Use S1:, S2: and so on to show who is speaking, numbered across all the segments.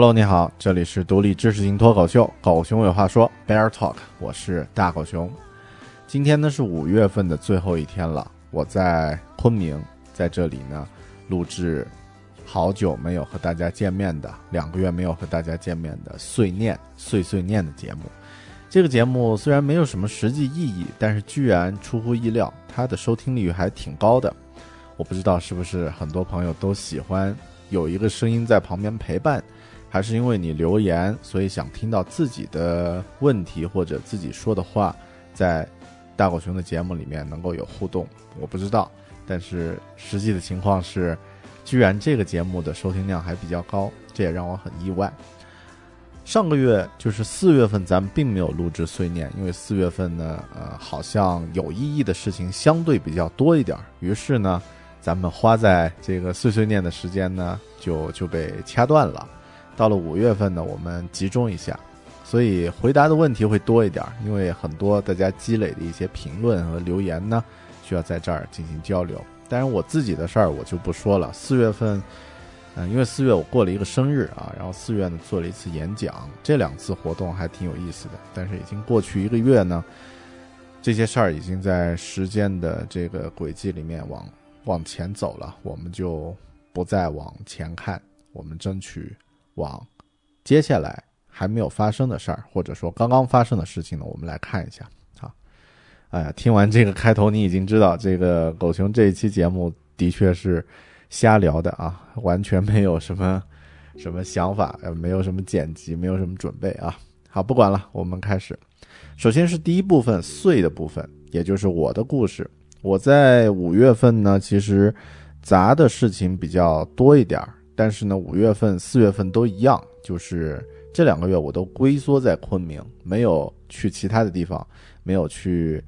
S1: 哈喽，你好，这里是独立知识型脱口秀《狗熊有话说》Bear Talk，我是大狗熊。今天呢是五月份的最后一天了，我在昆明，在这里呢录制好久没有和大家见面的，两个月没有和大家见面的碎念碎碎念的节目。这个节目虽然没有什么实际意义，但是居然出乎意料，它的收听率还挺高的。我不知道是不是很多朋友都喜欢有一个声音在旁边陪伴，还是因为你留言，所以想听到自己的问题或者自己说的话，在大狗熊的节目里面能够有互动。我不知道，但是实际的情况是，居然这个节目的收听量还比较高，这也让我很意外。上个月就是四月份，咱们并没有录制碎念，因为四月份呢，呃，好像有意义的事情相对比较多一点儿，于是呢，咱们花在这个碎碎念的时间呢，就就被掐断了。到了五月份呢，我们集中一下，所以回答的问题会多一点，因为很多大家积累的一些评论和留言呢，需要在这儿进行交流。当然，我自己的事儿我就不说了。四月份。嗯，因为四月我过了一个生日啊，然后四月呢做了一次演讲，这两次活动还挺有意思的。但是已经过去一个月呢，这些事儿已经在时间的这个轨迹里面往往前走了，我们就不再往前看，我们争取往接下来还没有发生的事儿，或者说刚刚发生的事情呢，我们来看一下啊。哎呀，听完这个开头，你已经知道这个狗熊这一期节目的确是。瞎聊的啊，完全没有什么什么想法，没有什么剪辑，没有什么准备啊。好，不管了，我们开始。首先是第一部分碎的部分，也就是我的故事。我在五月份呢，其实杂的事情比较多一点儿，但是呢，五月份、四月份都一样，就是这两个月我都龟缩在昆明，没有去其他的地方，没有去，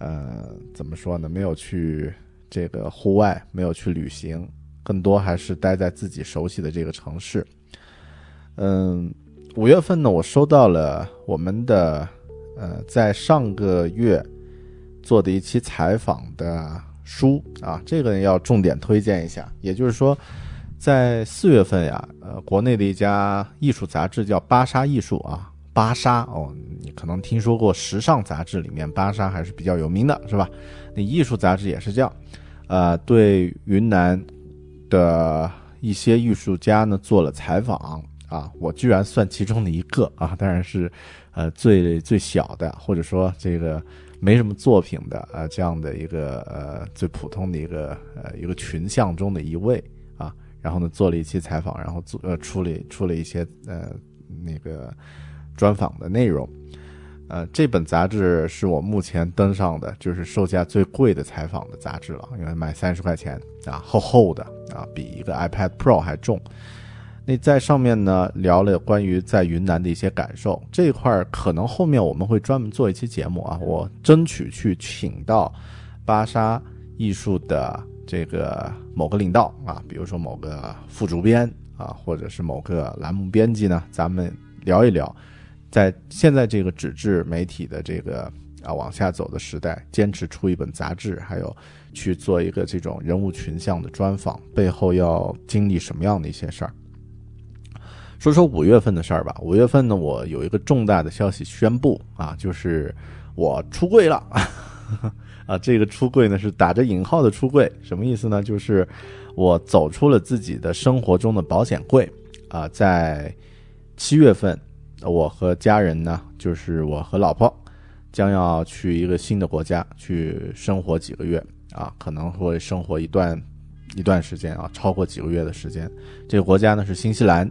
S1: 呃，怎么说呢？没有去这个户外，没有去旅行。更多还是待在自己熟悉的这个城市。嗯，五月份呢，我收到了我们的呃，在上个月做的一期采访的书啊，这个要重点推荐一下。也就是说，在四月份呀，呃，国内的一家艺术杂志叫《芭莎艺术》啊，《芭莎哦，你可能听说过时尚杂志里面芭莎还是比较有名的，是吧？那艺术杂志也是这样，呃，对云南的一些艺术家呢做了采访啊，我居然算其中的一个啊，当然是呃最最小的，或者说这个没什么作品的呃这样的一个呃最普通的一个呃一个群像中的一位，然后呢做了一期采访，然后做呃出了出了一些呃那个专访的内容。呃，这本杂志是我目前登上的，就是售价最贵的采访的杂志了，因为卖三十块钱啊，厚厚的啊，比一个 iPad Pro 还重。那在上面呢聊了关于在云南的一些感受，这块儿可能后面我们会专门做一期节目啊，我争取去请到芭莎艺术的这个某个领导啊，比如说某个副主编啊，或者是某个栏目编辑呢，咱们聊一聊。在现在这个纸质媒体的这个啊往下走的时代，坚持出一本杂志，还有去做一个这种人物群像的专访，背后要经历什么样的一些事儿？说说五月份的事儿吧。五月份呢，我有一个重大的消息宣布啊，就是我出柜了啊。这个出柜呢是打着引号的出柜，什么意思呢？就是我走出了自己的生活中的保险柜啊，在七月份。我和家人呢，就是我和老婆，将要去一个新的国家去生活几个月啊，可能会生活一段一段时间啊，超过几个月的时间。这个国家呢是新西兰，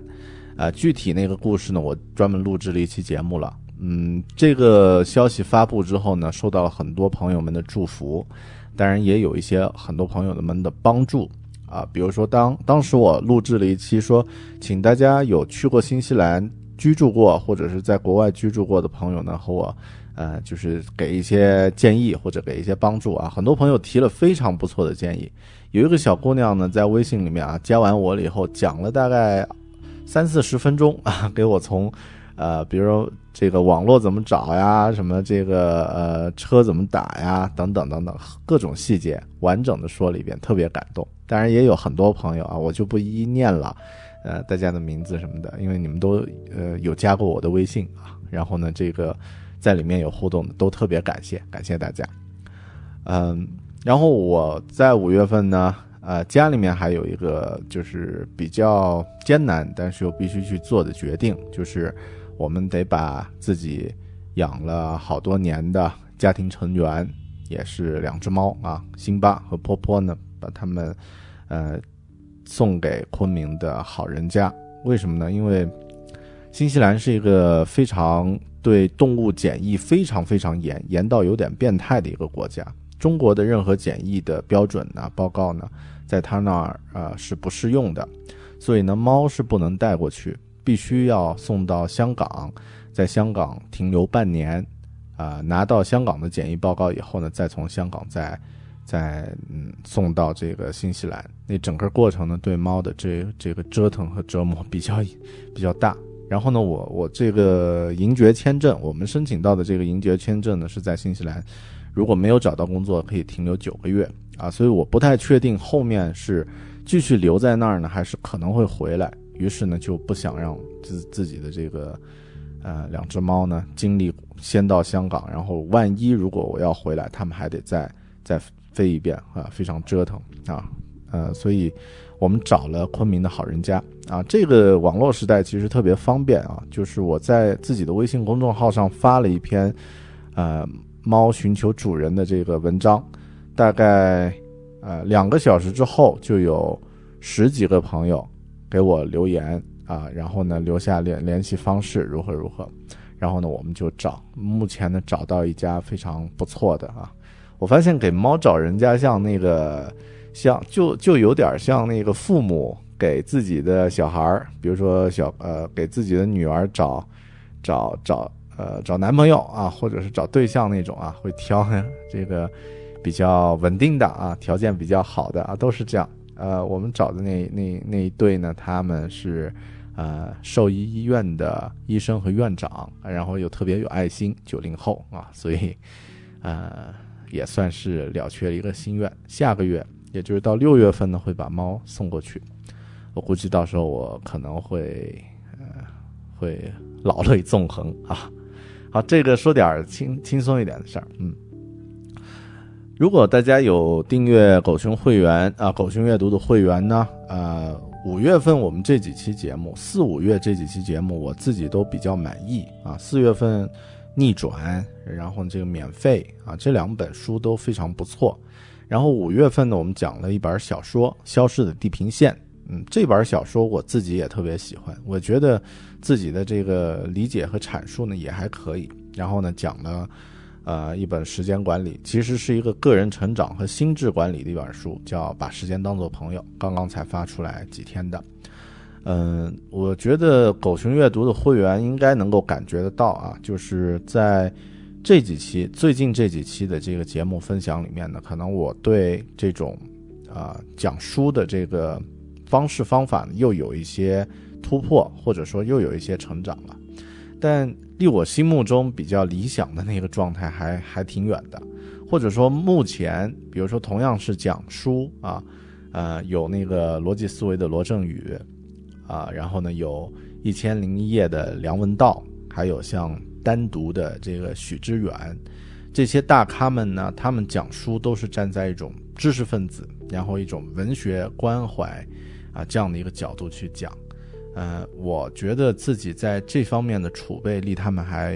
S1: 啊，具体那个故事呢，我专门录制了一期节目了。嗯，这个消息发布之后呢，受到了很多朋友们的祝福，当然也有一些很多朋友们的帮助啊，比如说当当时我录制了一期说，请大家有去过新西兰。居住过或者是在国外居住过的朋友呢，和我，呃，就是给一些建议或者给一些帮助啊。很多朋友提了非常不错的建议。有一个小姑娘呢，在微信里面啊，加完我了以后，讲了大概三四十分钟啊，给我从，呃，比如说这个网络怎么找呀，什么这个呃车怎么打呀，等等等等各种细节，完整的说了一遍，特别感动。当然也有很多朋友啊，我就不一一念了。呃，大家的名字什么的，因为你们都呃有加过我的微信啊，然后呢，这个在里面有互动的，都特别感谢，感谢大家。嗯，然后我在五月份呢，呃，家里面还有一个就是比较艰难，但是又必须去做的决定，就是我们得把自己养了好多年的家庭成员，也是两只猫啊，辛巴和波波呢，把它们呃。送给昆明的好人家，为什么呢？因为新西兰是一个非常对动物检疫非常非常严，严到有点变态的一个国家。中国的任何检疫的标准呢、报告呢，在他那儿呃是不适用的，所以呢，猫是不能带过去，必须要送到香港，在香港停留半年，啊，拿到香港的检疫报告以后呢，再从香港再。再嗯送到这个新西兰，那整个过程呢，对猫的这这个折腾和折磨比较比较大。然后呢，我我这个银爵签证，我们申请到的这个银爵签证呢，是在新西兰，如果没有找到工作，可以停留九个月啊。所以我不太确定后面是继续留在那儿呢，还是可能会回来。于是呢，就不想让自自己的这个呃两只猫呢经历先到香港，然后万一如果我要回来，他们还得再再。飞一遍啊，非常折腾啊，呃，所以我们找了昆明的好人家啊。这个网络时代其实特别方便啊，就是我在自己的微信公众号上发了一篇，呃，猫寻求主人的这个文章，大概呃两个小时之后就有十几个朋友给我留言啊，然后呢留下联联系方式如何如何，然后呢我们就找，目前呢找到一家非常不错的啊。我发现给猫找人家像那个，像就就有点像那个父母给自己的小孩儿，比如说小呃给自己的女儿找找找呃找男朋友啊，或者是找对象那种啊，会挑 这个比较稳定的啊，条件比较好的啊，都是这样。呃，我们找的那那那一对呢，他们是呃兽医医院的医生和院长，然后又特别有爱心，九零后啊，所以呃。也算是了却了一个心愿。下个月，也就是到六月份呢，会把猫送过去。我估计到时候我可能会，呃，会老泪纵横啊。好，这个说点轻轻松一点的事儿，嗯。如果大家有订阅狗熊会员啊，狗熊阅读的会员呢，呃，五月份我们这几期节目，四五月这几期节目，我自己都比较满意啊。四月份逆转，然后这个免费啊，这两本书都非常不错。然后五月份呢，我们讲了一本小说《消失的地平线》，嗯，这本小说我自己也特别喜欢，我觉得自己的这个理解和阐述呢也还可以。然后呢，讲了。呃，一本时间管理，其实是一个个人成长和心智管理的一本书，叫《把时间当作朋友》，刚刚才发出来几天的。嗯，我觉得狗熊阅读的会员应该能够感觉得到啊，就是在这几期最近这几期的这个节目分享里面呢，可能我对这种啊讲书的这个方式方法又有一些突破，或者说又有一些成长了，但。离我心目中比较理想的那个状态还还挺远的，或者说目前，比如说同样是讲书啊，呃，有那个逻辑思维的罗振宇，啊，然后呢有一千零一夜的梁文道，还有像单独的这个许知远，这些大咖们呢，他们讲书都是站在一种知识分子，然后一种文学关怀啊这样的一个角度去讲。嗯，我觉得自己在这方面的储备离他们还，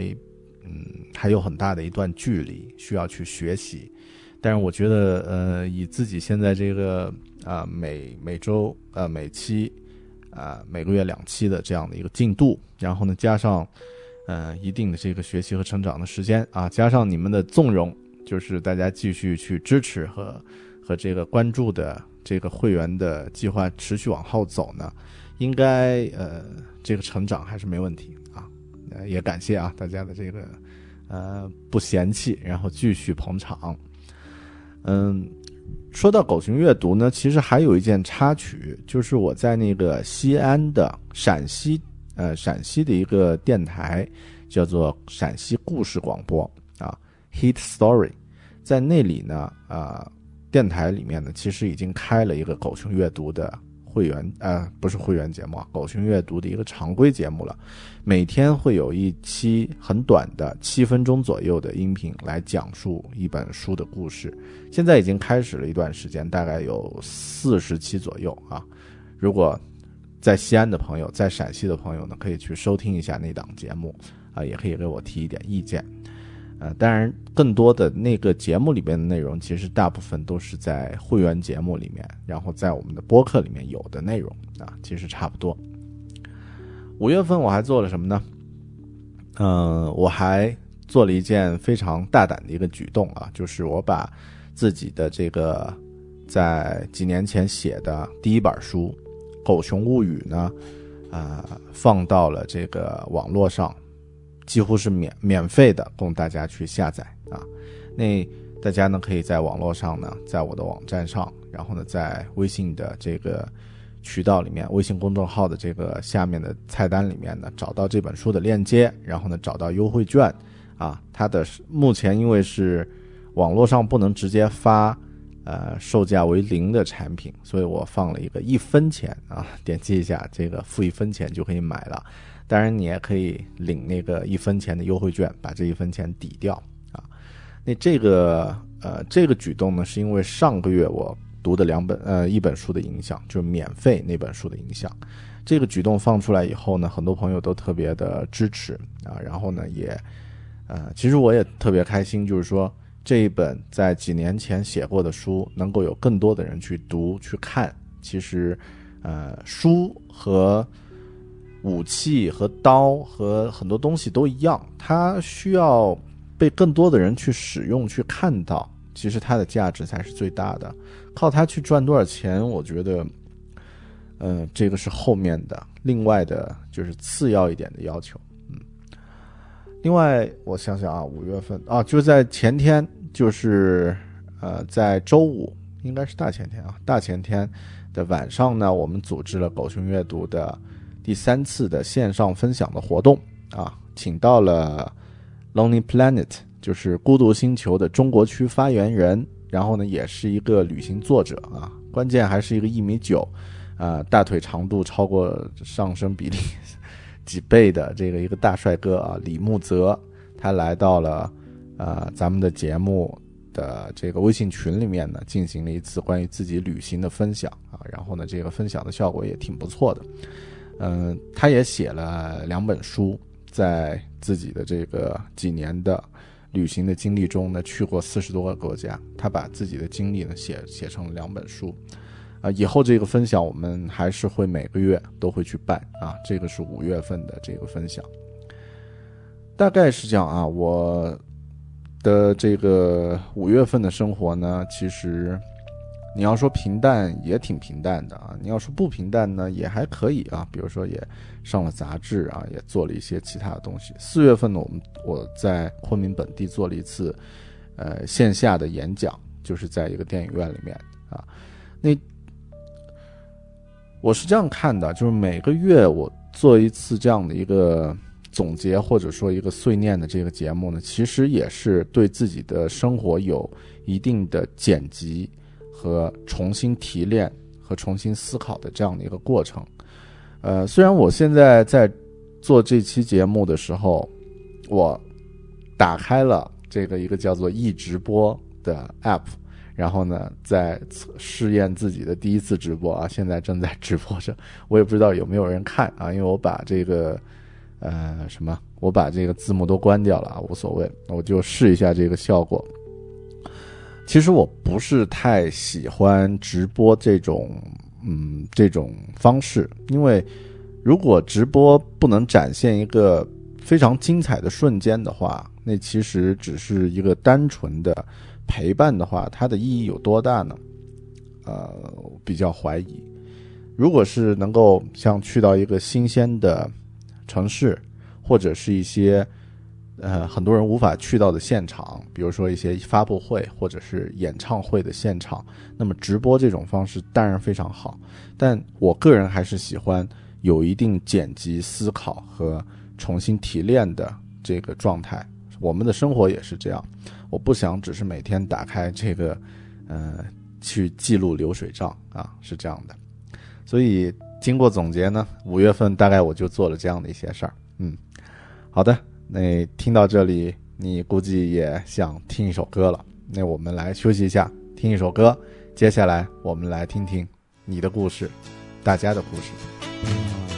S1: 嗯，还有很大的一段距离，需要去学习。但是我觉得，呃，以自己现在这个啊每每周呃每期啊每个月两期的这样的一个进度，然后呢加上呃一定的这个学习和成长的时间啊，加上你们的纵容，就是大家继续去支持和和这个关注的这个会员的计划持续往后走呢。应该呃，这个成长还是没问题啊，呃，也感谢啊大家的这个呃不嫌弃，然后继续捧场。嗯，说到狗熊阅读呢，其实还有一件插曲，就是我在那个西安的陕西呃陕西的一个电台，叫做陕西故事广播啊，Hit Story，在那里呢啊电台里面呢，其实已经开了一个狗熊阅读的。会员呃不是会员节目啊，狗熊阅读的一个常规节目了，每天会有一期很短的七分钟左右的音频来讲述一本书的故事。现在已经开始了一段时间，大概有四十期左右啊。如果在西安的朋友，在陕西的朋友呢，可以去收听一下那档节目啊，也可以给我提一点意见。呃，当然，更多的那个节目里边的内容，其实大部分都是在会员节目里面，然后在我们的播客里面有的内容啊，其实差不多。五月份我还做了什么呢？嗯，我还做了一件非常大胆的一个举动啊，就是我把自己的这个在几年前写的第一本书《狗熊物语》呢，啊，放到了这个网络上。几乎是免免费的，供大家去下载啊。那大家呢，可以在网络上呢，在我的网站上，然后呢，在微信的这个渠道里面，微信公众号的这个下面的菜单里面呢，找到这本书的链接，然后呢，找到优惠券啊。它的目前因为是网络上不能直接发，呃，售价为零的产品，所以我放了一个一分钱啊，点击一下这个付一分钱就可以买了。当然，你也可以领那个一分钱的优惠券，把这一分钱抵掉啊。那这个呃，这个举动呢，是因为上个月我读的两本呃一本书的影响，就是免费那本书的影响。这个举动放出来以后呢，很多朋友都特别的支持啊。然后呢，也呃，其实我也特别开心，就是说这一本在几年前写过的书，能够有更多的人去读去看。其实，呃，书和武器和刀和很多东西都一样，它需要被更多的人去使用、去看到，其实它的价值才是最大的。靠它去赚多少钱，我觉得，嗯，这个是后面的另外的，就是次要一点的要求。嗯，另外我想想啊，五月份啊，就在前天，就是呃，在周五，应该是大前天啊，大前天的晚上呢，我们组织了狗熊阅读的。第三次的线上分享的活动啊，请到了 Lonely Planet，就是孤独星球的中国区发言人，然后呢，也是一个旅行作者啊，关键还是一个一米九，啊，大腿长度超过上身比例，几倍的这个一个大帅哥啊，李木泽，他来到了呃咱们的节目的这个微信群里面呢，进行了一次关于自己旅行的分享啊，然后呢，这个分享的效果也挺不错的。嗯，他也写了两本书，在自己的这个几年的旅行的经历中呢，去过四十多个国家，他把自己的经历呢写写成了两本书。啊，以后这个分享我们还是会每个月都会去办啊，这个是五月份的这个分享，大概是这样啊。我的这个五月份的生活呢，其实你要说平淡也挺平淡的啊，你要说不平淡呢也还可以啊。比如说也上了杂志啊，也做了一些其他的东西。四月份呢，我们我在昆明本地做了一次呃线下的演讲，就是在一个电影院里面啊，那。我是这样看的，就是每个月我做一次这样的一个总结，或者说一个碎念的这个节目呢，其实也是对自己的生活有一定的剪辑和重新提炼和重新思考的这样的一个过程。呃，虽然我现在在做这期节目的时候，我打开了这个一个叫做易直播的 app。然后呢，在试验自己的第一次直播啊，现在正在直播着，我也不知道有没有人看啊，因为我把这个，呃，什么，我把这个字幕都关掉了啊，无所谓，我就试一下这个效果。其实我不是太喜欢直播这种，嗯，这种方式，因为如果直播不能展现一个非常精彩的瞬间的话，那其实只是一个单纯的。陪伴的话，它的意义有多大呢？呃，比较怀疑。如果是能够像去到一个新鲜的城市，或者是一些呃很多人无法去到的现场，比如说一些发布会或者是演唱会的现场，那么直播这种方式当然非常好。但我个人还是喜欢有一定剪辑、思考和重新提炼的这个状态。我们的生活也是这样。我不想只是每天打开这个，呃，去记录流水账啊，是这样的。所以经过总结呢，五月份大概我就做了这样的一些事儿。嗯，好的，那听到这里，你估计也想听一首歌了。那我们来休息一下，听一首歌。接下来我们来听听你的故事，大家的故事。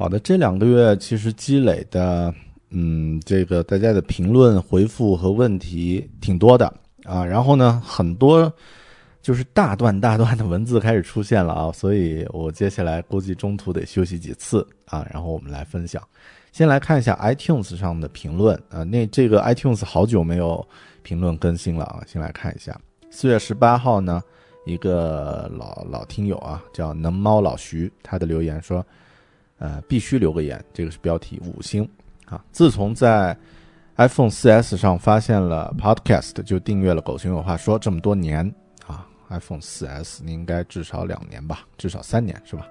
S1: 好的，这两个月其实积累的，嗯，这个大家的评论、回复和问题挺多的啊。然后呢，很多就是大段大段的文字开始出现了啊，所以我接下来估计中途得休息几次啊，然后我们来分享。先来看一下 iTunes 上的评论啊，那这个 iTunes 好久没有评论更新了啊，先来看一下。四月十八号呢，一个老老听友啊，叫能猫老徐，他的留言说。呃，必须留个言，这个是标题五星啊。自从在 iPhone 4S 上发现了 Podcast，就订阅了《狗熊有话说》这么多年啊。iPhone 4S 应该至少两年吧，至少三年是吧？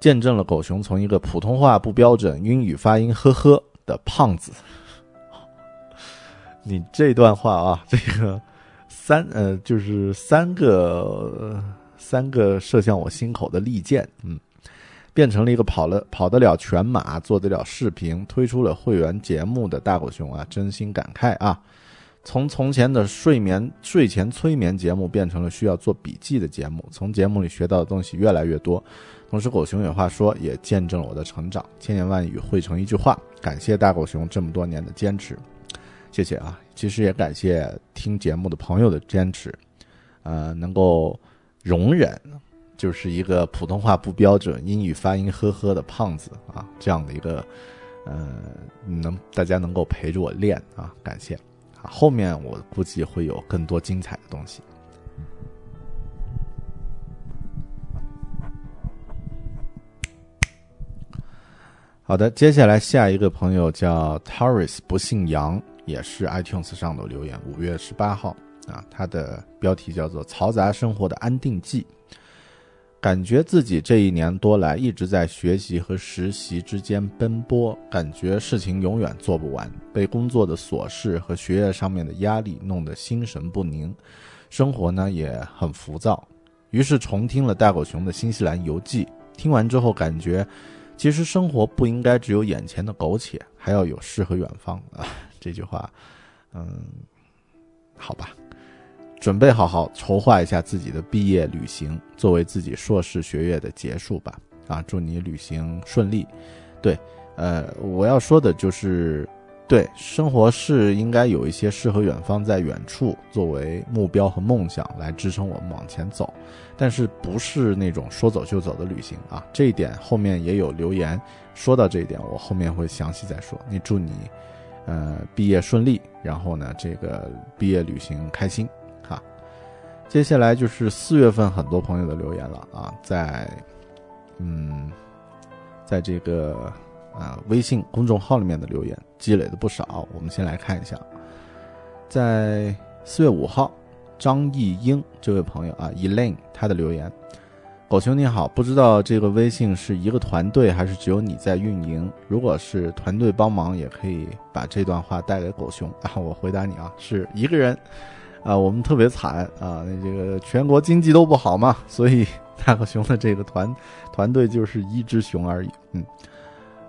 S1: 见证了狗熊从一个普通话不标准、英语发音呵呵的胖子，你这段话啊，这个三呃，就是三个、三个射向我心口的利剑，嗯。变成了一个跑了跑得了全马、做得了视频、推出了会员节目的大狗熊啊，真心感慨啊！从从前的睡眠睡前催眠节目变成了需要做笔记的节目，从节目里学到的东西越来越多。同时，狗熊有话说也见证了我的成长，千言万语汇成一句话，感谢大狗熊这么多年的坚持，谢谢啊！其实也感谢听节目的朋友的坚持，呃，能够容忍。就是一个普通话不标准、英语发音呵呵的胖子啊，这样的一个，呃，能大家能够陪着我练啊，感谢啊。后面我估计会有更多精彩的东西。好的，接下来下一个朋友叫 Taurus 不姓杨，也是 iTunes 上的留言，五月十八号啊，他的标题叫做《嘈杂生活的安定剂》。感觉自己这一年多来一直在学习和实习之间奔波，感觉事情永远做不完，被工作的琐事和学业上面的压力弄得心神不宁，生活呢也很浮躁。于是重听了大狗熊的《新西兰游记》，听完之后感觉，其实生活不应该只有眼前的苟且，还要有诗和远方啊！这句话，嗯，好吧。准备好好筹划一下自己的毕业旅行，作为自己硕士学业的结束吧。啊，祝你旅行顺利。对，呃，我要说的就是，对，生活是应该有一些诗和远方在远处作为目标和梦想来支撑我们往前走，但是不是那种说走就走的旅行啊。这一点后面也有留言说到这一点，我后面会详细再说。你祝你，呃，毕业顺利，然后呢，这个毕业旅行开心。接下来就是四月份很多朋友的留言了啊，在，嗯，在这个啊微信公众号里面的留言积累的不少，我们先来看一下，在四月五号，张艺英这位朋友啊，Elaine 他的留言，狗熊你好，不知道这个微信是一个团队还是只有你在运营？如果是团队帮忙，也可以把这段话带给狗熊啊。我回答你啊，是一个人啊，我们特别惨啊，那这个全国经济都不好嘛，所以 大狗熊的这个团团队就是一只熊而已。嗯，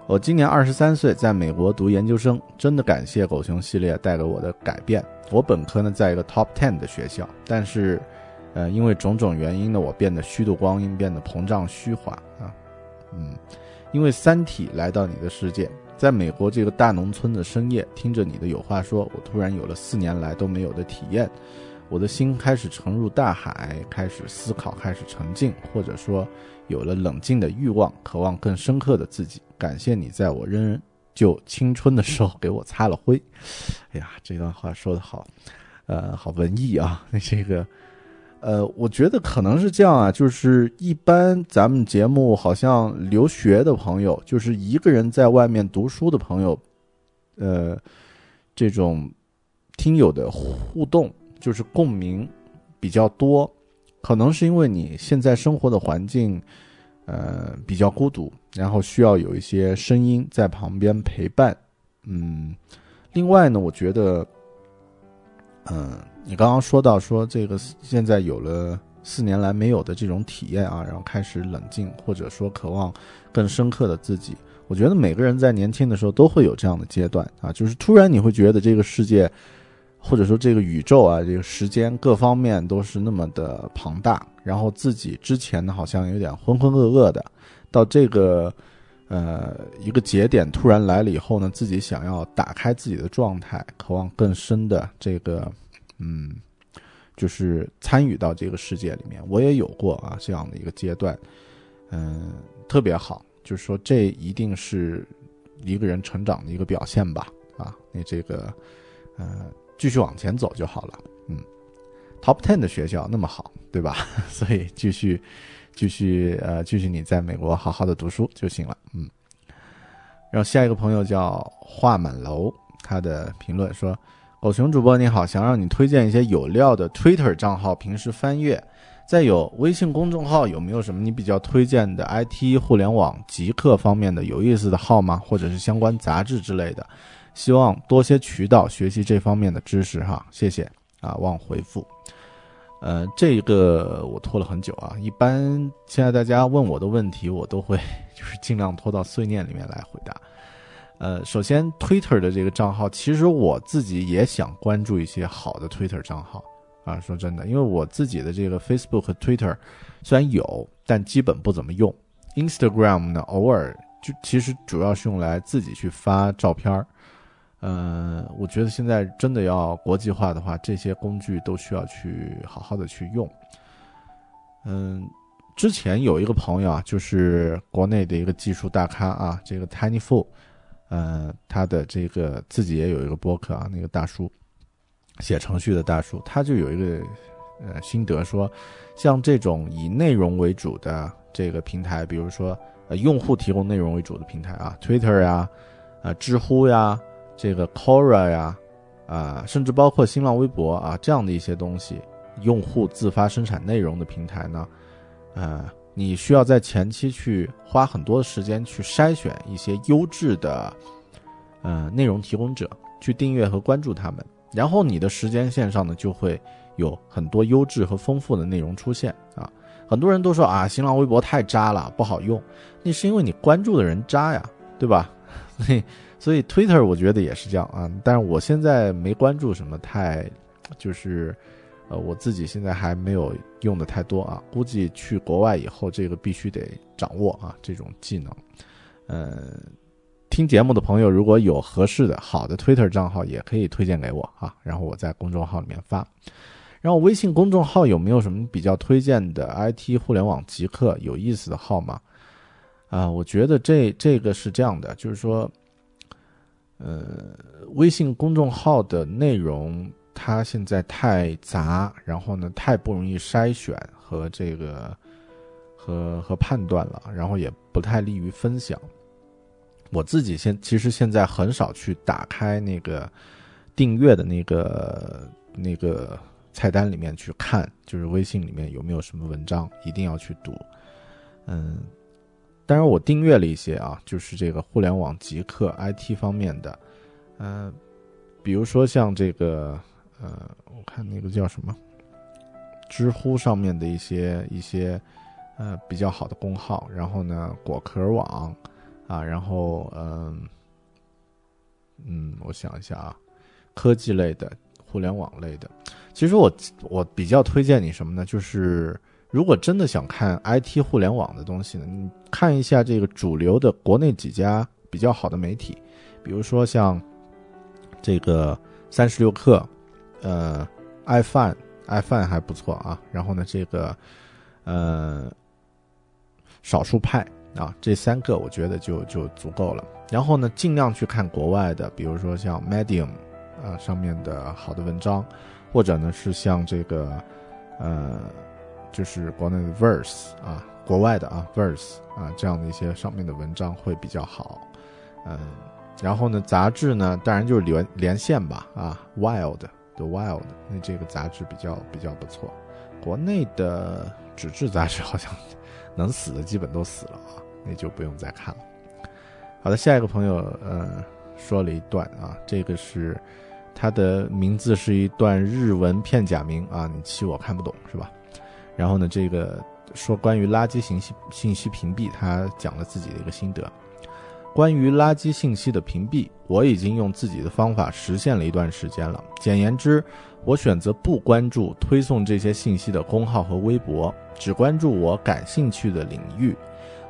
S1: 我今年二十三岁，在美国读研究生，真的感谢狗熊系列带给我的改变。我本科呢在一个 top ten 的学校，但是。呃，因为种种原因呢，我变得虚度光阴，变得膨胀虚华啊，嗯，因为《三体》来到你的世界，在美国这个大农村的深夜，听着你的有话说，我突然有了四年来都没有的体验，我的心开始沉入大海，开始思考，开始沉静，或者说有了冷静的欲望，渴望更深刻的自己。感谢你在我仍旧青春的时候给我擦了灰。哎呀，这段话说得好，呃，好文艺啊，那 这个。呃，我觉得可能是这样啊，就是一般咱们节目好像留学的朋友，就是一个人在外面读书的朋友，呃，这种听友的互动就是共鸣比较多，可能是因为你现在生活的环境，呃，比较孤独，然后需要有一些声音在旁边陪伴，嗯，另外呢，我觉得，嗯。你刚刚说到说这个现在有了四年来没有的这种体验啊，然后开始冷静，或者说渴望更深刻的自己。我觉得每个人在年轻的时候都会有这样的阶段啊，就是突然你会觉得这个世界，或者说这个宇宙啊，这个时间各方面都是那么的庞大，然后自己之前呢好像有点浑浑噩噩的，到这个呃一个节点突然来了以后呢，自己想要打开自己的状态，渴望更深的这个。嗯，就是参与到这个世界里面，我也有过啊这样的一个阶段，嗯，特别好，就是说这一定是一个人成长的一个表现吧，啊，你这个，呃，继续往前走就好了，嗯，Top Ten 的学校那么好，对吧？所以继续，继续，呃，继续你在美国好好的读书就行了，嗯。然后下一个朋友叫画满楼，他的评论说。狗熊主播你好，想让你推荐一些有料的 Twitter 账号，平时翻阅。再有微信公众号有没有什么你比较推荐的 IT 互联网极客方面的有意思的号吗？或者是相关杂志之类的？希望多些渠道学习这方面的知识哈，谢谢啊，望回复。呃，这个我拖了很久啊，一般现在大家问我的问题，我都会 就是尽量拖到碎念里面来回答。呃，首先，Twitter 的这个账号，其实我自己也想关注一些好的 Twitter 账号啊。说真的，因为我自己的这个 Facebook 和 Twitter 虽然有，但基本不怎么用。Instagram 呢，偶尔就其实主要是用来自己去发照片儿。呃，我觉得现在真的要国际化的话，这些工具都需要去好好的去用。嗯，之前有一个朋友啊，就是国内的一个技术大咖啊，这个 Tiny Fool。呃，他的这个自己也有一个博客啊，那个大叔，写程序的大叔，他就有一个呃心得说，像这种以内容为主的这个平台，比如说呃用户提供内容为主的平台啊，Twitter 呀，啊知乎呀，这个 Quora 呀，啊甚至包括新浪微博啊这样的一些东西，用户自发生产内容的平台呢，呃。你需要在前期去花很多的时间去筛选一些优质的，呃，内容提供者，去订阅和关注他们，然后你的时间线上呢就会有很多优质和丰富的内容出现啊。很多人都说啊，新浪微博太渣了，不好用，那是因为你关注的人渣呀，对吧？所以，所以 Twitter 我觉得也是这样啊。但是我现在没关注什么太，就是。呃，我自己现在还没有用的太多啊，估计去国外以后，这个必须得掌握啊，这种技能。呃，听节目的朋友如果有合适的好的 Twitter 账号，也可以推荐给我啊，然后我在公众号里面发。然后微信公众号有没有什么比较推荐的 IT 互联网极客有意思的号码？啊，我觉得这这个是这样的，就是说，呃，微信公众号的内容。它现在太杂，然后呢，太不容易筛选和这个和和判断了，然后也不太利于分享。我自己现其实现在很少去打开那个订阅的那个那个菜单里面去看，就是微信里面有没有什么文章，一定要去读。嗯，当然我订阅了一些啊，就是这个互联网极客 IT 方面的，嗯、比如说像这个呃，我看那个叫什么，知乎上面的一些一些呃比较好的公号，然后呢，果壳网啊，然后嗯嗯，我想一下啊，科技类的、互联网类的，其实我我比较推荐你什么呢？就是如果真的想看 IT 互联网的东西呢，你看一下这个主流的国内几家比较好的媒体，比如说像这个三十六氪，呃，iFan iFan 还不错啊。然后呢，这个呃少数派啊，这三个我觉得就就足够了。然后呢，尽量去看国外的，比如说像 Medium 啊上面的好的文章，或者呢是像这个呃就是国内的 Verse 啊，国外的啊 Verse 啊这样的一些上面的文章会比较好。嗯，然后呢，杂志呢，当然就是连连线吧，啊，Wild The Wild，那这个杂志比较比较不错。国内的纸质杂志好像 能死的基本都死了啊，那就不用再看了。好的，下一个朋友，呃，说了一段啊，这个是他的名字是一段日文片假名啊，你气我看不懂是吧？然后呢，这个说关于垃圾信息信息屏蔽，他讲了自己的一个心得。关于垃圾信息的屏蔽，我已经用自己的方法实现了一段时间了。简言之，我选择不关注推送这些信息的公号和微博，只关注我感兴趣的领域。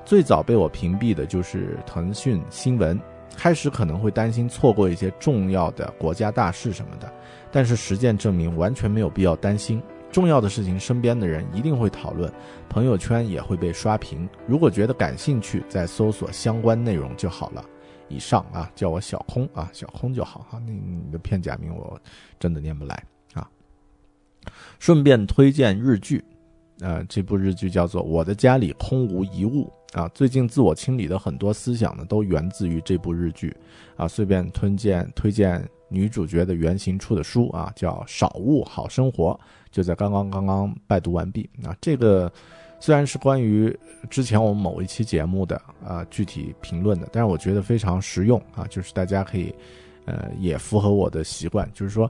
S1: 最早被我屏蔽的就是腾讯新闻，开始可能会担心错过一些重要的国家大事什么的，但是实践证明完全没有必要担心。重要的事情，身边的人一定会讨论，朋友圈也会被刷屏。如果觉得感兴趣，再搜索相关内容就好了。以上啊，叫我小空啊，小空就好哈。那你的片假名我真的念不来啊。顺便推荐日剧，呃，这部日剧叫做《我的家里空无一物》啊。最近自我清理的很多思想呢，都源自于这部日剧啊。顺便推荐推荐女主角的原型出的书啊，叫《少物好生活》。就在刚刚刚刚拜读完毕啊，这个虽然是关于之前我们某一期节目的啊具体评论的，但是我觉得非常实用啊，就是大家可以呃也符合我的习惯，就是说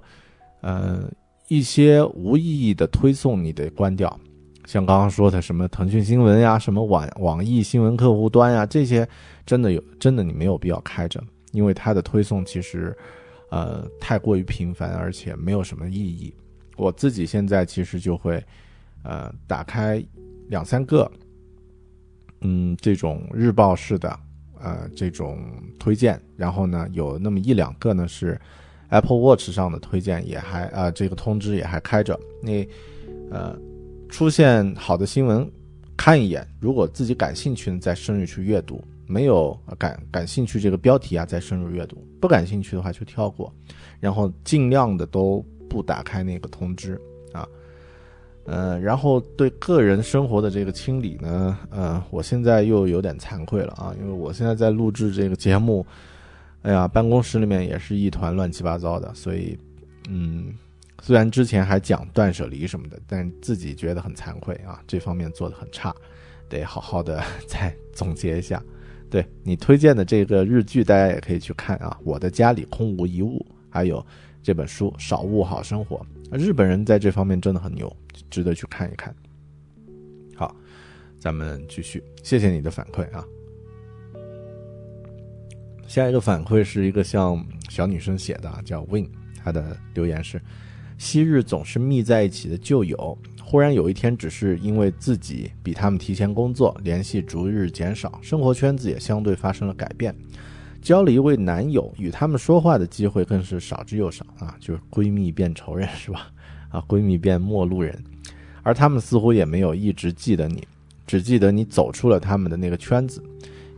S1: 呃一些无意义的推送你得关掉，像刚刚说的什么腾讯新闻呀、什么网网易新闻客户端呀，这些真的有真的你没有必要开着，因为它的推送其实呃太过于频繁，而且没有什么意义。我自己现在其实就会，呃，打开两三个，嗯，这种日报式的，呃，这种推荐，然后呢，有那么一两个呢是 Apple Watch 上的推荐，也还啊、这个通知也还开着。那呃，出现好的新闻，看一眼，如果自己感兴趣呢，再深入去阅读；没有感感兴趣这个标题啊，再深入阅读；不感兴趣的话就跳过，然后尽量的都。不打开那个通知啊，呃，然后对个人生活的这个清理呢，呃，我现在又有点惭愧了啊，因为我现在在录制这个节目，哎呀，办公室里面也是一团乱七八糟的，所以，嗯，虽然之前还讲断舍离什么的，但自己觉得很惭愧啊，这方面做的很差，得好好的 再总结一下。对你推荐的这个日剧，大家也可以去看啊，《我的家里空无一物》，还有。这本书《少物好生活》，日本人在这方面真的很牛，值得去看一看。好，咱们继续，谢谢你的反馈啊。下一个反馈是一个像小女生写的，叫 Win，她的留言是：昔日总是密在一起的旧友，忽然有一天，只是因为自己比他们提前工作，联系逐日减少，生活圈子也相对发生了改变。交了一位男友，与他们说话的机会更是少之又少啊！就是闺蜜变仇人是吧？啊，闺蜜变陌路人，而他们似乎也没有一直记得你，只记得你走出了他们的那个圈子。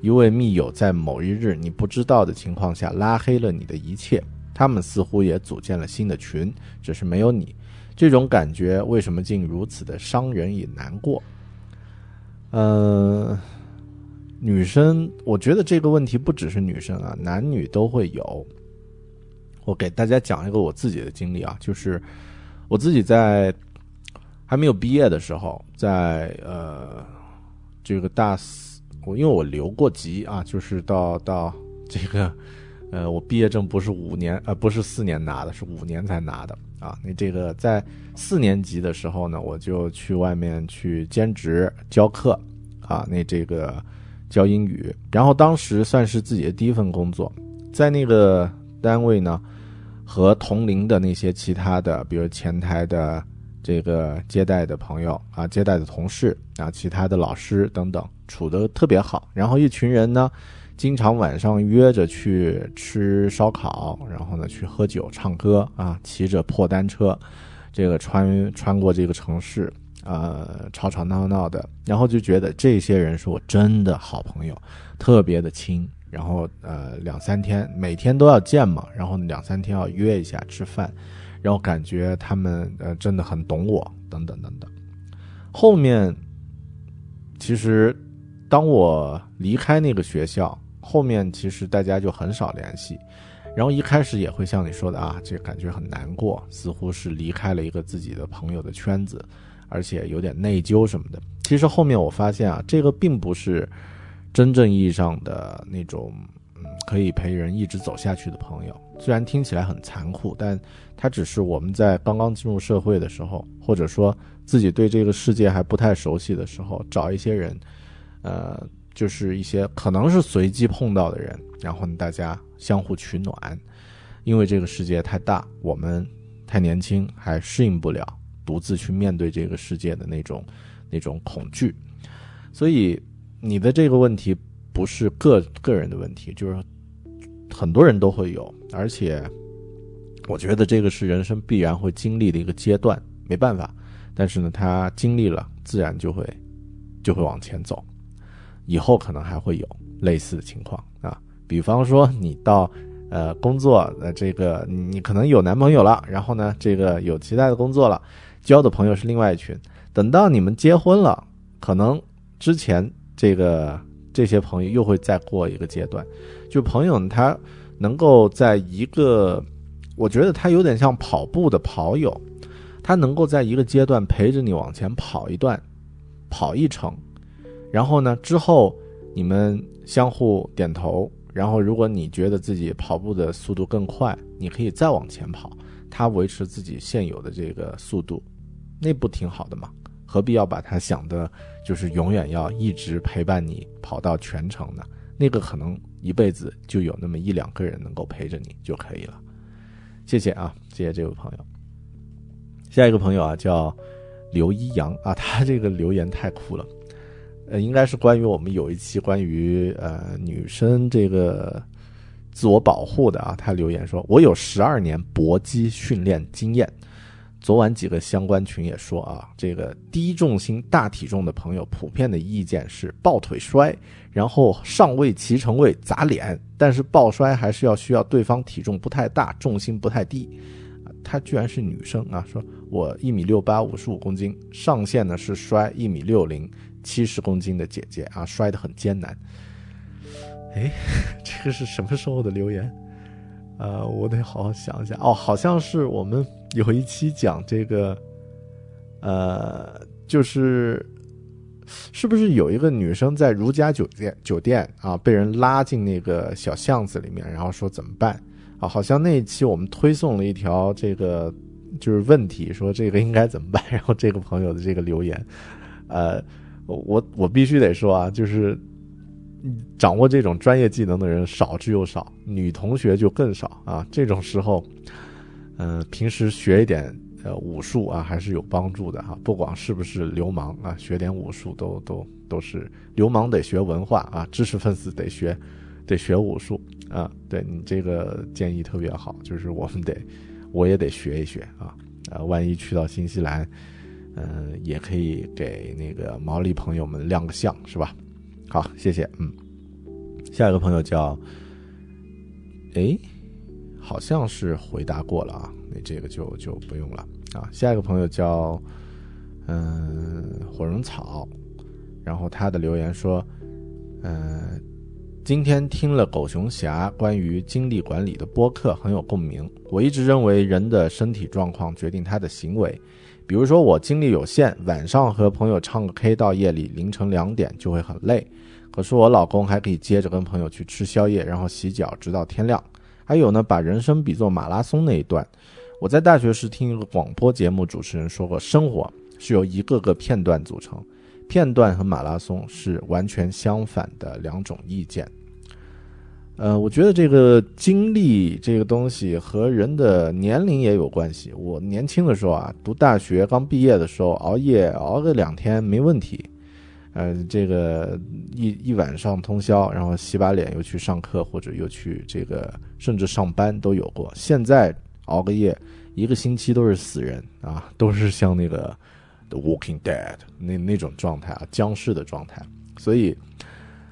S1: 一位密友在某一日你不知道的情况下拉黑了你的一切，他们似乎也组建了新的群，只是没有你。这种感觉为什么竟如此的伤人也难过？嗯、女生，我觉得这个问题不只是女生啊，男女都会有。我给大家讲一个我自己的经历啊，就是我自己在还没有毕业的时候，在呃这个大四，我因为我留过级啊，就是到到这个呃我毕业证不是五年呃不是四年拿的，是五年才拿的啊。那这个在四年级的时候呢，我就去外面去兼职教课啊，那这个教英语，然后当时算是自己的第一份工作，在那个单位呢。和同龄的那些其他的，比如前台的这个接待的朋友啊，接待的同事啊，其他的老师等等，处得特别好。然后一群人呢，经常晚上约着去吃烧烤，然后呢去喝酒、唱歌啊，骑着破单车，这个穿穿过这个城市，呃，吵吵闹闹的，然后就觉得这些人是我真的好朋友，特别的亲。然后呃两三天每天都要见嘛，然后两三天要约一下吃饭，然后感觉他们呃真的很懂我等等等等。后面其实当我离开那个学校，后面其实大家就很少联系，然后一开始也会像你说的啊，这感觉很难过，似乎是离开了一个自己的朋友的圈子，而且有点内疚什么的。其实后面我发现啊，这个并不是。真正意义上的那种，嗯，可以陪人一直走下去的朋友，虽然听起来很残酷，但它只是我们在刚刚进入社会的时候，或者说自己对这个世界还不太熟悉的时候，找一些人，呃，就是一些可能是随机碰到的人，然后，大家相互取暖，因为这个世界太大，我们太年轻，还适应不了独自去面对这个世界的那种那种恐惧，所以。你的这个问题不是个个人的问题，就是很多人都会有，而且我觉得这个是人生必然会经历的一个阶段，没办法。但是呢，他经历了，自然就会就会往前走，以后可能还会有类似的情况啊。比方说，你到呃工作呃这个你可能有男朋友了，然后呢，这个有其他的工作了，交的朋友是另外一群。等到你们结婚了，可能之前。这个这些朋友又会再过一个阶段，就朋友他能够在一个，我觉得他有点像跑步的跑友，他能够在一个阶段陪着你往前跑一段，跑一程，然后呢之后你们相互点头，然后如果你觉得自己跑步的速度更快，你可以再往前跑，他维持自己现有的这个速度，那不挺好的吗？何必要把他想的，就是永远要一直陪伴你跑到全程呢？那个可能一辈子就有那么一两个人能够陪着你就可以了。谢谢啊，谢谢这位朋友。下一个朋友啊，叫刘一阳啊，他这个留言太酷了，呃，应该是关于我们有一期关于呃女生这个自我保护的啊。他留言说：“我有十二年搏击训练经验。”昨晚几个相关群也说啊，这个低重心大体重的朋友普遍的意见是抱腿摔，然后上位骑乘位砸脸，但是抱摔还是要需要对方体重不太大，重心不太低。她居然是女生啊，说我一米六八，五十五公斤，上限呢是摔一米六零，七十公斤的姐姐啊，摔得很艰难。哎，这个是什么时候的留言？呃，我得好好想一想哦，好像是我们有一期讲这个，呃，就是是不是有一个女生在如家酒店酒店啊，被人拉进那个小巷子里面，然后说怎么办啊？好像那一期我们推送了一条这个就是问题，说这个应该怎么办？然后这个朋友的这个留言，呃，我我必须得说啊，就是。掌握这种专业技能的人少之又少，女同学就更少啊。这种时候，嗯，平时学一点呃武术啊，还是有帮助的哈。不管是不是流氓啊，学点武术都都都是。流氓得学文化啊，知识分子得学得学武术啊。对你这个建议特别好，就是我们得我也得学一学啊。呃，万一去到新西兰，嗯，也可以给那个毛利朋友们亮个相，是吧？好，谢谢。嗯，下一个朋友叫，哎，好像是回答过了啊，那这个就就不用了啊。下一个朋友叫，嗯，火绒草，然后他的留言说，嗯，今天听了狗熊侠关于精力管理的播客，很有共鸣。我一直认为人的身体状况决定他的行为，比如说我精力有限，晚上和朋友唱个 K 到夜里凌晨两点就会很累，可是我老公还可以接着跟朋友去吃宵夜，然后洗脚直到天亮。还有呢，把人生比作马拉松那一段，我在大学时听一个广播节目主持人说过，生活是由一个个片段组成。片段和马拉松是完全相反的两种意见。呃，我觉得这个精力这个东西和人的年龄也有关系。我年轻的时候啊，读大学刚毕业的时候，熬夜熬个两天没问题。呃，这个一一晚上通宵，然后洗把脸又去上课，或者又去这个甚至上班都有过。现在熬个夜一个星期都是死人啊，都是像那个。The Walking Dead 那那种状态啊，僵尸的状态，所以，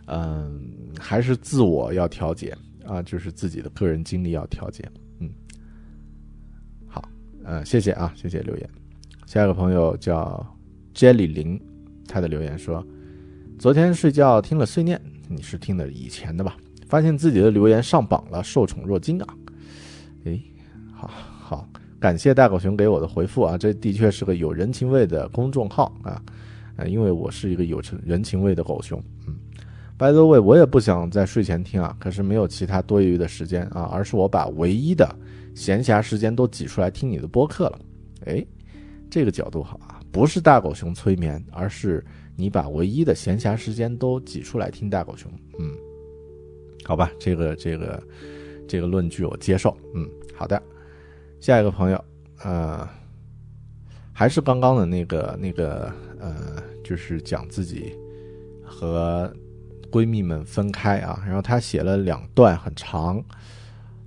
S1: 嗯，还是自我要调节啊，就是自己的个人经历要调节。嗯，好，呃，谢谢啊，谢谢留言。下一个朋友叫 Jelly 林，他的留言说，昨天睡觉听了碎念，你是听的以前的吧？发现自己的留言上榜了，受宠若惊啊！诶，好好。感谢大狗熊给我的回复啊，这的确是个有人情味的公众号啊，呃，因为我是一个有成人情味的狗熊，嗯，By the way，我也不想在睡前听啊，可是没有其他多余的时间啊，而是我把唯一的闲暇时间都挤出来听你的播客了，哎，这个角度好啊，不是大狗熊催眠，而是你把唯一的闲暇时间都挤出来听大狗熊，嗯，好吧，这个这个这个论据我接受，嗯，好的。下一个朋友，呃，还是刚刚的那个那个呃，就是讲自己和闺蜜们分开啊，然后她写了两段很长，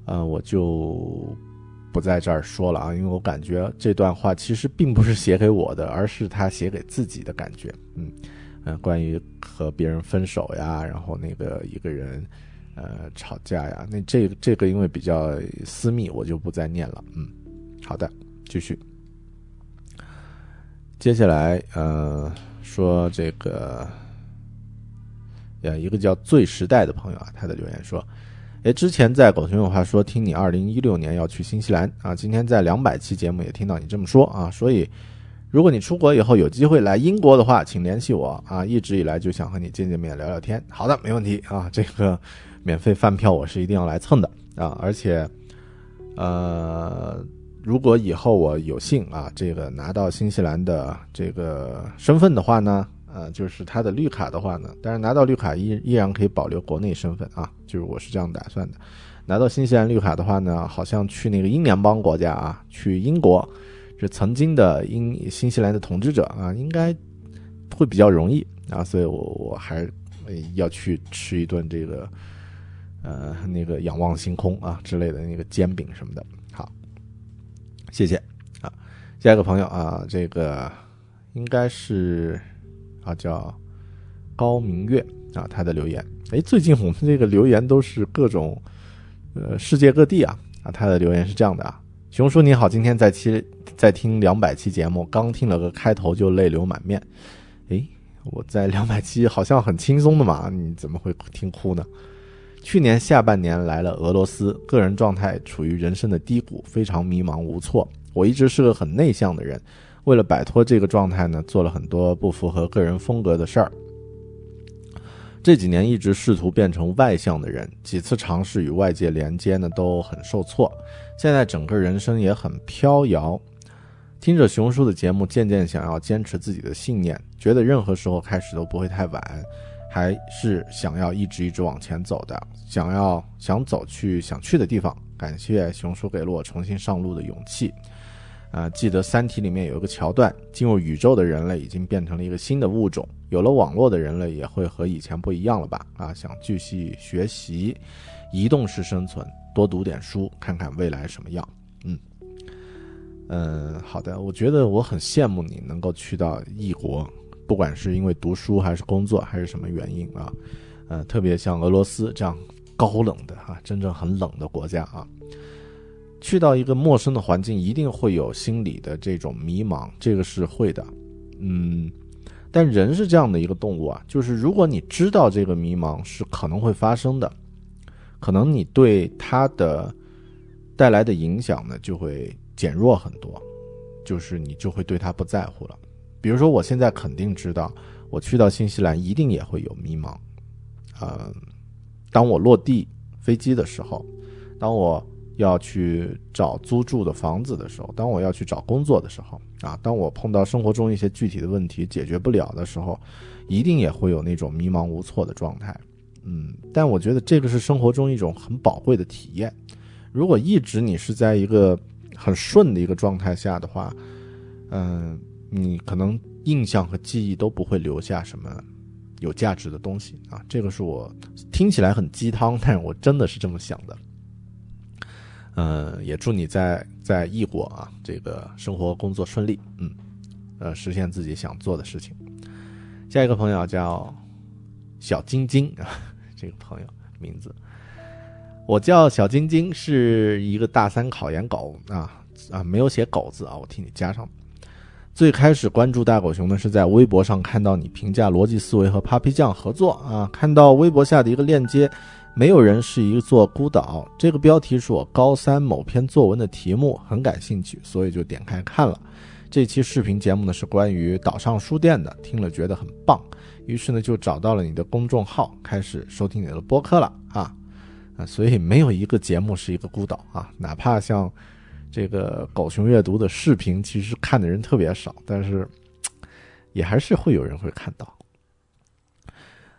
S1: 呃，我就不在这儿说了啊，因为我感觉这段话其实并不是写给我的，而是他写给自己的感觉，嗯嗯，关于和别人分手呀，然后那个一个人。呃，吵架呀，那这这个因为比较私密，我就不再念了。嗯，好的，继续。接下来，呃，说这个，呃，一个叫“最时代”的朋友啊，他的留言说：“哎，之前在狗熊有话说，听你二零一六年要去新西兰啊，今天在两百期节目也听到你这么说啊，所以如果你出国以后有机会来英国的话，请联系我啊，一直以来就想和你见见面聊聊天。好的，没问题啊，这个。”免费饭票我是一定要来蹭的啊！而且，呃，如果以后我有幸啊，这个拿到新西兰的这个身份的话呢，呃，就是他的绿卡的话呢，但是拿到绿卡依依然可以保留国内身份啊，就是我是这样打算的。拿到新西兰绿卡的话呢，好像去那个英联邦国家啊，去英国，是曾经的英新西兰的统治者啊，应该会比较容易啊，所以我我还要去吃一顿这个。呃，那个仰望星空啊之类的那个煎饼什么的，好，谢谢啊。下一个朋友啊，这个应该是啊叫高明月啊，他的留言，哎，最近我们这个留言都是各种呃世界各地啊啊，他的留言是这样的啊，熊叔你好，今天在期在听两百期节目，刚听了个开头就泪流满面，哎，我在两百期好像很轻松的嘛，你怎么会听哭呢？去年下半年来了俄罗斯，个人状态处于人生的低谷，非常迷茫无措。我一直是个很内向的人，为了摆脱这个状态呢，做了很多不符合个人风格的事儿。这几年一直试图变成外向的人，几次尝试与外界连接呢，都很受挫。现在整个人生也很飘摇。听着熊叔的节目，渐渐想要坚持自己的信念，觉得任何时候开始都不会太晚。还是想要一直一直往前走的，想要想走去想去的地方。感谢熊叔给了我重新上路的勇气。啊，记得《三体》里面有一个桥段，进入宇宙的人类已经变成了一个新的物种，有了网络的人类也会和以前不一样了吧？啊，想继续学习，移动式生存，多读点书，看看未来什么样。嗯嗯，好的，我觉得我很羡慕你能够去到异国。不管是因为读书还是工作还是什么原因啊，呃，特别像俄罗斯这样高冷的哈，真正很冷的国家啊，去到一个陌生的环境，一定会有心理的这种迷茫，这个是会的，嗯，但人是这样的一个动物啊，就是如果你知道这个迷茫是可能会发生的，可能你对它的带来的影响呢就会减弱很多，就是你就会对它不在乎了。比如说，我现在肯定知道，我去到新西兰一定也会有迷茫。呃，当我落地飞机的时候，当我要去找租住的房子的时候，当我要去找工作的时候，啊，当我碰到生活中一些具体的问题解决不了的时候，一定也会有那种迷茫无措的状态。嗯，但我觉得这个是生活中一种很宝贵的体验。如果一直你是在一个很顺的一个状态下的话，嗯、你可能印象和记忆都不会留下什么有价值的东西啊。这个是我听起来很鸡汤，但是我真的是这么想的。嗯，也祝你在在异国啊，这个生活工作顺利，嗯，呃，实现自己想做的事情。下一个朋友叫小晶晶啊，这个朋友名字，我叫小晶晶，是一个大三考研狗啊啊，没有写狗字啊，我替你加上。最开始关注大狗熊呢，是在微博上看到你评价逻辑思维和 Papi 酱合作啊，看到微博下的一个链接，没有人是一座孤岛。这个标题是我高三某篇作文的题目，很感兴趣，所以就点开看了。这期视频节目呢是关于岛上书店的，听了觉得很棒，于是呢就找到了你的公众号，开始收听你的播客了啊啊！所以没有一个节目是一个孤岛啊，哪怕像这个狗熊阅读的视频，其实看的人特别少，但是也还是会有人会看到。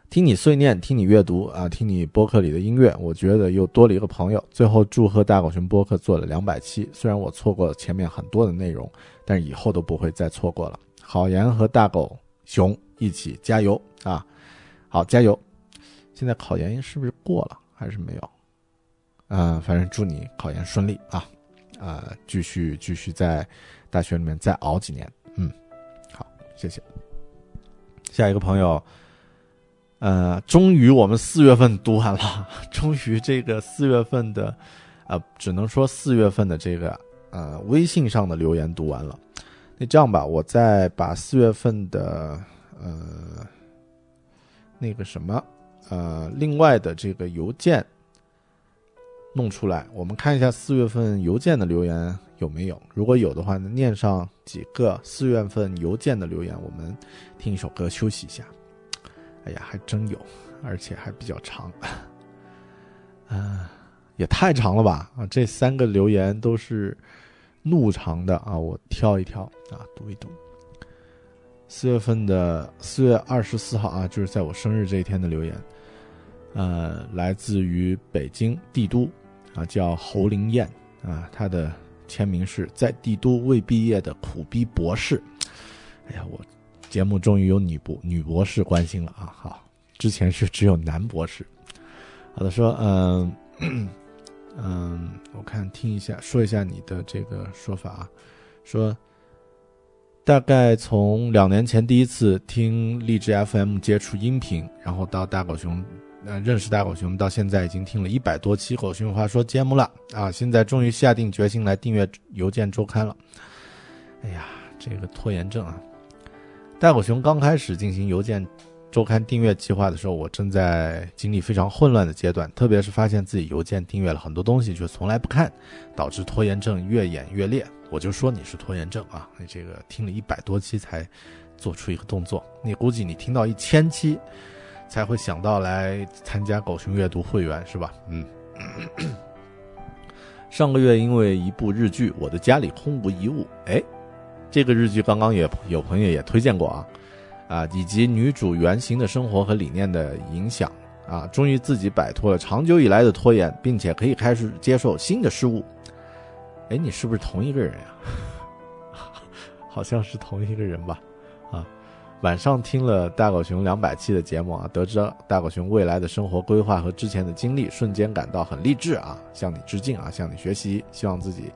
S1: 听你碎念，听你阅读啊，听你播客里的音乐，我觉得又多了一个朋友。最后祝贺大狗熊播客做了两百期，虽然我错过了前面很多的内容，但是以后都不会再错过了。好言和大狗熊一起加油啊！好，加油！现在考研是不是过了还是没有？嗯、反正祝你考研顺利啊！啊、继续继续在大学里面再熬几年。嗯，好，谢谢。下一个朋友，呃，终于我们四月份读完了，终于这个四月份的，呃，只能说四月份的这个呃微信上的留言读完了。那这样吧，我再把四月份的呃那个什么呃另外的这个邮件弄出来，我们看一下四月份邮件的留言有没有。如果有的话呢，念上几个四月份邮件的留言，我们听一首歌休息一下。哎呀，还真有，而且还比较长，啊，也太长了吧！啊，这三个留言都是怒长的啊，我挑一挑啊，读一读。四月份的四月二十四号啊，就是在我生日这一天的留言，呃，来自于北京帝都啊，叫侯灵燕啊，她的签名是在帝都未毕业的苦逼博士。哎呀，我节目终于有女博女博士关心了啊！好，之前是只有男博士。好的，说嗯 嗯，我看听一下，说一下你的这个说法啊，说大概从两年前第一次听荔枝 FM 接触音频，然后到大狗熊，呃，认识大狗熊，到现在已经听了一百多期狗熊话说节目了啊！现在终于下定决心来订阅邮件周刊了。哎呀，这个拖延症啊！大狗熊刚开始进行邮件周刊订阅计划的时候，我正在经历非常混乱的阶段，特别是发现自己邮件订阅了很多东西却从来不看，导致拖延症越演越烈。我就说你是拖延症啊！你这个听了一百多期才做出一个动作，你估计你听到一千期才会想到来参加狗熊阅读会员是吧？嗯。上个月因为一部日剧《我的家里空无一物》，哎，这个日剧刚刚也有朋友也推荐过啊，啊，以及女主原型的生活和理念的影响啊，终于自己摆脱了长久以来的拖延，并且可以开始接受新的事物。哎，你是不是同一个人呀？好像是同一个人吧？啊，晚上听了大狗熊两百期的节目啊，得知大狗熊未来的生活规划和之前的经历，瞬间感到很励志啊，向你致敬啊，向你学习，希望自己。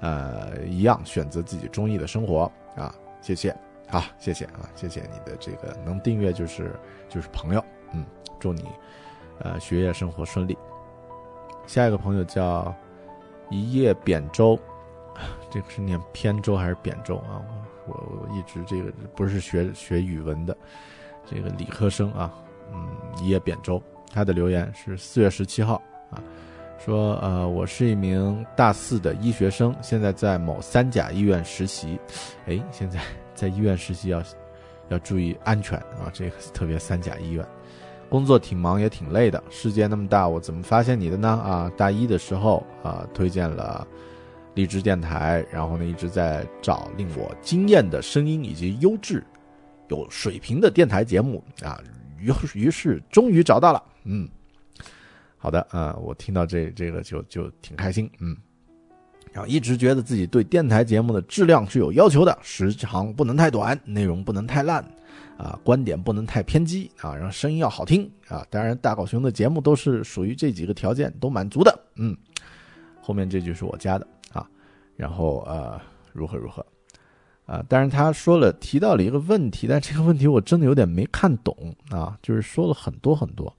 S1: 呃，一样选择自己中意的生活啊！谢谢，好，谢谢啊，谢谢你的这个能订阅就是就是朋友，嗯，祝你呃学业生活顺利。下一个朋友叫一叶扁舟，这个是念扁舟还是扁舟啊？我我我一直这个不是学学语文的，这个理科生啊，嗯，一叶扁舟。他的留言是四月十七号，说呃，我是一名大四的医学生，现在在某三甲医院实习。哎，现在 在医院实习要要注意安全啊，这个特别三甲医院。工作挺忙也挺累的，世界那么大，我怎么发现你的呢？啊，大一的时候啊，推荐了荔枝电台，然后呢一直在找令我惊艳的声音以及优质、有水平的电台节目啊，于于是终于找到了，嗯，好的啊、我听到这这个就就挺开心，嗯。然后一直觉得自己对电台节目的质量是有要求的，时长不能太短，内容不能太烂，啊，观点不能太偏激啊，然后声音要好听啊。当然，大狗熊的节目都是属于这几个条件都满足的。嗯，后面这句是我加的啊。然后呃，如何如何啊？当然他说了提到了一个问题，但这个问题我真的有点没看懂啊，就是说了很多很多。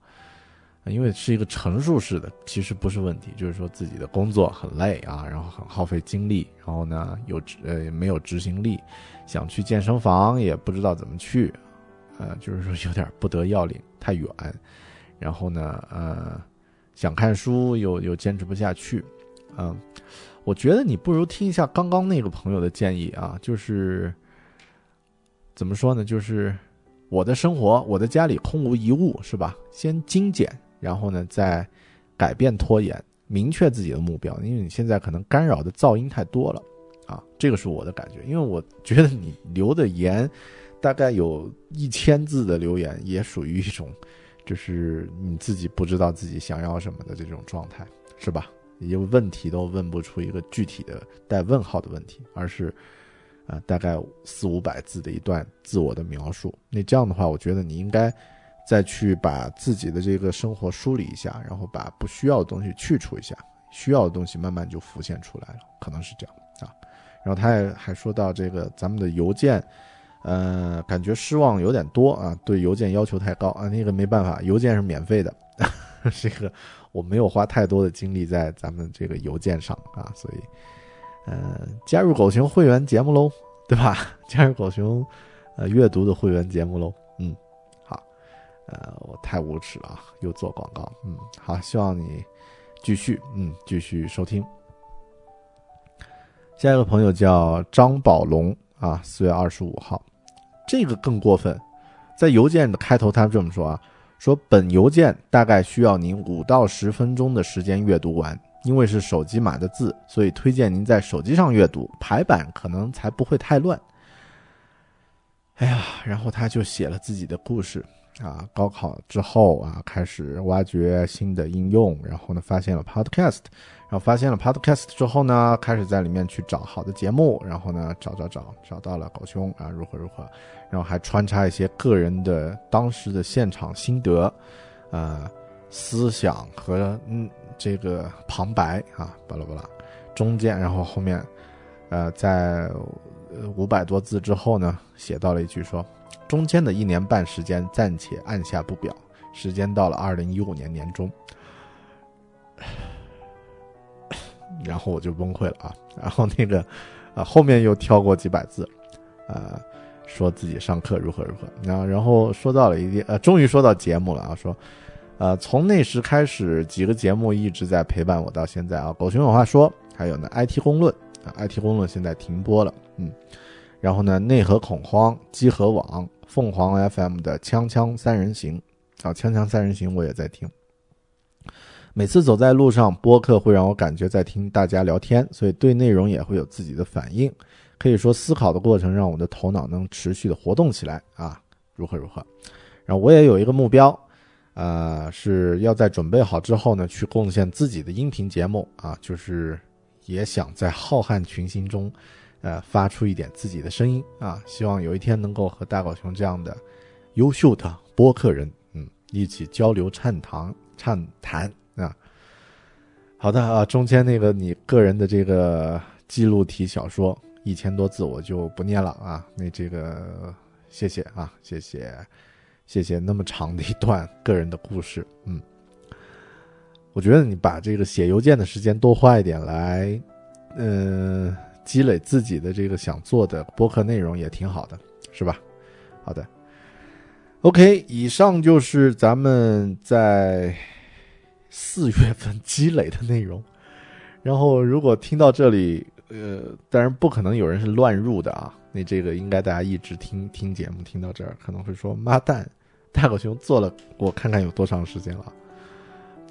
S1: 因为是一个陈述式的，其实不是问题，就是说自己的工作很累啊，然后很耗费精力，然后呢有呃没有执行力，想去健身房也不知道怎么去，呃，就是说有点不得要领，太远，然后呢呃想看书又又坚持不下去，嗯、我觉得你不如听一下刚刚那个朋友的建议啊，就是怎么说呢，就是我的生活，我的家里空无一物，是吧？先精简。然后呢，再改变拖延，明确自己的目标。因为你现在可能干扰的噪音太多了，啊，这个是我的感觉。因为我觉得你留的言，大概有一千字的留言，也属于一种，就是你自己不知道自己想要什么的这种状态，是吧？一个问题都问不出一个具体的带问号的问题，而是，啊、大概四五百字的一段自我的描述。那这样的话，我觉得你应该。再去把自己的这个生活梳理一下，然后把不需要的东西去除一下，需要的东西慢慢就浮现出来了，可能是这样啊。然后他也还说到这个咱们的邮件，呃，感觉失望有点多啊，对邮件要求太高啊。那个没办法，邮件是免费的，这个我没有花太多的精力在咱们这个邮件上啊，所以，呃，加入狗熊会员节目喽，对吧？加入狗熊呃阅读的会员节目喽，呃，我太无耻了，又做广告。嗯，好，希望你继续，嗯，继续收听。下一个朋友叫张宝龙啊，四月二十五号，这个更过分，在邮件的开头他这么说啊，说本邮件大概需要您五到十分钟的时间阅读完，因为是手机码的字，所以推荐您在手机上阅读，排版可能才不会太乱。哎呀，然后他就写了自己的故事。啊，高考之后啊，开始挖掘新的应用，然后呢，发现了 Podcast，然后发现了 Podcast 之后呢，开始在里面去找好的节目，然后呢，找找找，找到了狗兄啊，如何如何，然后还穿插一些个人的当时的现场心得，呃，思想和嗯这个旁白啊，巴拉巴拉，中间，然后后面，呃，在五百多字之后呢，写到了一句说。中间的一年半时间暂且按下不表，时间到了二零一五年年中，然后我就崩溃了啊！然后那个，啊，后面又挑过几百字，呃，说自己上课如何如何，然后然后说到了一，呃，终于说到节目了啊，说，呃，从那时开始，几个节目一直在陪伴我到现在啊，狗熊有话说，还有呢，IT 公论啊，IT 公论现在停播了，嗯。然后呢，内核恐慌、机核网、凤凰 FM 的《锵锵三人行》啊，《锵锵三人行》我也在听。每次走在路上，播客会让我感觉在听大家聊天，所以对内容也会有自己的反应。可以说，思考的过程让我的头脑能持续的活动起来啊，如何如何。然后我也有一个目标，呃，是要在准备好之后呢，去贡献自己的音频节目啊，就是也想在浩瀚群星中。呃，发出一点自己的声音啊，希望有一天能够和大狗熊这样的优秀的播客人，嗯，一起交流畅谈畅谈啊。好的啊，中间那个你个人的这个记录体小说一千多字，我就不念了啊。那这个谢谢啊，谢谢谢谢那么长的一段 个人的故事，嗯，我觉得你把这个写邮件的时间多花一点来。呃积累自己的这个想做的播客内容也挺好的，是吧？好的，OK，以上就是咱们在四月份积累的内容。然后，如果听到这里，呃，当然不可能有人是乱入的啊。那这个应该大家一直听听节目听到这儿，可能会说：“妈蛋，大狗熊做了，我看看有多长时间了。”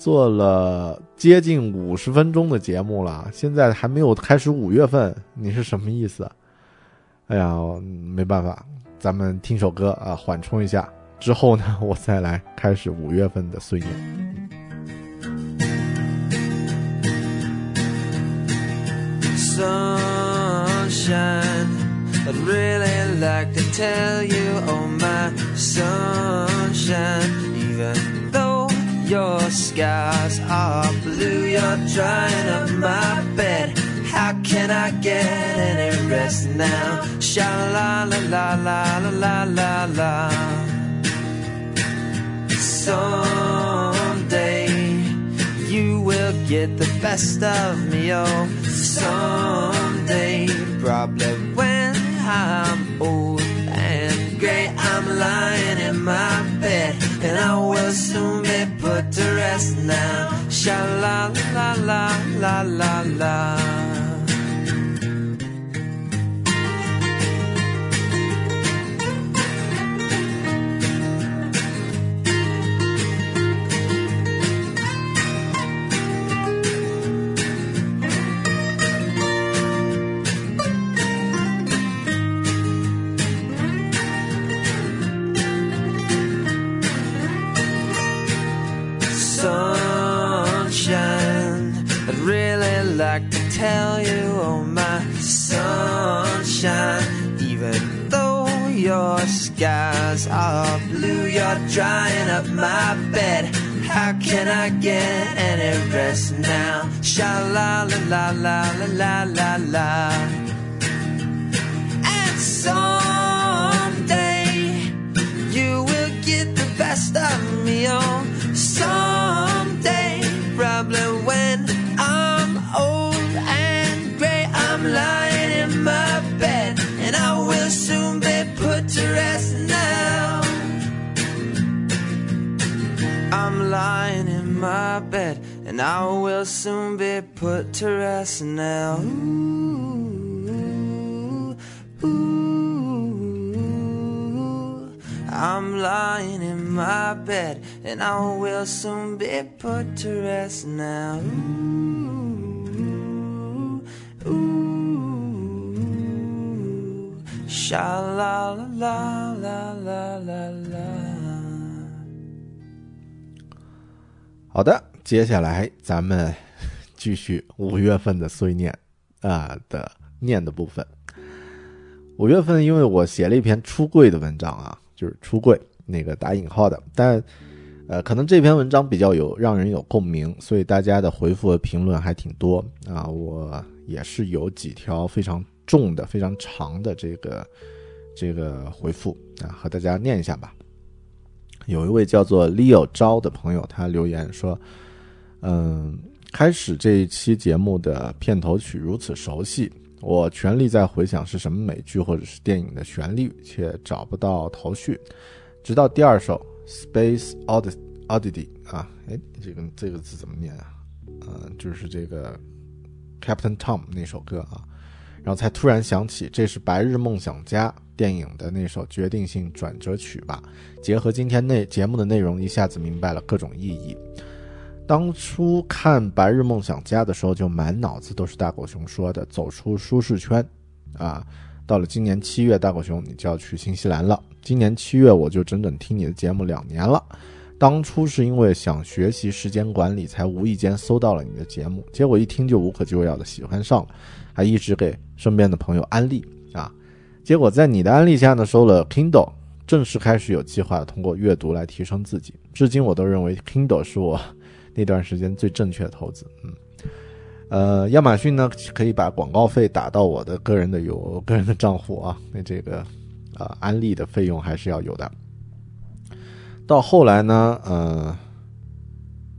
S1: 做了接近五十分钟的节目了，现在还没有开始五月份，你是什么意思？哎呀，没办法，咱们听首歌啊，缓冲一下。之后呢，我再来开始五月份的碎念。
S2: sunshine. I'd really like to tell you, oh my sunshine. Even Your skies are blue, you're drying up my bed. How can I get any rest now? Sha la la la la la la la. Someday you will get the best of me, oh. Someday, probably when I'm old and gray, I'm lying in my bed and I will soon be put to rest now. Sha la la la la la la. your skies are blue. You're drying up my bed. How can I get any rest now? Sha la la la la la la la. And someday you will get the best of me. Oh, someday. Bed, and I will soon be put to rest now. Ooh, ooh. I'm lying in my bed, and I will soon be put to rest now. Ooh, ooh. Sha la la la la la la.
S1: 好的，接下来咱们 继续五月份的碎念啊、的念的部分。五月份，因为我写了一篇出柜的文章啊，就是出柜那个打引号的，但呃，可能这篇文章比较有让人有共鸣，所以大家的回复和评论还挺多啊。我也是有几条非常重的、非常长的这个这个回复啊，和大家念一下吧。有一位叫做 Leo 招的朋友，他留言说：“嗯，开始这一期节目的片头曲如此熟悉，我全力在回想是什么美剧或者是电影的旋律，却找不到头绪。直到第二首《Space Oddity 啊，哎，这个这个字怎么念啊？呃，就是这个 Captain Tom 那首歌啊，然后才突然想起这是《白日梦想家》电影的那首决定性转折曲吧。结合今天内节目的内容，一下子明白了各种意义。当初看《白日梦想家》的时候，就满脑子都是大狗熊说的“走出舒适圈”，啊，到了今年七月，大狗熊你就要去新西兰了。今年七月我就整整听你的节目两年了。当初是因为想学习时间管理，才无意间搜到了你的节目，结果一听就无可救药的喜欢上了，还一直给身边的朋友安利啊。结果在你的安利下呢，收了 Kindle，正式开始有计划地通过阅读来提升自己。至今我都认为 Kindle 是我那段时间最正确的投资。嗯，呃，亚马逊呢可以把广告费打到我的个人的有个人的账户啊，那这个啊、安利的费用还是要有的。到后来呢，呃，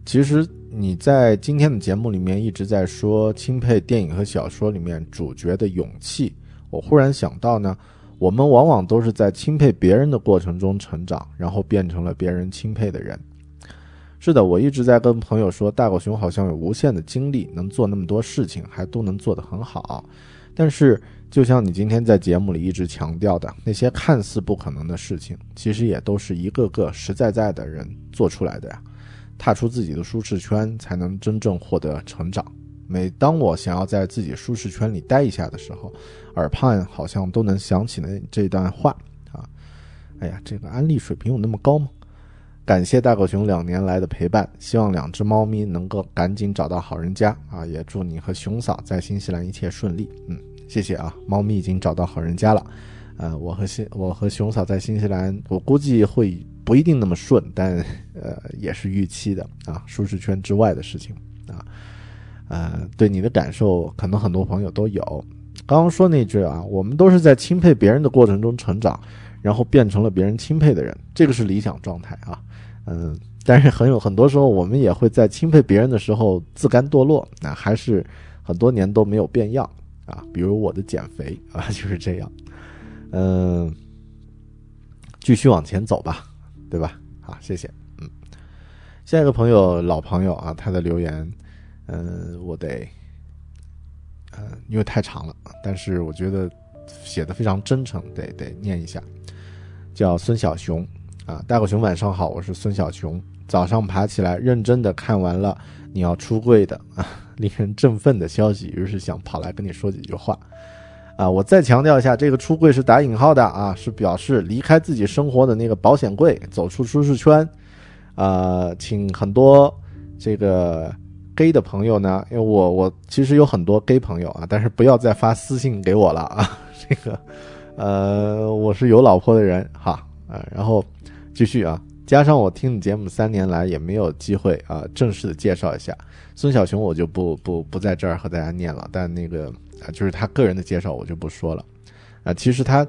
S1: 其实你在今天的节目里面一直在说钦佩电影和小说里面主角的勇气，我忽然想到呢，我们往往都是在钦佩别人的过程中成长，然后变成了别人钦佩的人。是的，我一直在跟朋友说，大狗熊好像有无限的精力，能做那么多事情，还都能做得很好。但是，就像你今天在节目里一直强调的，那些看似不可能的事情，其实也都是一个个实在在的人做出来的呀。踏出自己的舒适圈，才能真正获得成长。每当我想要在自己舒适圈里待一下的时候，耳畔好像都能想起那这段话啊。哎呀，这个安利水平有那么高吗？感谢大狗熊两年来的陪伴，希望两只猫咪能够赶紧找到好人家啊！也祝你和熊嫂在新西兰一切顺利。嗯，谢谢啊，猫咪已经找到好人家了。呃，我和新我和熊嫂在新西兰，我估计会不一定那么顺，但呃也是预期的啊，舒适圈之外的事情啊。呃，对你的感受，可能很多朋友都有。刚刚说那句啊，我们都是在钦佩别人的过程中成长，然后变成了别人钦佩的人，这个是理想状态啊。嗯，但是很有很多时候，我们也会在钦佩别人的时候自甘堕落，那还是很多年都没有变样啊。比如我的减肥啊，就是这样。嗯，继续往前走吧，对吧？好，谢谢。嗯，下一个朋友，老朋友啊，他的留言，嗯，我得，呃，因为太长了，但是我觉得写的非常真诚，得得念一下。叫孙小熊啊，大狗熊晚上好，我是孙小熊。早上爬起来，认真的看完了你要出柜的啊，令人振奋的消息，于是想跑来跟你说几句话。啊，我再强调一下，这个出柜是打引号的啊，是表示离开自己生活的那个保险柜，走出舒适圈。啊，请很多这个 gay 的朋友呢，因为我我其实有很多 gay 朋友啊，但是不要再发私信给我了啊，这个呃，我是有老婆的人哈，啊，然后继续啊，加上我听你节目三年来也没有机会啊，正式的介绍一下孙小熊，我就不不不在这儿和大家念了，但那个。啊，就是他个人的介绍，我就不说了。啊，其实他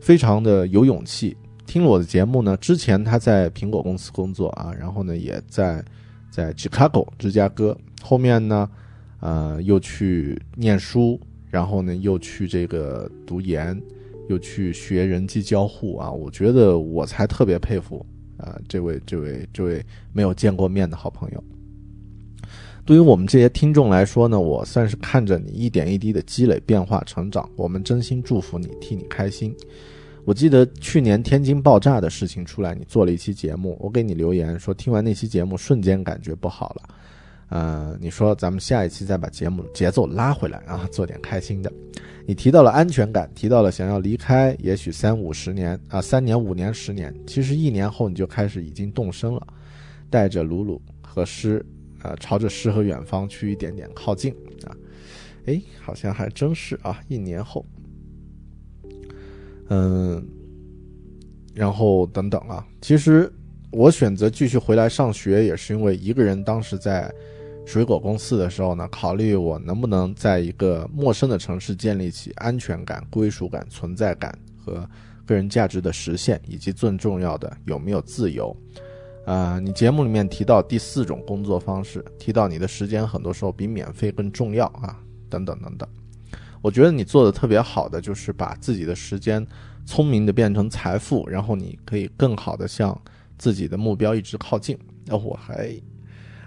S1: 非常的有勇气。听了我的节目呢，之前他在苹果公司工作啊，然后呢也在在 Chicago 芝加哥，后面呢，呃，又去念书，然后呢又去这个读研，又去学人机交互啊。我觉得我才特别佩服啊，这位这位这位没有见过面的好朋友。对于我们这些听众来说呢，我算是看着你一点一滴的积累、变化、成长，我们真心祝福你，替你开心。我记得去年天津爆炸的事情出来，你做了一期节目，我给你留言说，听完那期节目瞬间感觉不好了。呃，你说咱们下一期再把节目节奏拉回来啊，做点开心的。你提到了安全感，提到了想要离开，也许三五十年啊，三年、五年、十年，其实一年后你就开始已经动身了，带着鲁鲁和诗。呃，朝着诗和远方去一点点靠近啊，哎，好像还真是啊，一年后，嗯，然后等等啊，其实我选择继续回来上学，也是因为一个人当时在水果公司的时候呢，考虑我能不能在一个陌生的城市建立起安全感、归属感、存在感和个人价值的实现，以及最重要的有没有自由。啊，你节目里面提到第四种工作方式，提到你的时间很多时候比免费更重要啊，等等等等。我觉得你做的特别好的就是把自己的时间聪明的变成财富，然后你可以更好的向自己的目标一直靠近。那我还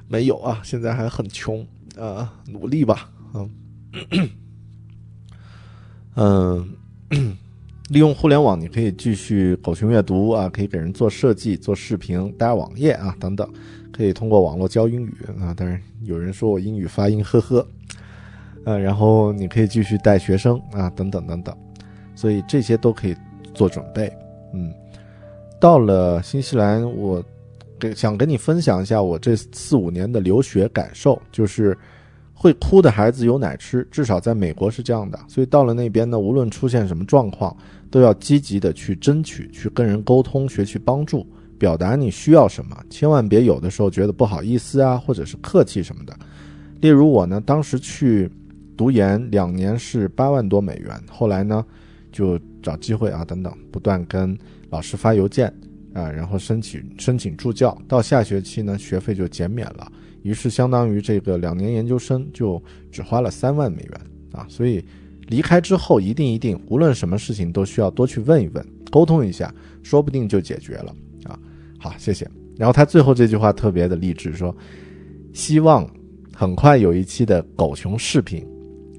S1: 没有啊，现在还很穷啊，努力吧，嗯 嗯。利用互联网，你可以继续狗熊阅读啊，可以给人做设计、做视频、搭网页啊等等，可以通过网络教英语啊。当然，有人说我英语发音呵呵，呃，然后你可以继续带学生啊等等等等，所以这些都可以做准备。嗯，到了新西兰，我给想跟你分享一下我这四五年的留学感受，就是。会哭的孩子有奶吃，至少在美国是这样的。所以到了那边呢，无论出现什么状况，都要积极的去争取，去跟人沟通，学去帮助，表达你需要什么，千万别有的时候觉得不好意思啊，或者是客气什么的。例如我呢，当时去读研两年是八万多美元，后来呢就找机会啊等等，不断跟老师发邮件，啊，然后申请申请助教，到下学期呢学费就减免了，于是相当于这个两年研究生就只花了三万美元啊，所以离开之后一定一定，无论什么事情都需要多去问一问，沟通一下，说不定就解决了啊。好，谢谢。然后他最后这句话特别的励志，说希望很快有一期的狗熊视频，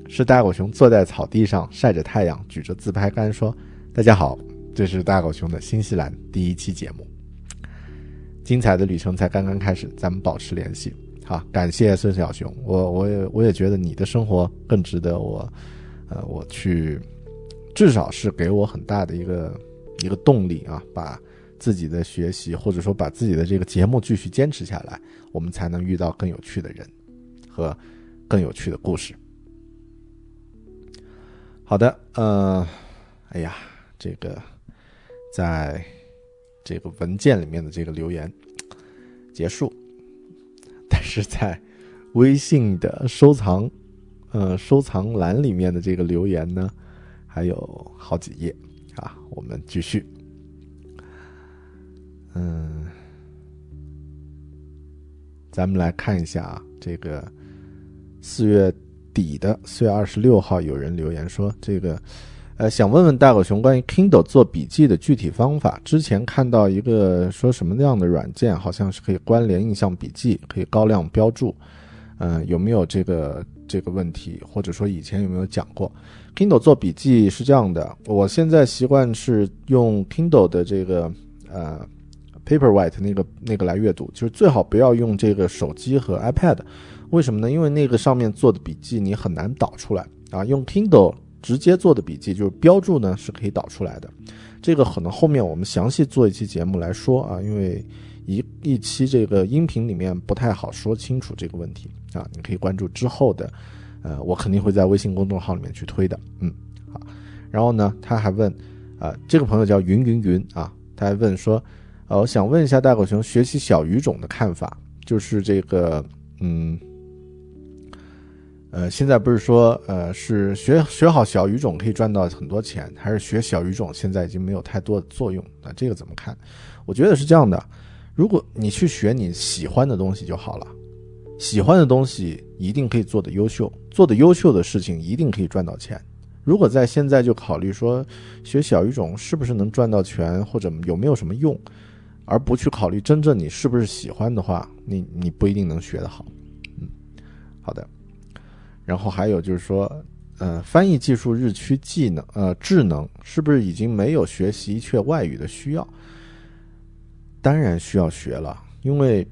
S1: 是大狗熊坐在草地上晒着太阳，举着自拍杆说：“大家好，这是大狗熊的新西兰第一期节目。”精彩的旅程才刚刚开始，咱们保持联系。好，感谢孙小熊，我我也我也觉得你的生活更值得我，呃，我去，至少是给我很大的一个一个动力啊，把自己的学习或者说把自己的这个节目继续坚持下来，我们才能遇到更有趣的人和更有趣的故事。好的，呃，哎呀，这个在这个文件里面的这个留言结束，但是在微信的收藏呃收藏栏里面的这个留言呢，还有好几页啊，我们继续。嗯，咱们来看一下啊，这个四月底的四月二十六号，有人留言说，这个呃，想问问大狗熊关于 Kindle 做笔记的具体方法。之前看到一个说什么那样的软件，好像是可以关联印象笔记，可以高亮标注。嗯、有没有这个这个问题？或者说以前有没有讲过？Kindle 做笔记是这样的，我现在习惯是用 Kindle 的这个呃 Paperwhite 那个那个来阅读，就是最好不要用这个手机和 iPad。为什么呢？因为那个上面做的笔记你很难导出来啊，用 Kindle 直接做的笔记就是标注呢是可以导出来的。这个可能后面我们详细做一期节目来说啊，因为一一期这个音频里面不太好说清楚这个问题啊，你可以关注之后的，呃，我肯定会在微信公众号里面去推的，嗯，好。然后呢，他还问，啊、这个朋友叫云云云啊，他还问说，呃，我想问一下大狗熊学习小语种的看法，就是这个，嗯。呃，现在不是说，呃，是学学好小语种可以赚到很多钱，还是学小语种现在已经没有太多的作用？那这个怎么看？我觉得是这样的，如果你去学你喜欢的东西就好了，喜欢的东西一定可以做得优秀，做得优秀的事情一定可以赚到钱。如果在现在就考虑说学小语种是不是能赚到钱，或者有没有什么用，而不去考虑真正你是不是喜欢的话，你你不一定能学得好。嗯，好的。然后还有就是说，呃，翻译技术日趋技能呃智能，是不是已经没有学习一切外语的需要？当然需要学了，因为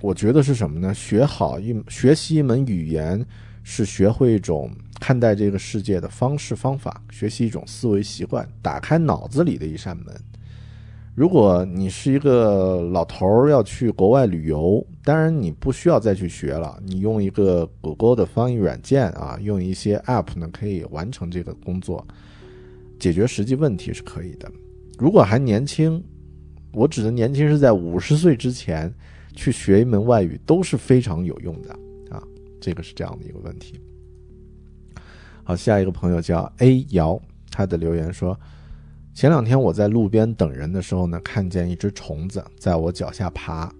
S1: 我觉得是什么呢？学好一学习一门语言，是学会一种看待这个世界的方式方法，学习一种思维习惯，打开脑子里的一扇门。如果你是一个老头儿要去国外旅游，当然你不需要再去学了，你用一个谷歌的翻译软件啊，用一些 App 呢，可以完成这个工作，解决实际问题是可以的。如果还年轻，我指的年轻是在五十岁之前去学一门外语都是非常有用的啊，这个是这样的一个问题。好，下一个朋友叫 A 瑶，他的留言说。前两天我在路边等人的时候呢，看见一只虫子在我脚下爬，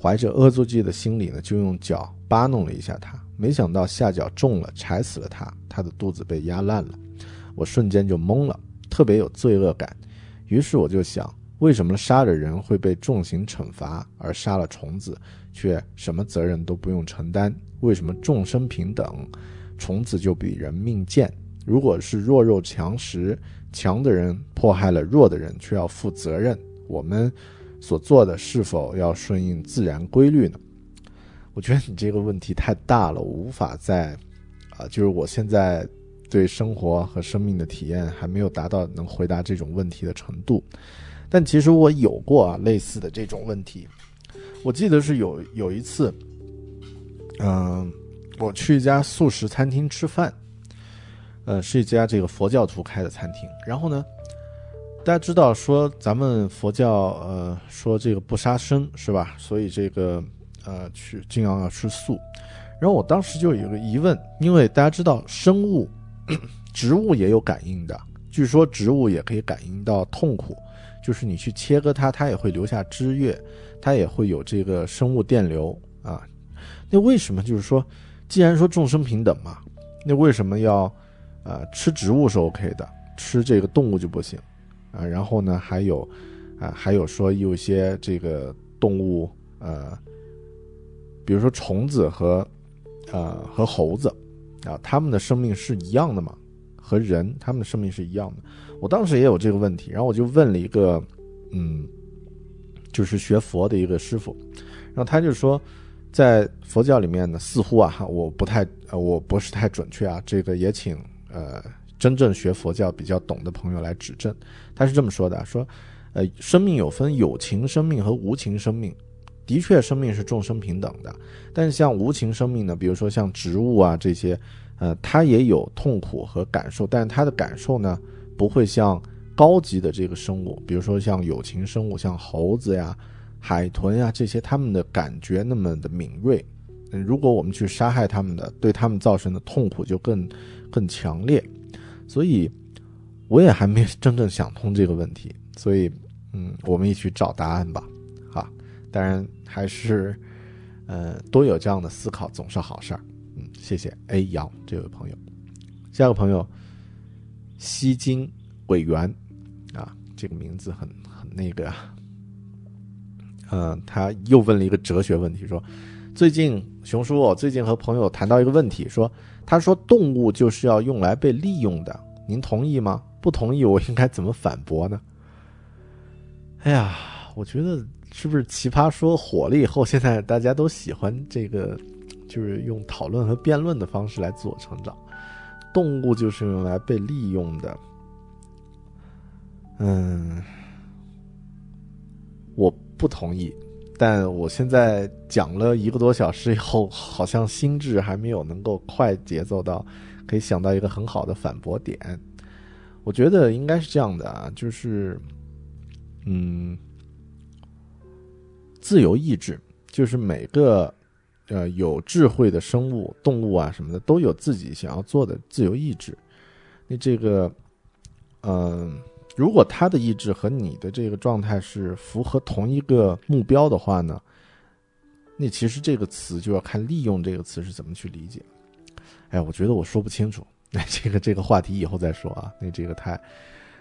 S1: 怀着恶作剧的心理呢，就用脚扒弄了一下它，没想到下脚重了，踩死了它，它的肚子被压烂了，我瞬间就懵了，特别有罪恶感。于是我就想，为什么杀了人会被重刑惩罚，而杀了虫子却什么责任都不用承担？为什么众生平等，虫子就比人命贱？如果是弱肉强食，强的人迫害了弱的人，却要负责任，我们所做的是否要顺应自然规律呢？我觉得你这个问题太大了，我无法在啊，就是我现在对生活和生命的体验还没有达到能回答这种问题的程度。但其实我有过啊类似的这种问题，我记得是有有一次，嗯、我去一家素食餐厅吃饭。呃，是一家这个佛教徒开的餐厅。然后呢，大家知道说咱们佛教呃说这个不杀生是吧？所以这个呃去尽量要吃素。然后我当时就有个疑问，因为大家知道生物、植物也有感应的，据说植物也可以感应到痛苦，就是你去切割它，它也会留下汁液，它也会有这个生物电流啊。那为什么就是说，既然说众生平等嘛，那为什么要呃吃植物是 OK 的，吃这个动物就不行啊？然后呢，还有啊，还有说有些这个动物呃，比如说虫子和呃和猴子啊，它们的生命是一样的嘛？和人他们的生命是一样的。我当时也有这个问题，然后我就问了一个嗯，就是学佛的一个师傅，然后他就说。在佛教里面呢，似乎啊，我不太，我不是太准确啊，这个也请呃真正学佛教比较懂的朋友来指正。他是这么说的，说，呃，生命有分有情生命和无情生命，的确生命是众生平等的，但是像无情生命呢，比如说像植物啊这些，呃，它也有痛苦和感受，但是它的感受呢，不会像高级的这个生物，比如说像有情生物，像猴子呀。海豚呀，这些他们的感觉那么的敏锐，嗯，如果我们去杀害他们的，对他们造成的痛苦就更更强烈，所以我也还没真正想通这个问题，所以嗯，我们一起找答案吧，哈，当然还是呃多有这样的思考总是好事儿，嗯，谢谢 A 杨这位朋友，下个朋友西京委员啊，这个名字很很那个。嗯，他又问了一个哲学问题，说：“最近熊叔，我最近和朋友谈到一个问题，说，他说动物就是要用来被利用的，您同意吗？不同意，我应该怎么反驳呢？”哎呀，我觉得是不是奇葩说火了以后，现在大家都喜欢这个，就是用讨论和辩论的方式来自我成长。动物就是用来被利用的，嗯，我。不同意，但我现在讲了一个多小时以后，好像心智还没有能够快节奏到可以想到一个很好的反驳点。我觉得应该是这样的啊，就是，嗯，自由意志，就是每个呃有智慧的生物、动物啊什么的都有自己想要做的自由意志。那这个，嗯。如果他的意志和你的这个状态是符合同一个目标的话呢，那其实这个词就要看“利用”这个词是怎么去理解。哎，我觉得我说不清楚，那 这个这个话题以后再说啊。那这个太，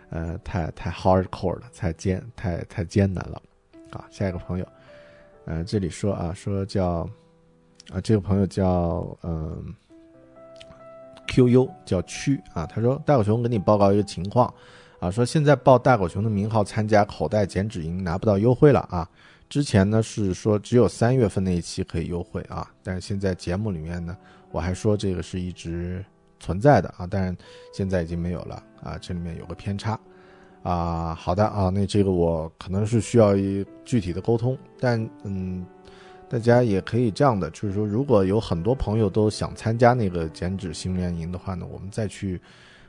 S1: 呃，太太 hardcore 了，太艰太太艰难了。啊，下一个朋友，呃，这里说啊，说叫啊，这个朋友叫嗯，QU 叫区啊，他说大狗熊给你报告一个情况。啊，说现在报大狗熊的名号参加口袋减脂营拿不到优惠了啊！之前呢是说只有三月份那一期可以优惠啊，但是现在节目里面呢，我还说这个是一直存在的啊，但是现在已经没有了啊，这里面有个偏差啊。好的啊，那这个我可能是需要一具体的沟通，但嗯，大家也可以这样的，就是说如果有很多朋友都想参加那个减脂训练营的话呢，我们再去。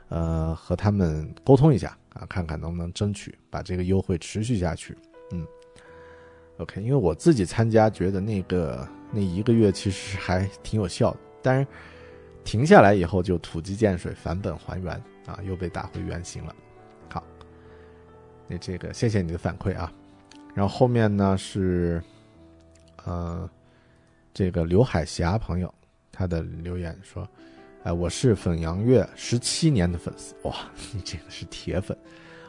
S1: 呃，和他们沟通一下啊，看看能不能争取把这个优惠持续下去。嗯，OK，因为我自己参加，觉得那个那一个月其实还挺有效的，但是停下来以后就土鸡见水，返本还原啊，又被打回原形了。好，那这个谢谢你的反馈啊。然后后面呢是，呃，这个刘海霞朋友他的留言说。哎，我是粉杨月十七年的粉丝哇，你 这个是铁粉。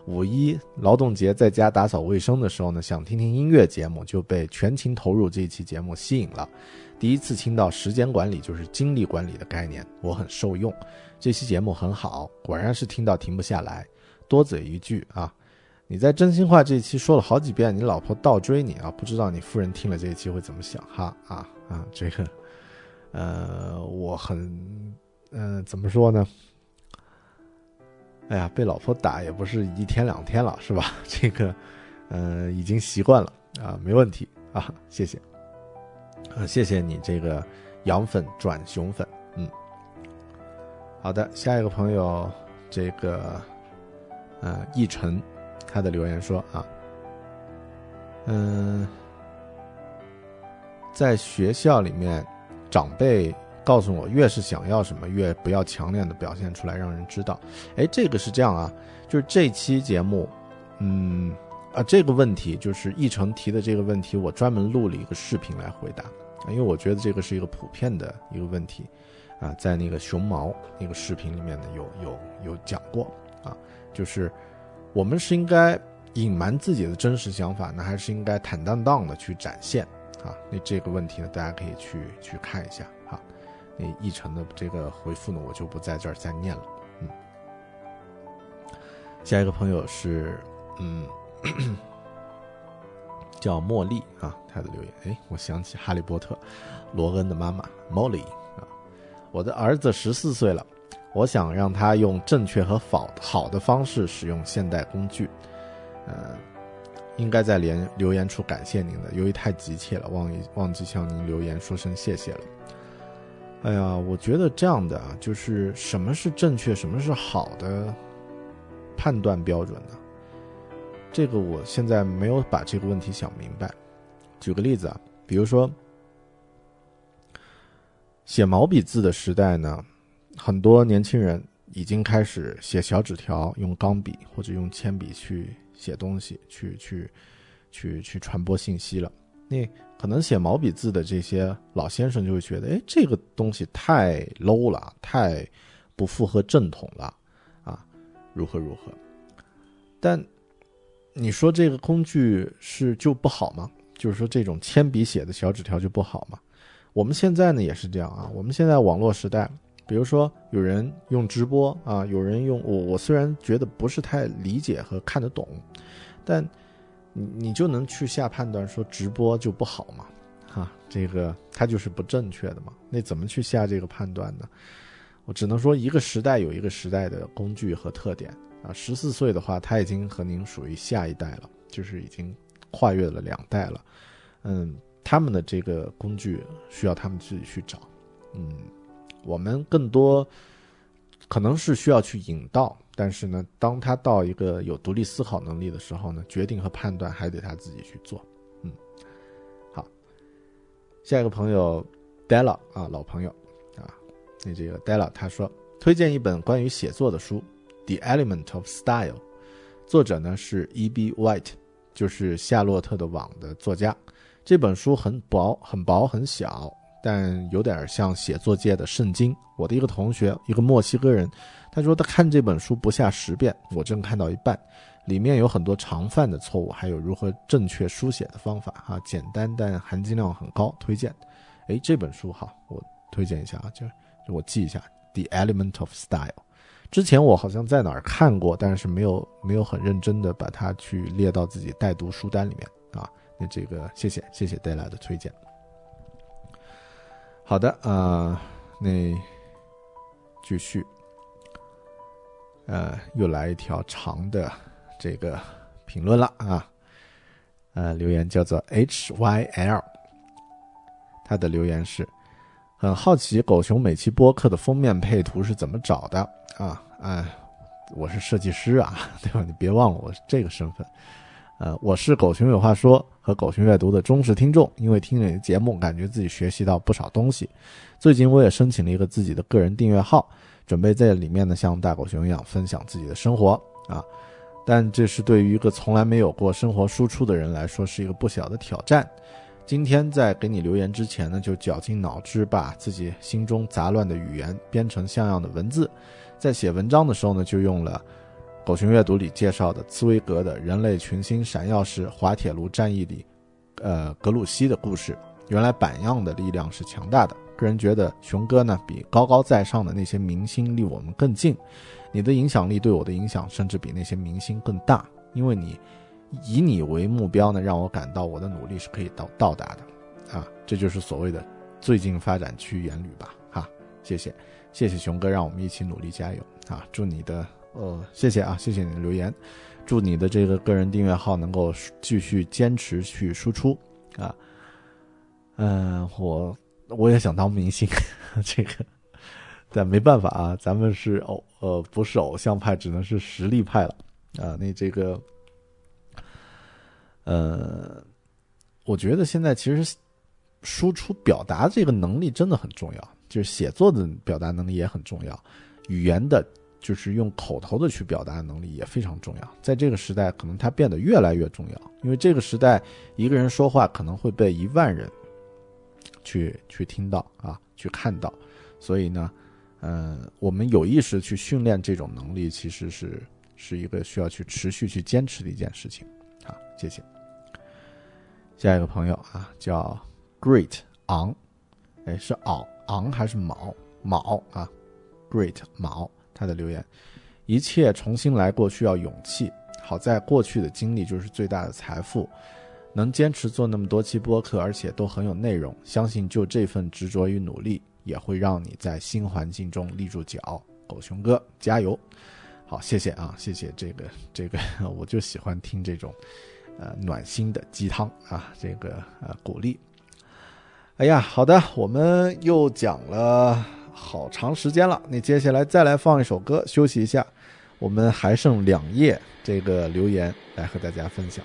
S1: 五一劳动节在家打扫卫生的时候呢，想听听音乐节目，就被全情投入这一期节目吸引了。第一次听到时间管理就是精力管理的概念，我很受用。这期节目很好，果然是听到停不下来。多嘴一句啊，你在真心话这一期说了好几遍，你老婆倒追你啊，不知道你夫人听了这一期会怎么想哈啊啊，这个，呃，我很。嗯，怎么说呢？哎呀，被老婆打也不是一天两天了，是吧？这个，嗯，已经习惯了啊，没问题啊，谢谢，啊，谢谢你这个羊粉转熊粉，嗯，好的，下一个朋友，这个，呃，易晨，他的留言说啊，嗯，在学校里面，长辈。告诉我，越是想要什么，越不要强烈的表现出来，让人知道。哎，这个是这样啊，就是这期节目，嗯，啊，这个问题就是议程提的这个问题，我专门录了一个视频来回答，因为我觉得这个是一个普遍的一个问题，啊，在那个熊毛那个视频里面呢有有有讲过啊，就是我们是应该隐瞒自己的真实想法呢，还是应该坦荡荡的去展现啊？那这个问题呢，大家可以去去看一下啊。那议程的这个回复呢，我就不在这儿再念了。嗯，下一个朋友是嗯。叫茉莉啊，他的留言，哎，我想起《哈利波特》罗恩的妈妈 Molly 啊，我的儿子十四岁了，我想让他用正确和好好的方式使用现代工具，呃，应该在连留言处感谢您的，由于太急切了，忘忘记向您留言说声谢谢了。哎呀，我觉得这样的啊，就是什么是正确，什么是好的判断标准呢？这个我现在没有把这个问题想明白。举个例子啊，比如说写毛笔字的时代呢，很多年轻人已经开始写小纸条，用钢笔或者用铅笔去写东西，去去去去传播信息了。那可能写毛笔字的这些老先生就会觉得，哎，这个东西太 low 了，太不符合正统了，啊，如何如何？但你说这个工具是就不好吗？就是说这种铅笔写的小纸条就不好吗？我们现在呢也是这样啊。我们现在网络时代，比如说有人用直播啊，有人用我，我虽然觉得不是太理解和看得懂，但你你就能去下判断说直播就不好嘛？哈，这个它就是不正确的嘛？那怎么去下这个判断呢？我只能说一个时代有一个时代的工具和特点。啊，十四岁的话，他已经和您属于下一代了，就是已经跨越了两代了。嗯，他们的这个工具需要他们自己去找。嗯，我们更多可能是需要去引导，但是呢，当他到一个有独立思考能力的时候呢，决定和判断还得他自己去做。嗯，好，下一个朋友 Della 啊，老朋友啊，那这个 Della 他说推荐一本关于写作的书。The Element of Style，作者呢是 E.B. White，就是《夏洛特的网》的作家。这本书很薄、很薄、很小，但有点像写作界的圣经。我的一个同学，一个墨西哥人，他说他看这本书不下十遍。我正看到一半，里面有很多常犯的错误，还有如何正确书写的方法。哈，简单但含金量很高，推荐。哎，这本书好，我推荐一下啊，就我记一下，《The Element of Style》。之前我好像在哪儿看过，但是没有没有很认真的把它去列到自己带读书单里面啊。那这个谢谢谢谢带来的推荐。好的啊，那继续，呃，又来一条长的这个评论了啊。呃，留言叫做 H Y L，他的留言是。很好奇狗熊每期播客的封面配图是怎么找的啊？哎，我是设计师啊，对吧？你别忘了我是这个身份。呃，我是狗熊有话说和狗熊阅读的忠实听众，因为听你的节目，感觉自己学习到不少东西。最近我也申请了一个自己的个人订阅号，准备在里面呢像大狗熊一样分享自己的生活啊。但这是对于一个从来没有过生活输出的人来说，是一个不小的挑战。今天在给你留言之前呢，就绞尽脑汁把自己心中杂乱的语言编成像样的文字。在写文章的时候呢，就用了《狗熊阅读》里介绍的茨威格的《人类群星闪耀时滑铁卢战役》里，呃，格鲁希的故事。原来榜样的力量是强大的。个人觉得熊哥呢，比高高在上的那些明星离我们更近。你的影响力对我的影响，甚至比那些明星更大，因为你。以你为目标呢，让我感到我的努力是可以到到达的，啊，这就是所谓的最近发展区言旅吧，哈，谢谢，谢谢熊哥，让我们一起努力加油啊！祝你的，呃，谢谢啊，谢谢你的留言，祝你的这个个人订阅号能够继续坚持去输出啊，嗯，我我也想当明星，这个，但没办法啊，咱们是偶呃不是偶像派，只能是实力派了啊，那这个。呃，我觉得现在其实输出表达这个能力真的很重要，就是写作的表达能力也很重要，语言的就是用口头的去表达能力也非常重要。在这个时代，可能它变得越来越重要，因为这个时代一个人说话可能会被一万人去去听到啊，去看到，所以呢，呃，我们有意识去训练这种能力，其实是是一个需要去持续去坚持的一件事情。好，谢谢。下一个朋友啊，叫 Great 昂，哎，是昂昂还是毛毛啊？Great 毛，他的留言，一切重新来过需要勇气。好在过去的经历就是最大的财富，能坚持做那么多期播客，而且都很有内容，相信就这份执着与努力，也会让你在新环境中立住脚。狗熊哥，加油！好，谢谢啊，谢谢这个这个，我就喜欢听这种呃暖心的鸡汤啊，这个呃鼓励。哎呀，好的，我们又讲了好长时间了，那接下来再来放一首歌休息一下，我们还剩两页这个留言来和大家分享，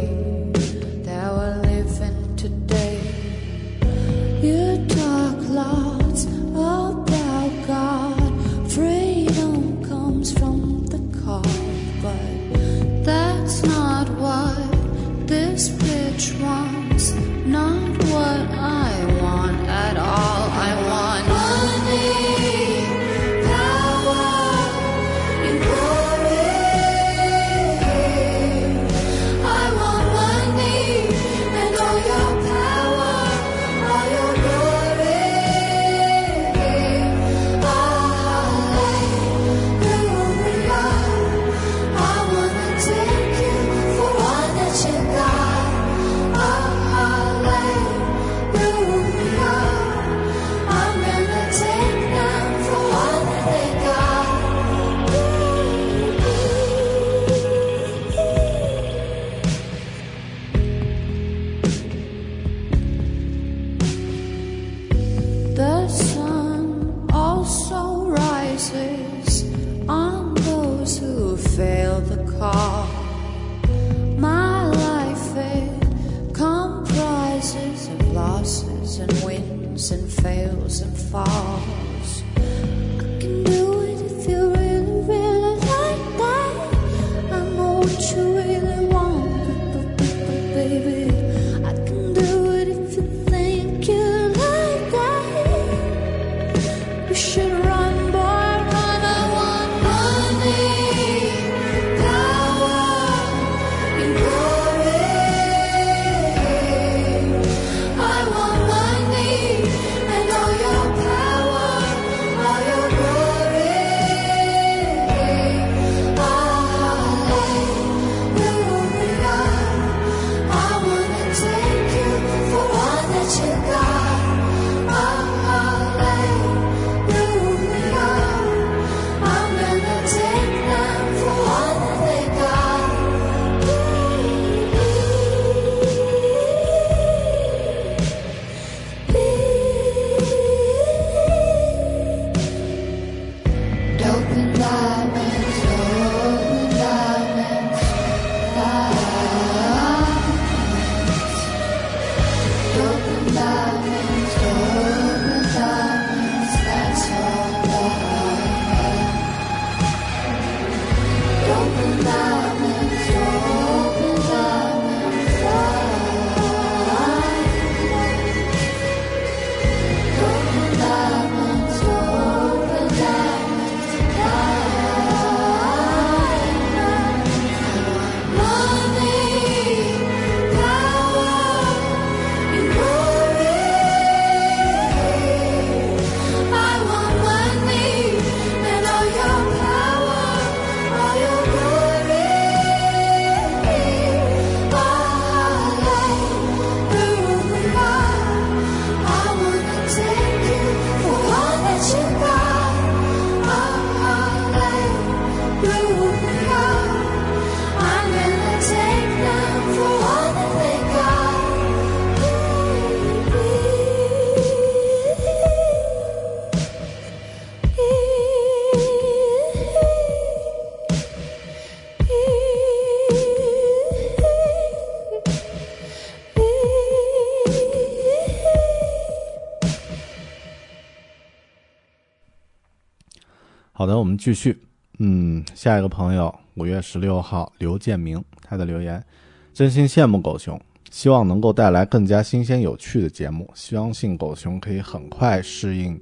S1: 继续。嗯，下一个朋友，五月十六号，刘建明，他的留言：真心羡慕狗熊，希望能够带来更加新鲜有趣的节目，相信狗熊可以很快适应，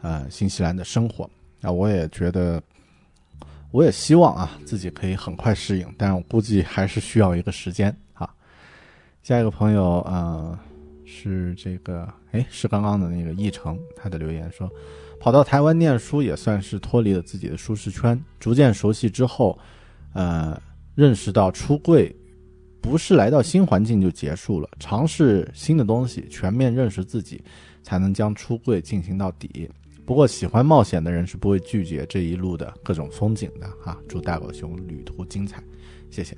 S1: 呃，新西兰的生活。啊，我也觉得，我也希望啊自己可以很快适应，但我估计还是需要一个时间啊。下一个朋友，呃，是这个，哎，是刚刚的那个易成，他的留言说。跑到台湾念书也算是脱离了自己的舒适圈，逐渐熟悉之后，呃，认识到出柜不是来到新环境就结束了，尝试新的东西，全面认识自己，才能将出柜进行到底。不过，喜欢冒险的人是不会拒绝这一路的各种风景的啊！祝大狗熊旅途精彩，谢谢。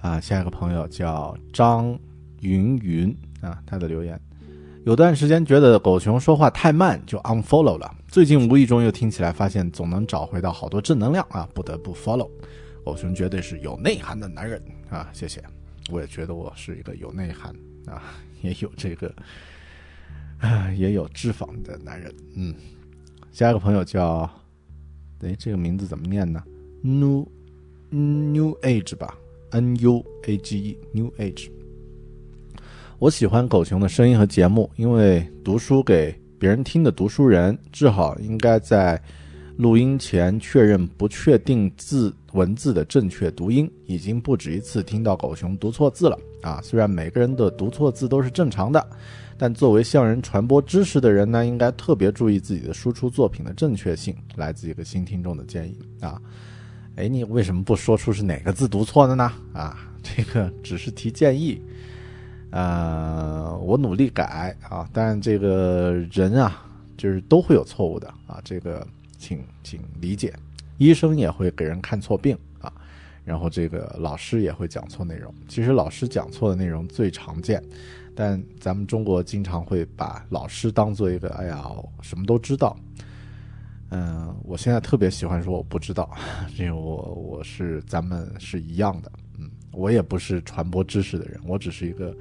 S1: 啊，下一个朋友叫张云云啊，他的留言。有段时间觉得狗熊说话太慢，就 unfollow 了。最近无意中又听起来，发现总能找回到好多正能量啊，不得不 follow。狗熊绝对是有内涵的男人啊，谢谢。我也觉得我是一个有内涵啊，也有这个啊，也有脂肪的男人。嗯，下一个朋友叫，哎，这个名字怎么念呢？New New Age 吧，N U A G E New Age。我喜欢狗熊的声音和节目，因为读书给别人听的读书人，至少应该在录音前确认不确定字文字的正确读音。已经不止一次听到狗熊读错字了啊！虽然每个人的读错字都是正常的，但作为向人传播知识的人呢，应该特别注意自己的输出作品的正确性。来自一个新听众的建议啊！哎，你为什么不说出是哪个字读错的呢？啊，这个只是提建议。呃，我努力改啊，但这个人啊，就是都会有错误的啊，这个请请理解。医生也会给人看错病啊，然后这个老师也会讲错内容。其实老师讲错的内容最常见，但咱们中国经常会把老师当做一个哎呀什么都知道。嗯，我现在特别喜欢说我不知道，因为我我是咱们是一样的。嗯，我也不是传播知识的人，我只是一个。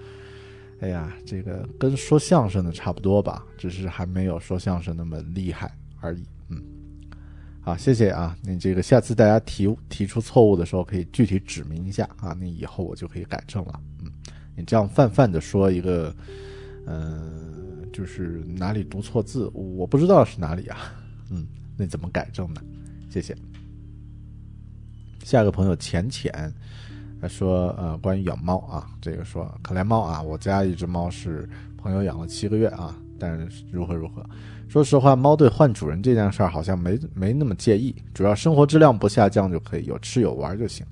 S1: 哎呀，这个跟说相声的差不多吧，只是还没有说相声那么厉害而已。嗯，好，谢谢啊。你这个下次大家提提出错误的时候，可以具体指明一下啊，那以后我就可以改正了。嗯，你这样泛泛的说一个，嗯，就是哪里读错字，我不知道是哪里啊。嗯，那怎么改正呢？谢谢。下一个朋友浅浅。说：“呃，关于养猫啊，这个说可怜猫啊，我家一只猫是朋友养了七个月啊，但是如何如何？说实话，猫对换主人这件事儿好像没没那么介意，主要生活质量不下降就可以，有吃有玩就行。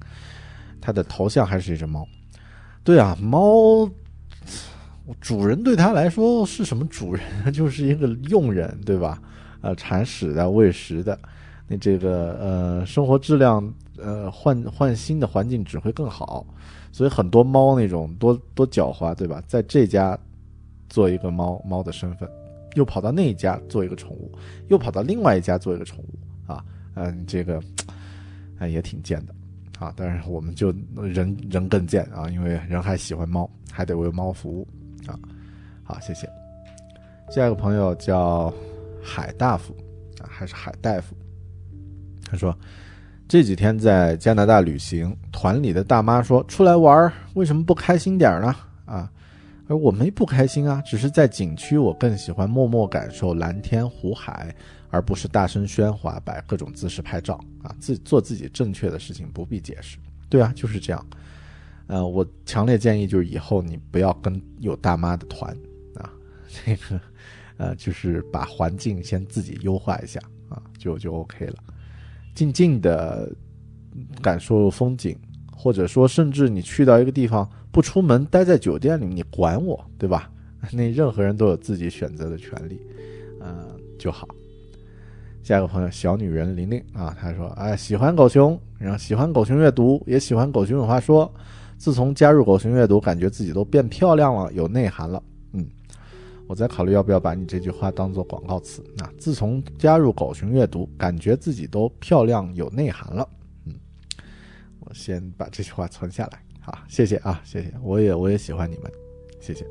S1: 他的头像还是一只猫，对啊，猫主人对他来说是什么主人？就是一个佣人，对吧？呃，铲屎的、喂食的，那这个呃，生活质量。”呃，换换新的环境只会更好，所以很多猫那种多多狡猾，对吧？在这家做一个猫猫的身份，又跑到那一家做一个宠物，又跑到另外一家做一个宠物啊，嗯，这个哎也挺贱的啊。但是我们就人人更贱啊，因为人还喜欢猫，还得为猫服务啊。好，谢谢。下一个朋友叫海大夫啊，还是海大夫？他说。这几天在加拿大旅行，团里的大妈说：“出来玩为什么不开心点呢？”啊，而我没不开心啊，只是在景区，我更喜欢默默感受蓝天湖海，而不是大声喧哗，摆各种姿势拍照啊。自做自己正确的事情，不必解释。对啊，就是这样。呃，我强烈建议就是以后你不要跟有大妈的团啊，这个，呃，就是把环境先自己优化一下啊，就就 OK 了。静静的感受风景，或者说，甚至你去到一个地方不出门，待在酒店里，你管我，对吧？那任何人都有自己选择的权利，嗯，就好。下一个朋友，小女人玲玲啊，她说：“哎，喜欢狗熊，然后喜欢狗熊阅读，也喜欢狗熊有话说。自从加入狗熊阅读，感觉自己都变漂亮了，有内涵了。”我在考虑要不要把你这句话当做广告词。那自从加入狗熊阅读，感觉自己都漂亮有内涵了。嗯，我先把这句话存下来。好，谢谢啊，谢谢。我也我也喜欢你们，谢谢。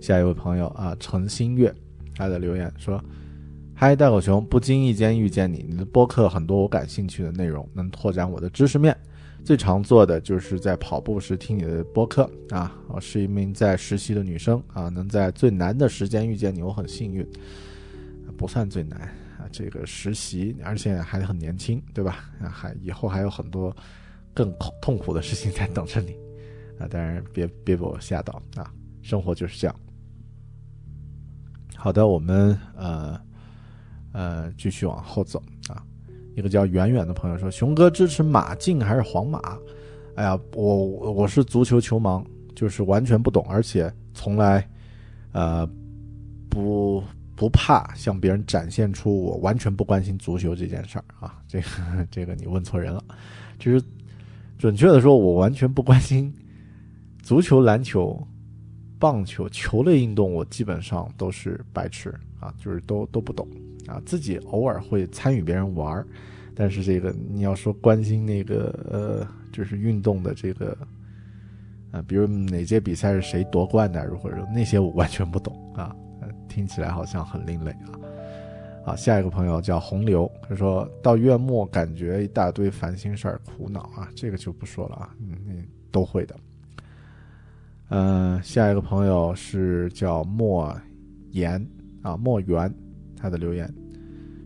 S1: 下一位朋友啊，陈新月，他的留言说：“嗨，大狗熊，不经意间遇见你，你的播客很多我感兴趣的内容，能拓展我的知识面。最常做的就是在跑步时听你的播客啊。我是一名在实习的女生啊，能在最难的时间遇见你，我很幸运。不算最难啊，这个实习，而且还很年轻，对吧？啊，还以后还有很多更痛苦的事情在等着你啊。当然，别别被我吓到啊，生活就是这样。好的，我们呃呃继续往后走。一个叫远远的朋友说：“熊哥支持马竞还是皇马？”哎呀，我我是足球球盲，就是完全不懂，而且从来呃不不怕向别人展现出我完全不关心足球这件事儿啊。这个这个你问错人了，就是准确的说，我完全不关心足球、篮球、棒球球类运动，我基本上都是白痴啊，就是都都不懂。啊，自己偶尔会参与别人玩儿，但是这个你要说关心那个呃，就是运动的这个，啊，比如哪届比赛是谁夺冠的，或者那些我完全不懂啊，听起来好像很另类啊。好，下一个朋友叫洪流，他说到月末感觉一大堆烦心事儿，苦恼啊，这个就不说了啊，嗯，都会的。嗯、下一个朋友是叫莫言啊，莫言。他的留言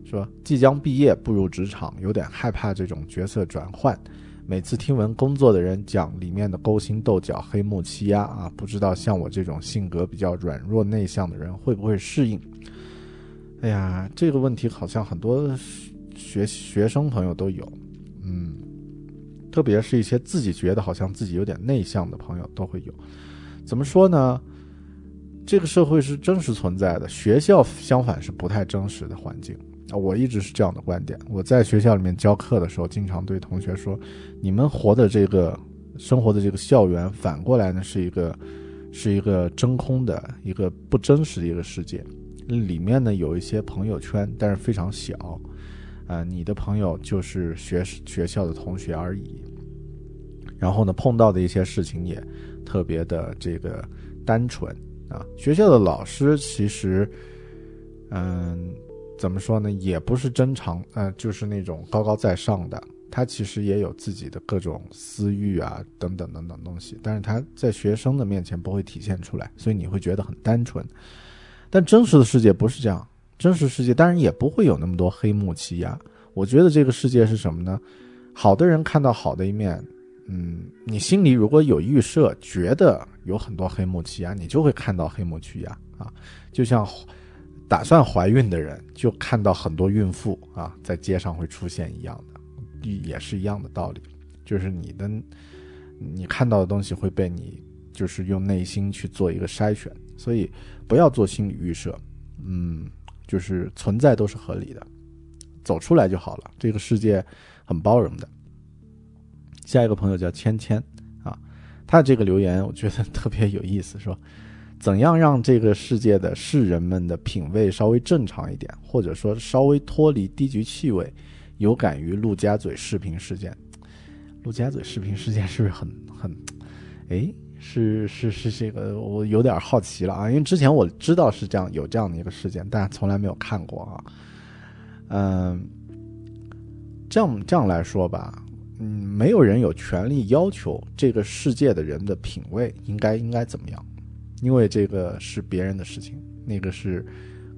S1: 说：“即将毕业步入职场，有点害怕这种角色转换。每次听闻工作的人讲里面的勾心斗角、黑幕欺压啊，不知道像我这种性格比较软弱内向的人会不会适应？”哎呀，这个问题好像很多学学生朋友都有，嗯，特别是一些自己觉得好像自己有点内向的朋友都会有。怎么说呢？这个社会是真实存在的，学校相反是不太真实的环境啊。我一直是这样的观点。我在学校里面教课的时候，经常对同学说：“你们活的这个生活的这个校园，反过来呢是一个是一个真空的一个不真实的一个世界，里面呢有一些朋友圈，但是非常小啊、你的朋友就是学学校的同学而已。然后呢，碰到的一些事情也特别的这个单纯。”啊，学校的老师其实，嗯，怎么说呢，也不是真常，呃，就是那种高高在上的。他其实也有自己的各种私欲啊，等等等等东西，但是他在学生的面前不会体现出来，所以你会觉得很单纯。但真实的世界不是这样，真实世界当然也不会有那么多黑幕欺压。我觉得这个世界是什么呢？好的人看到好的一面，嗯，你心里如果有预设，觉得有很多黑幕欺压，你就会看到黑幕欺压啊。就像打算怀孕的人，就看到很多孕妇啊在街上会出现一样的，也是一样的道理。就是你的，你看到的东西会被你就是用内心去做一个筛选，所以不要做心理预设，嗯，就是存在都是合理的，走出来就好了。这个世界很包容的。下一个朋友叫芊芊啊，他这个留言我觉得 特别有意思，说怎样让这个世界的世人们的品味稍微正常一点，或者说稍微脱离低级趣味，有感于陆家嘴视频事件。陆家嘴视频事件是不是很很，哎，是是是这个，我有点好奇了啊，因为之前我知道是这样有这样的一个事件，但从来没有看过啊。嗯，这样这样来说吧，嗯，没有人有权利要求这个世界的人的品味应该应该怎么样，因为这个是别人的事情，那个是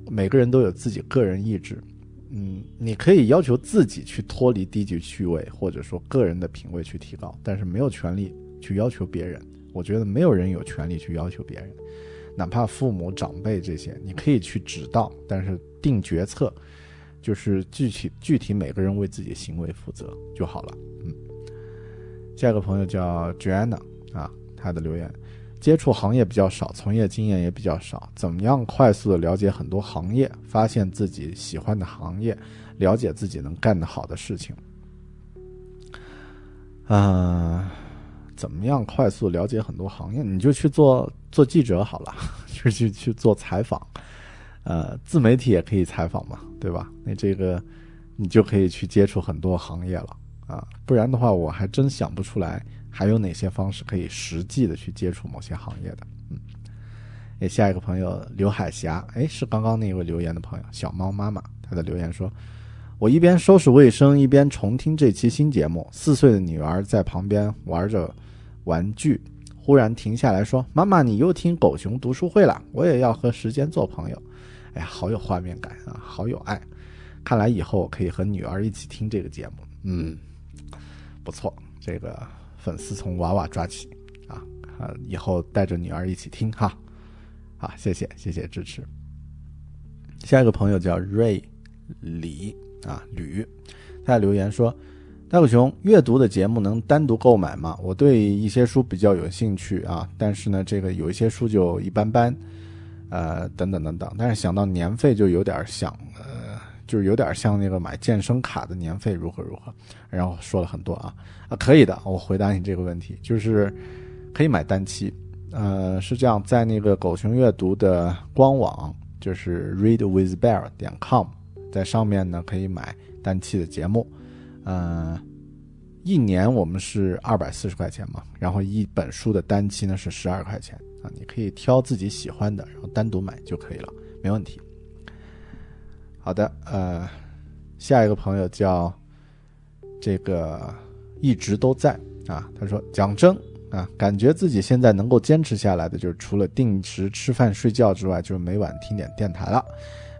S1: 每个人都有自己个人意志。嗯，你可以要求自己去脱离低级趣味，或者说个人的品味去提高，但是没有权利去要求别人。我觉得没有人有权利去要求别人，哪怕父母长辈这些，你可以去指导，但是定决策，就是具体具体每个人为自己行为负责就好了。下一个朋友叫 Joanna 啊，他的留言。接触行业比较少，从业经验也比较少，怎么样快速的了解很多行业，发现自己喜欢的行业，了解自己能干得好的事情？嗯、怎么样快速了解很多行业？你就去做做记者好了，就去去做采访，呃，自媒体也可以采访嘛，对吧？那这个你就可以去接触很多行业了啊，不然的话，我还真想不出来。还有哪些方式可以实际的去接触某些行业的？嗯，诶，下一个朋友刘海霞，哎，是刚刚那位留言的朋友小猫妈妈，他的留言说：“我一边收拾卫生，一边重听这期新节目。四岁的女儿在旁边玩着玩具，忽然停下来说：‘妈妈，你又听狗熊读书会了，我也要和时间做朋友。’哎呀，好有画面感啊，好有爱。看来以后可以和女儿一起听这个节目。嗯，不错，这个粉丝从娃娃抓起啊啊，以后带着女儿一起听哈。好，谢谢谢谢支持。下一个朋友叫瑞李啊吕，他留言说：“大狗熊阅读的节目能单独购买吗？我对一些书比较有兴趣啊，但是呢，这个有一些书就一般般，呃，等等等等。但是想到年费就有点想，就是有点像那个买健身卡的年费如何如何。然后说了很多啊啊，可以的，我回答你这个问题，就是可以买单期，呃，是这样，在那个狗熊阅读的官网。”就是 readwithbear 点 com，在上面呢可以买单期的节目，嗯、一年我们是二百四十块钱嘛，然后一本书的单期呢是十二块钱啊，你可以挑自己喜欢的，然后单独买就可以了，没问题。好的，呃，下一个朋友叫这个一直都在啊，他说讲真。啊，感觉自己现在能够坚持下来的，就是除了定时吃饭睡觉之外，就是每晚听点电台了。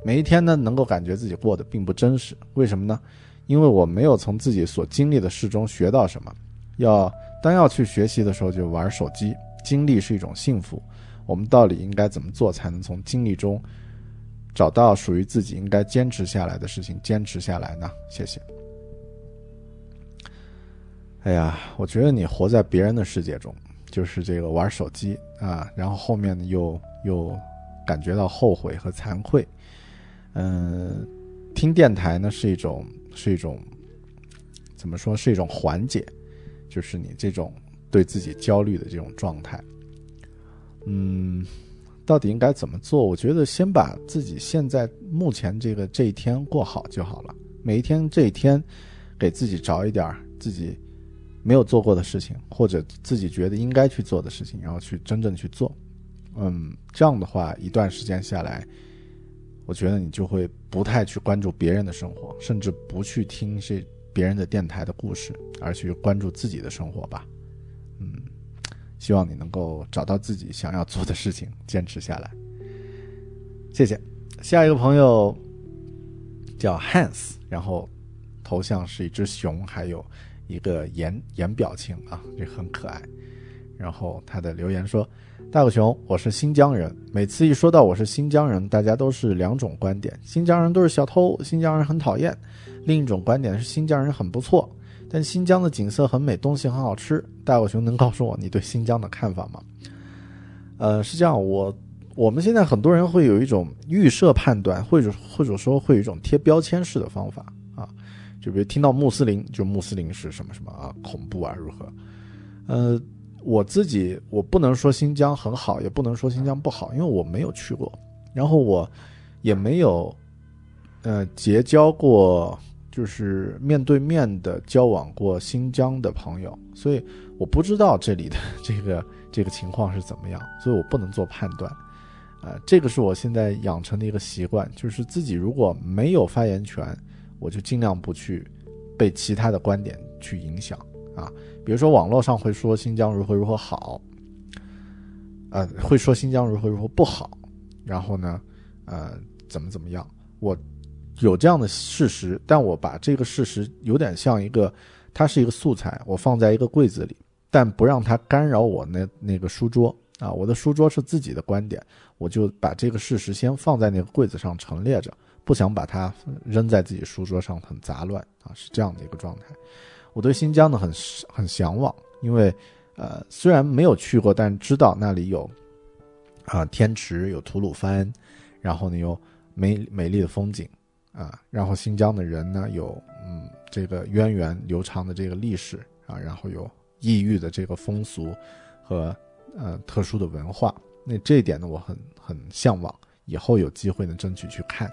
S1: 每一天呢，能够感觉自己过得并不真实。为什么呢？因为我没有从自己所经历的事中学到什么。要当要去学习的时候，就玩手机。经历是一种幸福。我们到底应该怎么做，才能从经历中找到属于自己应该坚持下来的事情，坚持下来呢？谢谢。哎呀，我觉得你活在别人的世界中，就是这个玩手机啊，然后后面呢又又感觉到后悔和惭愧。嗯，听电台呢是一种是一种怎么说是一种缓解，就是你这种对自己焦虑的这种状态。嗯，到底应该怎么做？我觉得先把自己现在目前这个这一天过好就好了。每一天这一天，给自己找一点儿自己。没有做过的事情，或者自己觉得应该去做的事情，然后去真正去做，嗯，这样的话，一段时间下来，我觉得你就会不太去关注别人的生活，甚至不去听这别人的电台的故事，而去关注自己的生活吧。嗯，希望你能够找到自己想要做的事情，坚持下来。谢谢。下一个朋友叫 Hans，然后头像是一只熊，还有。一个颜颜表情啊，这很可爱。然后他的留言说：“大狗熊，我是新疆人。每次一说到我是新疆人，大家都是两种观点：新疆人都是小偷，新疆人很讨厌；另一种观点是新疆人很不错，但新疆的景色很美，东西很好吃。大狗熊能告诉我你对新疆的看法吗？”呃，是这样，我我们现在很多人会有一种预设判断，或者或者说会有一种贴标签式的方法啊。就比如听到穆斯林，就穆斯林是什么什么啊，恐怖啊，如何？呃，我自己我不能说新疆很好，也不能说新疆不好，因为我没有去过，然后我也没有呃结交过，就是面对面的交往过新疆的朋友，所以我不知道这里的这个这个情况是怎么样，所以我不能做判断。呃，这个是我现在养成的一个习惯，就是自己如果没有发言权。我就尽量不去被其他的观点去影响啊，比如说网络上会说新疆如何如何好，呃，会说新疆如何如何不好，然后呢，呃，怎么怎么样，我有这样的事实，但我把这个事实有点像一个，它是一个素材，我放在一个柜子里，但不让它干扰我那那个书桌啊，我的书桌是自己的观点，我就把这个事实先放在那个柜子上陈列着。不想把它扔在自己书桌上，很杂乱啊，是这样的一个状态。我对新疆呢很很向往，因为呃虽然没有去过，但知道那里有啊天池，有吐鲁番，然后呢有美美丽的风景啊，然后新疆的人呢有嗯这个源远流长的这个历史啊，然后有异域的这个风俗和呃特殊的文化，那这一点呢我很很向往，以后有机会呢争取去看。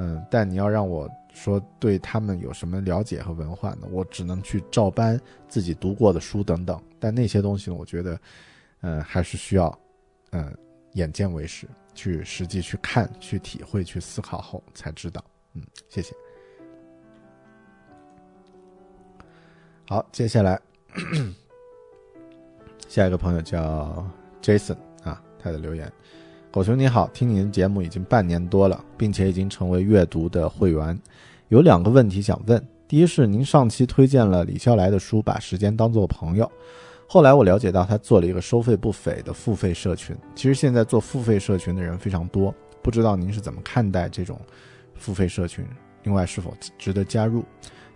S1: 嗯，但你要让我说对他们有什么了解和文化呢？我只能去照搬自己读过的书等等。但那些东西呢，我觉得，嗯，还是需要，嗯，眼见为实，去实际去看、去体会、去思考后才知道。嗯，谢谢。好，接下来下一个朋友叫 Jason 啊，他的留言：狗熊你好，听您的节目已经半年多了，并且已经成为阅读的会员，有两个问题想问。第一是您上期推荐了李笑来的书《把时间当作朋友》，后来我了解到他做了一个收费不菲的付费社群。其实现在做付费社群的人非常多，不知道您是怎么看待这种付费社群？另外是否值得加入？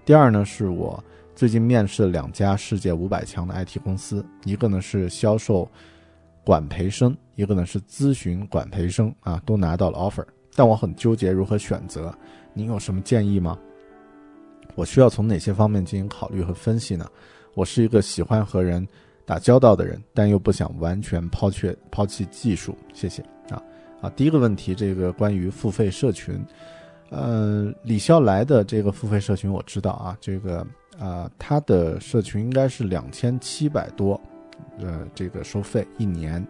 S1: 第二呢，是我最近面试了两家世界五百强的 IT 公司，一个呢是销售管培生，一个呢是咨询管培生啊，都拿到了 offer，但我很纠结如何选择，您有什么建议吗？我需要从哪些方面进行考虑和分析呢？我是一个喜欢和人打交道的人，但又不想完全抛却抛弃技术。谢谢啊啊！第一个问题，这个关于付费社群，呃，李笑来的这个付费社群我知道啊，这个啊，他的社群应该是两千七百多，呃，这个收费一年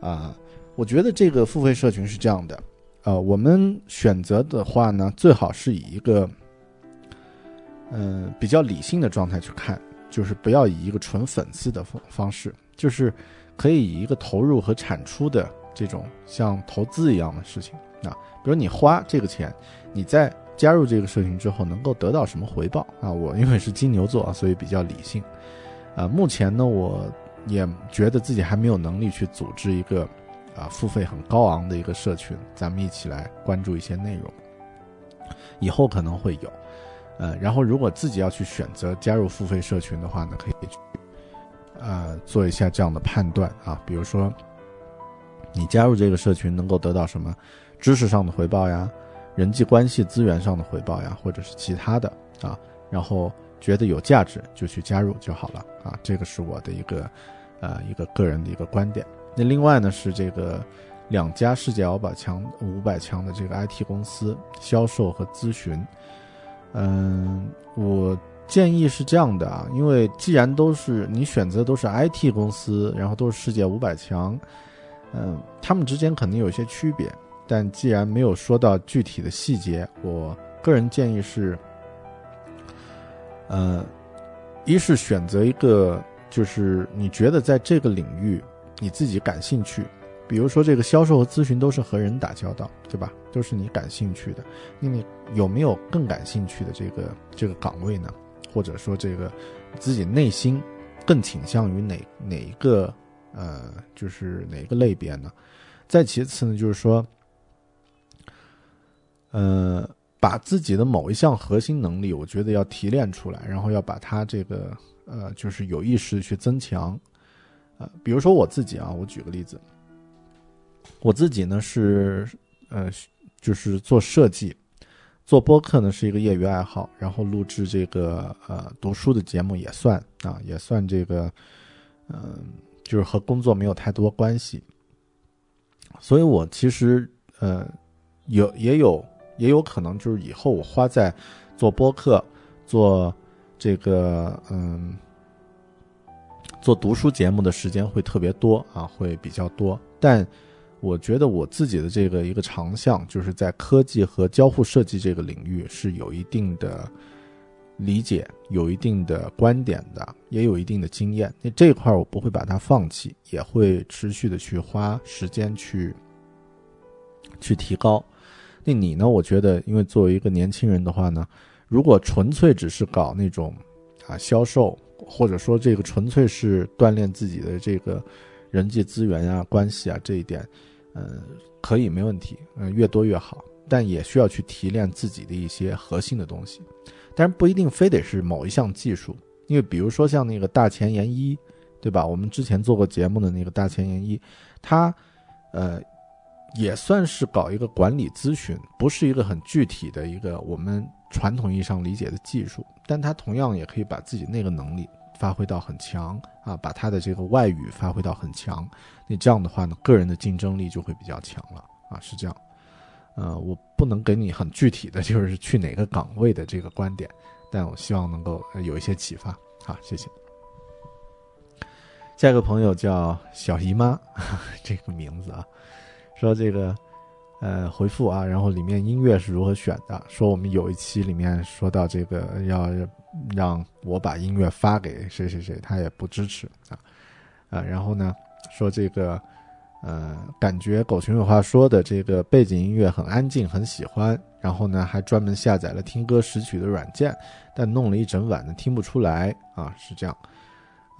S1: 啊。我觉得这个付费社群是这样的，呃，我们选择的话呢，最好是以一个。嗯，比较理性的状态去看，就是不要以一个纯粉丝的方方式，就是可以以一个投入和产出的这种像投资一样的事情啊。比如你花这个钱，你在加入这个社群之后能够得到什么回报啊？我因为是金牛座啊，所以比较理性。啊，目前呢，我也觉得自己还没有能力去组织一个啊付费很高昂的一个社群，咱们一起来关注一些内容，以后可能会有。呃，然后如果自己要去选择加入付费社群的话呢，可以去，呃，做一下这样的判断啊，比如说，你加入这个社群能够得到什么知识上的回报呀，人际关系资源上的回报呀，或者是其他的啊，然后觉得有价值就去加入就好了啊，这个是我的一个呃一个个人的一个观点。那另外呢是这个两家世界五百强五百强的这个 IT 公司销售和咨询。嗯，我建议是这样的啊，因为既然都是你选择都是 IT 公司，然后都是世界五百强，嗯，他们之间肯定有一些区别，但既然没有说到具体的细节，我个人建议是，呃，一是选择一个就是你觉得在这个领域你自己感兴趣。比如说，这个销售和咨询都是和人打交道，对吧？都是你感兴趣的。那你有没有更感兴趣的这个这个岗位呢？或者说，这个自己内心更倾向于哪哪一个呃，就是哪个类别呢？再其次呢，就是说，呃，把自己的某一项核心能力，我觉得要提炼出来，然后要把它这个呃，就是有意识的去增强。呃，比如说我自己啊，我举个例子。我自己呢是，呃，就是做设计，做播客呢是一个业余爱好，然后录制这个呃读书的节目也算啊，也算这个，嗯，就是和工作没有太多关系。所以我其实呃有也有也有可能就是以后我花在做播客、做这个嗯做读书节目的时间会特别多啊，会比较多，但。我觉得我自己的这个一个长项，就是在科技和交互设计这个领域是有一定的理解、有一定的观点的，也有一定的经验。那这块我不会把它放弃，也会持续的去花时间去去提高。那你呢？我觉得，因为作为一个年轻人的话呢，如果纯粹只是搞那种啊销售，或者说这个纯粹是锻炼自己的这个人际资源呀、关系啊这一点。嗯，可以没问题，嗯，越多越好，但也需要去提炼自己的一些核心的东西，但是不一定非得是某一项技术，因为比如说像那个大前研一，对吧？我们之前做过节目的那个大前研一，他，呃，也算是搞一个管理咨询，不是一个很具体的一个我们传统意义上理解的技术，但它同样也可以把自己那个能力。发挥到很强啊，把他的这个外语发挥到很强，那这样的话呢，个人的竞争力就会比较强了啊，是这样。呃，我不能给你很具体的就是去哪个岗位的这个观点，但我希望能够有一些启发。好，谢谢。下一个朋友叫小姨妈，这个名字啊，说这个呃回复啊，然后里面音乐是如何选的，说我们有一期里面说到这个要让我把音乐发给谁谁谁，他也不支持啊，啊，然后呢说这个呃感觉狗熊有话说的这个背景音乐很安静，很喜欢，然后呢还专门下载了听歌识曲的软件，但弄了一整晚呢听不出来啊，是这样。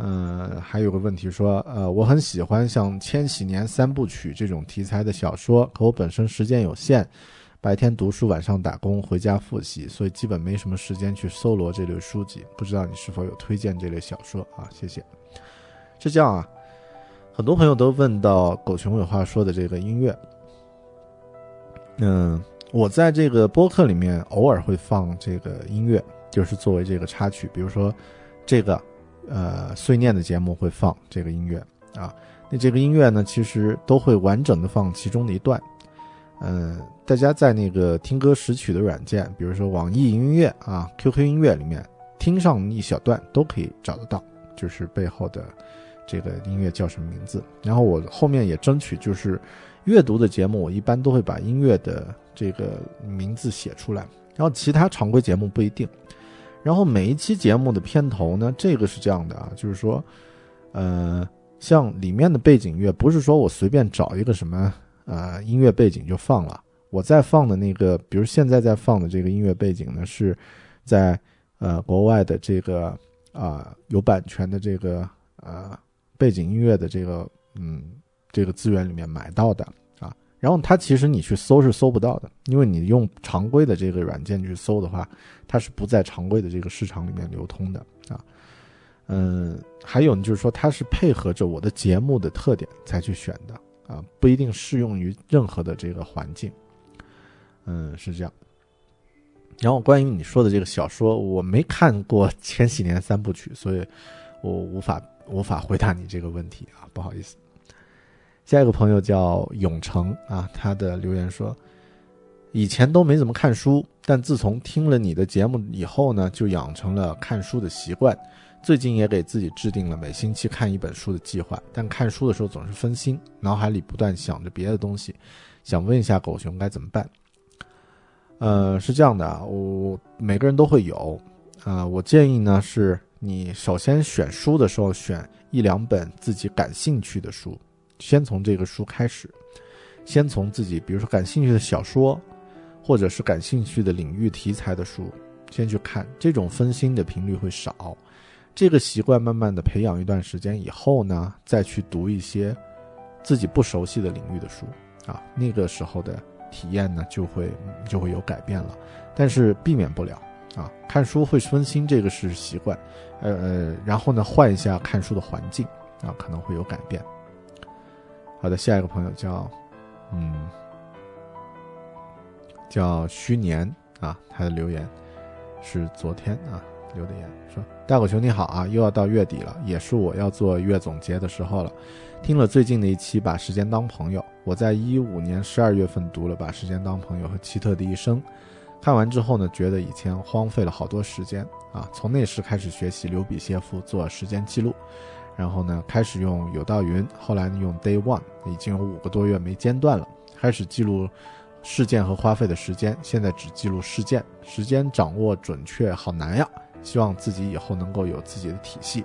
S1: 嗯，还有个问题说，呃，我很喜欢像《千禧年三部曲》这种题材的小说，可我本身时间有限，白天读书，晚上打工，回家复习，所以基本没什么时间去搜罗这类书籍。不知道你是否有推荐这类小说啊？谢谢。是这样啊，很多朋友都问到狗熊有话说的这个音乐，嗯，我在这个播客里面偶尔会放这个音乐，就是作为这个插曲，比如说这个。呃，碎念的节目会放这个音乐啊，那这个音乐呢，其实都会完整的放其中的一段。嗯、大家在那个听歌识曲的软件，比如说网易云音乐啊、QQ 音乐里面听上一小段都可以找得到，就是背后的这个音乐叫什么名字。然后我后面也争取，就是阅读的节目，我一般都会把音乐的这个名字写出来，然后其他常规节目不一定。然后每一期节目的片头呢，这个是这样的啊，就是说，呃，像里面的背景乐，不是说我随便找一个什么呃音乐背景就放了。我在放的那个，比如现在在放的这个音乐背景呢，是在呃国外的这个啊、有版权的这个呃背景音乐的这个嗯这个资源里面买到的。然后它其实你去搜是搜不到的，因为你用常规的这个软件去搜的话，它是不在常规的这个市场里面流通的啊。嗯，还有呢，就是说它是配合着我的节目的特点才去选的啊，不一定适用于任何的这个环境。嗯，是这样。然后关于你说的这个小说，我没看过《千禧年三部曲》，所以我无法无法回答你这个问题啊，不好意思。下一个朋友叫永成啊，他的留言说，以前都没怎么看书，但自从听了你的节目以后呢，就养成了看书的习惯。最近也给自己制定了每星期看一本书的计划，但看书的时候总是分心，脑海里不断想着别的东西。想问一下狗熊该怎么办？呃，是这样的，我每个人都会有，啊、我建议呢是你首先选书的时候选一两本自己感兴趣的书，先从这个书开始，先从自己比如说感兴趣的小说，或者是感兴趣的领域题材的书，先去看，这种分心的频率会少。这个习惯慢慢的培养一段时间以后呢，再去读一些自己不熟悉的领域的书啊，那个时候的体验呢就会就会有改变了，但是避免不了啊，看书会分心，这个是习惯，呃，然后呢换一下看书的环境啊，可能会有改变。好的，下一个朋友叫嗯叫虚年啊，他的留言是昨天啊留的言说：“大狗熊你好啊，又要到月底了，也是我要做月总结的时候了。听了最近的一期《把时间当朋友》，我在一五年十二月份读了《把时间当朋友》和《奇特的一生》，看完之后呢，觉得以前荒废了好多时间啊。从那时开始学习留笔写赋，做时间记录，然后呢，开始用有道云，后来呢用 Day One，已经有五个多月没间断了，开始记录事件和花费的时间，现在只记录事件，时间掌握准确好难呀。希望自己以后能够有自己的体系。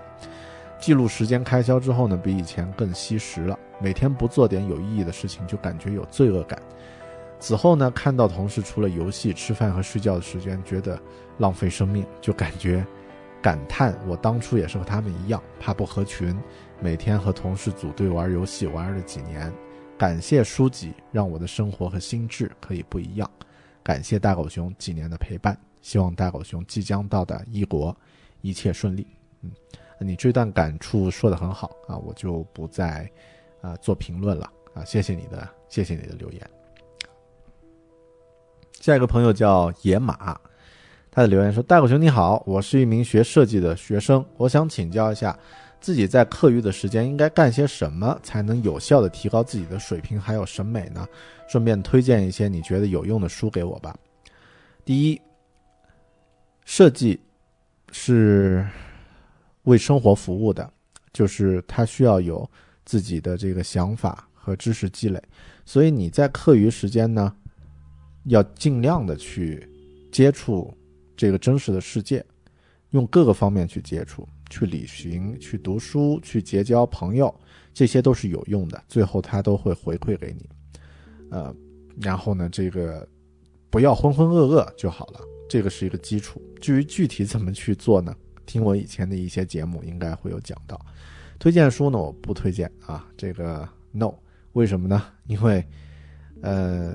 S1: 记录时间开销之后呢，比以前更惜时了。每天不做点有意义的事情，就感觉有罪恶感。此后呢，看到同事除了游戏、吃饭和睡觉的时间，觉得浪费生命，就感觉感叹我当初也是和他们一样，怕不合群，每天和同事组队玩游戏玩了几年。感谢书籍，让我的生活和心智可以不一样。感谢大狗熊几年的陪伴，希望大狗熊即将到达异国一切顺利。嗯，你这段感触说的很好啊，我就不再啊做评论了啊，谢谢你的，谢谢你的留言。下一个朋友叫野马，他的留言说：“大狗熊你好，我是一名学设计的学生，我想请教一下，自己在课余的时间应该干些什么，才能有效的提高自己的水平还有审美呢？顺便推荐一些你觉得有用的书给我吧。第一，设计是为生活服务的，就是它需要有自己的这个想法和知识积累。所以你在课余时间呢，要尽量的去接触这个真实的世界，用各个方面去接触，去旅行，去读书，去结交朋友，这些都是有用的。最后他都会回馈给你，呃，然后呢，这个不要浑浑噩噩就好了，这个是一个基础。至于具体怎么去做呢？听我以前的一些节目应该会有讲到。推荐书呢，我不推荐啊，这个 no，为什么呢？因为呃，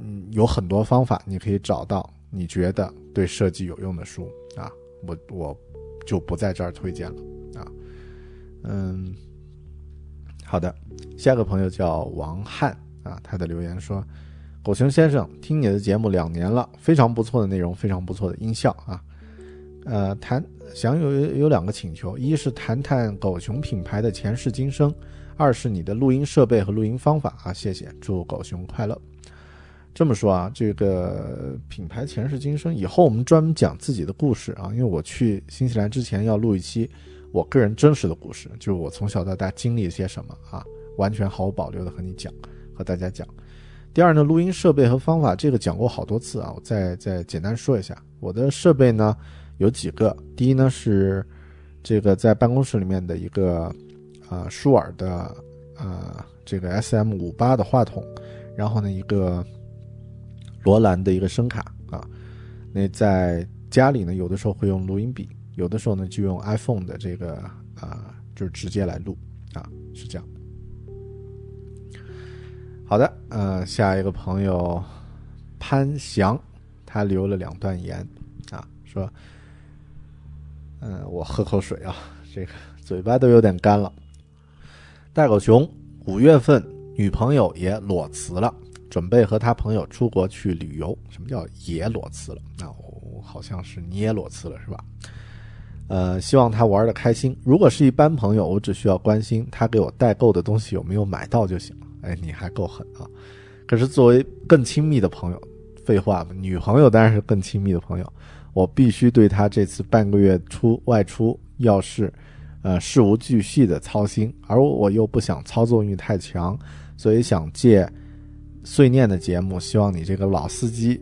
S1: 嗯，有很多方法你可以找到你觉得对设计有用的书啊，我我就不在这儿推荐了啊。嗯，好的，下个朋友叫王翰啊，他的留言说：“狗熊先生，听你的节目两年了，非常不错的内容，非常不错的音效啊。呃，谈想有有两个请求，一是谈谈狗熊品牌的前世今生，二是你的录音设备和录音方法啊，谢谢，祝狗熊快乐。这么说啊，这个品牌前世今生，以后我们专门讲自己的故事啊，因为我去新西兰之前要录一期我个人真实的故事，就是我从小到大经历了些什么啊，完全毫无保留的和你讲，和大家讲。第二呢，录音设备和方法，这个讲过好多次啊，我再再简单说一下。我的设备呢有几个，第一呢是这个在办公室里面的一个呃舒尔的呃这个 S M 五八的话筒，然后呢一个罗兰的一个声卡啊。那在家里呢，有的时候会用录音笔，有的时候呢就用 iPhone 的这个啊、就直接来录啊，是这样。好的，呃，下一个朋友潘翔，他留了两段言啊，说，嗯、我喝口水啊，这个嘴巴都有点干了。大狗熊五月份女朋友也裸辞了，准备和他朋友出国去旅游。什么叫也裸辞了？那我好像是你也裸辞了是吧？呃，希望他玩的开心。如果是一般朋友，我只需要关心他给我代购的东西有没有买到就行了。哎，你还够狠啊！可是作为更亲密的朋友，废话嘛，女朋友当然是更亲密的朋友，我必须对他这次半个月出外出要是，呃，事无巨细的操心，而我又不想操作欲太强，所以想借碎念的节目，希望你这个老司机，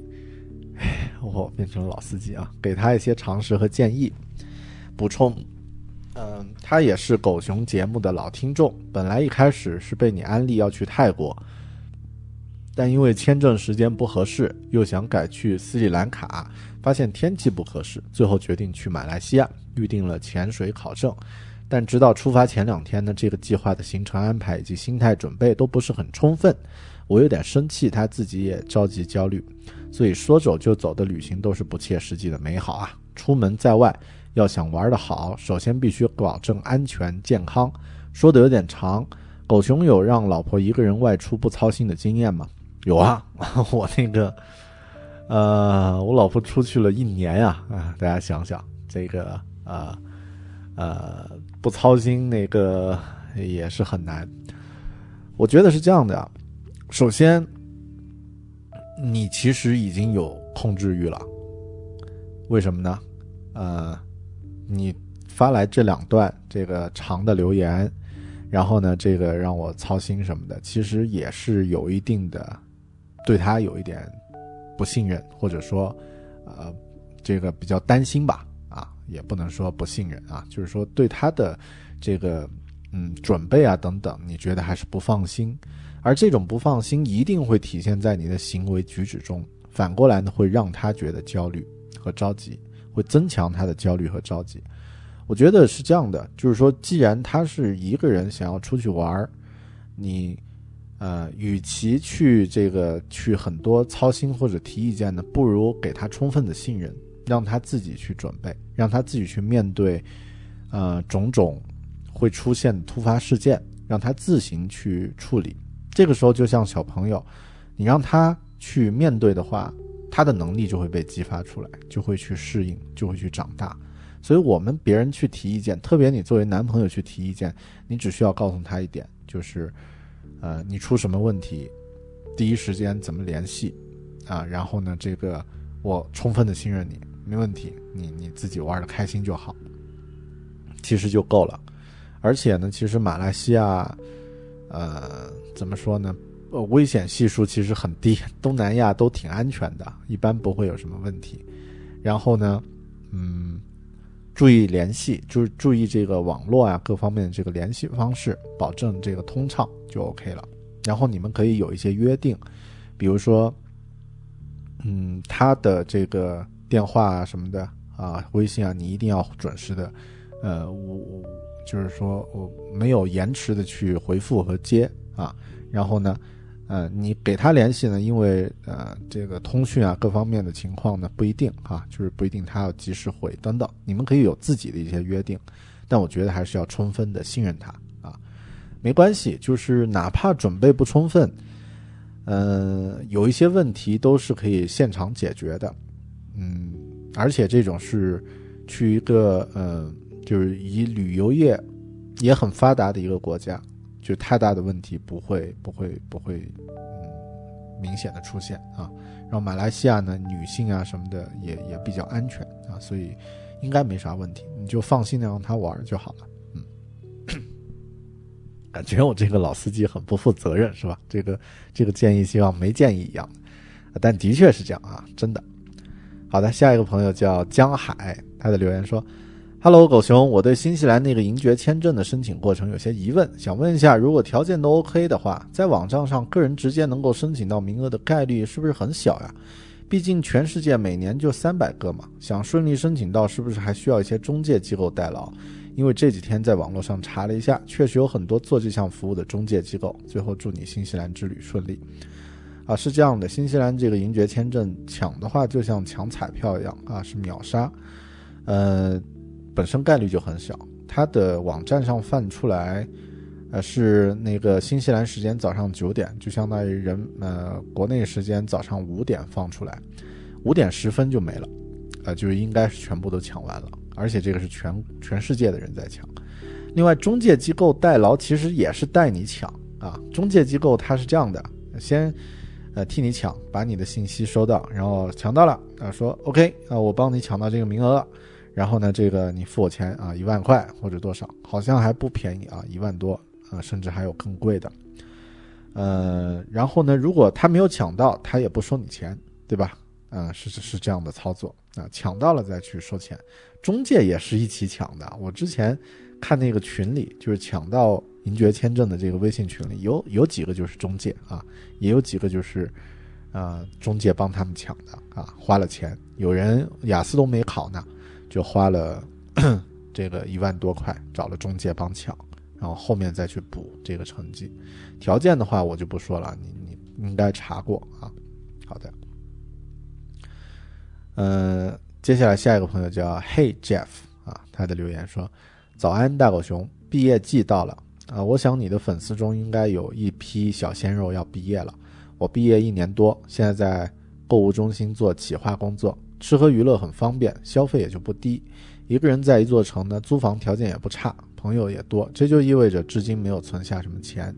S1: 哎，我变成了老司机啊，给他一些常识和建议。补充，嗯，他也是狗熊节目的老听众，本来一开始是被你安利要去泰国，但因为签证时间不合适，又想改去斯里兰卡，发现天气不合适，最后决定去马来西亚，预定了潜水考证。但直到出发前两天呢，这个计划的行程安排以及心态准备都不是很充分，我有点生气，他自己也着急焦虑，所以说走就走的旅行都是不切实际的美好啊！出门在外要想玩得好，首先必须保证安全健康。说的有点长，狗熊有让老婆一个人外出不操心的经验吗？有啊，我那个，呃，我老婆出去了一年呀，啊，大家想想这个，呃，呃，不操心那个也是很难。我觉得是这样的啊，首先，你其实已经有控制欲了，为什么呢？呃，你发来这两段这个长的留言，然后呢，这个让我操心什么的，其实也是有一定的对他有一点不信任，或者说呃这个比较担心吧，啊，也不能说不信任啊，就是说对他的这个嗯准备啊等等，你觉得还是不放心，而这种不放心一定会体现在你的行为举止中，反过来呢会让他觉得焦虑和着急。会增强他的焦虑和着急。我觉得是这样的，就是说，既然他是一个人想要出去玩儿，你呃，与其去这个去很多操心或者提意见呢，不如给他充分的信任，让他自己去准备，让他自己去面对呃种种会出现突发事件，让他自行去处理。这个时候，就像小朋友，你让他去面对的话，他的能力就会被激发出来，就会去适应，就会去长大。所以，我们别人去提意见，特别你作为男朋友去提意见，你只需要告诉他一点，就是，呃，你出什么问题，第一时间怎么联系，啊，然后呢，这个我充分的信任你，没问题，你你自己玩的开心就好，其实就够了。而且呢，其实马来西亚，呃，怎么说呢？呃，危险系数其实很低，东南亚都挺安全的，一般不会有什么问题。然后呢，嗯，注意联系，注注意这个网络啊各方面的这个联系方式，保证这个通畅就 OK 了。然后你们可以有一些约定，比如说，嗯，他的这个电话啊什么的啊，微信啊，你一定要准时的，呃，我我就是说我没有延迟的去回复和接啊。然后呢，呃，你给他联系呢，因为呃这个通讯啊各方面的情况呢不一定啊，就是不一定他要及时回等等，你们可以有自己的一些约定，但我觉得还是要充分的信任他啊，没关系，就是哪怕准备不充分，呃，有一些问题都是可以现场解决的，嗯，而且这种是去一个呃，就是以旅游业也很发达的一个国家。就太大的问题不会不会不会，嗯，明显的出现啊。然后马来西亚呢，女性啊什么的也也比较安全啊，所以应该没啥问题，你就放心的让他玩就好了。嗯，感觉我这个老司机很不负责任是吧？这个这个建议希望没建议一样，但的确是这样啊，真的。好的，下一个朋友叫江海，他的留言说。Hello，狗熊，我对新西兰那个银爵签证的申请过程有些疑问，想问一下，如果条件都 OK 的话，在网站上个人直接能够申请到名额的概率是不是很小呀？毕竟全世界每年就三百个嘛，想顺利申请到，是不是还需要一些中介机构代劳？因为这几天在网络上查了一下，确实有很多做这项服务的中介机构。最后祝你新西兰之旅顺利。啊，是这样的，新西兰这个银爵签证抢的话，就像抢彩票一样啊，是秒杀。呃。本身概率就很小，它的网站上放出来，呃，是那个新西兰时间早上九点，就相当于人呃国内时间早上五点放出来，五点十分就没了，呃，就应该是全部都抢完了，而且这个是全全世界的人在抢。另外，中介机构代劳其实也是代你抢啊，中介机构它是这样的，先呃替你抢，把你的信息收到，然后抢到了啊，说 OK 啊，我帮你抢到这个名额了。然后呢，这个你付我钱啊，一万块或者多少，好像还不便宜啊，一万多啊，甚至还有更贵的。呃，然后呢，如果他没有抢到，他也不收你钱，对吧？啊，是是是这样的操作啊，抢到了再去收钱。中介也是一起抢的。我之前看那个群里，就是抢到银爵签证的这个微信群里，有有几个就是中介啊，也有几个就是啊中介帮他们抢的啊，花了钱。有人雅思都没考呢。就花了 这个一万多块，找了中介帮抢，然后后面再去补这个成绩。条件的话我就不说了，你你应该查过啊。好的，呃，接下来下一个朋友叫 Hey Jeff 啊，他的留言说：“早安大狗熊，毕业季到了啊，我想你的粉丝中应该有一批小鲜肉要毕业了。我毕业一年多，现在在购物中心做企划工作。”吃喝娱乐很方便，消费也就不低。一个人在一座城呢，租房条件也不差，朋友也多，这就意味着至今没有存下什么钱。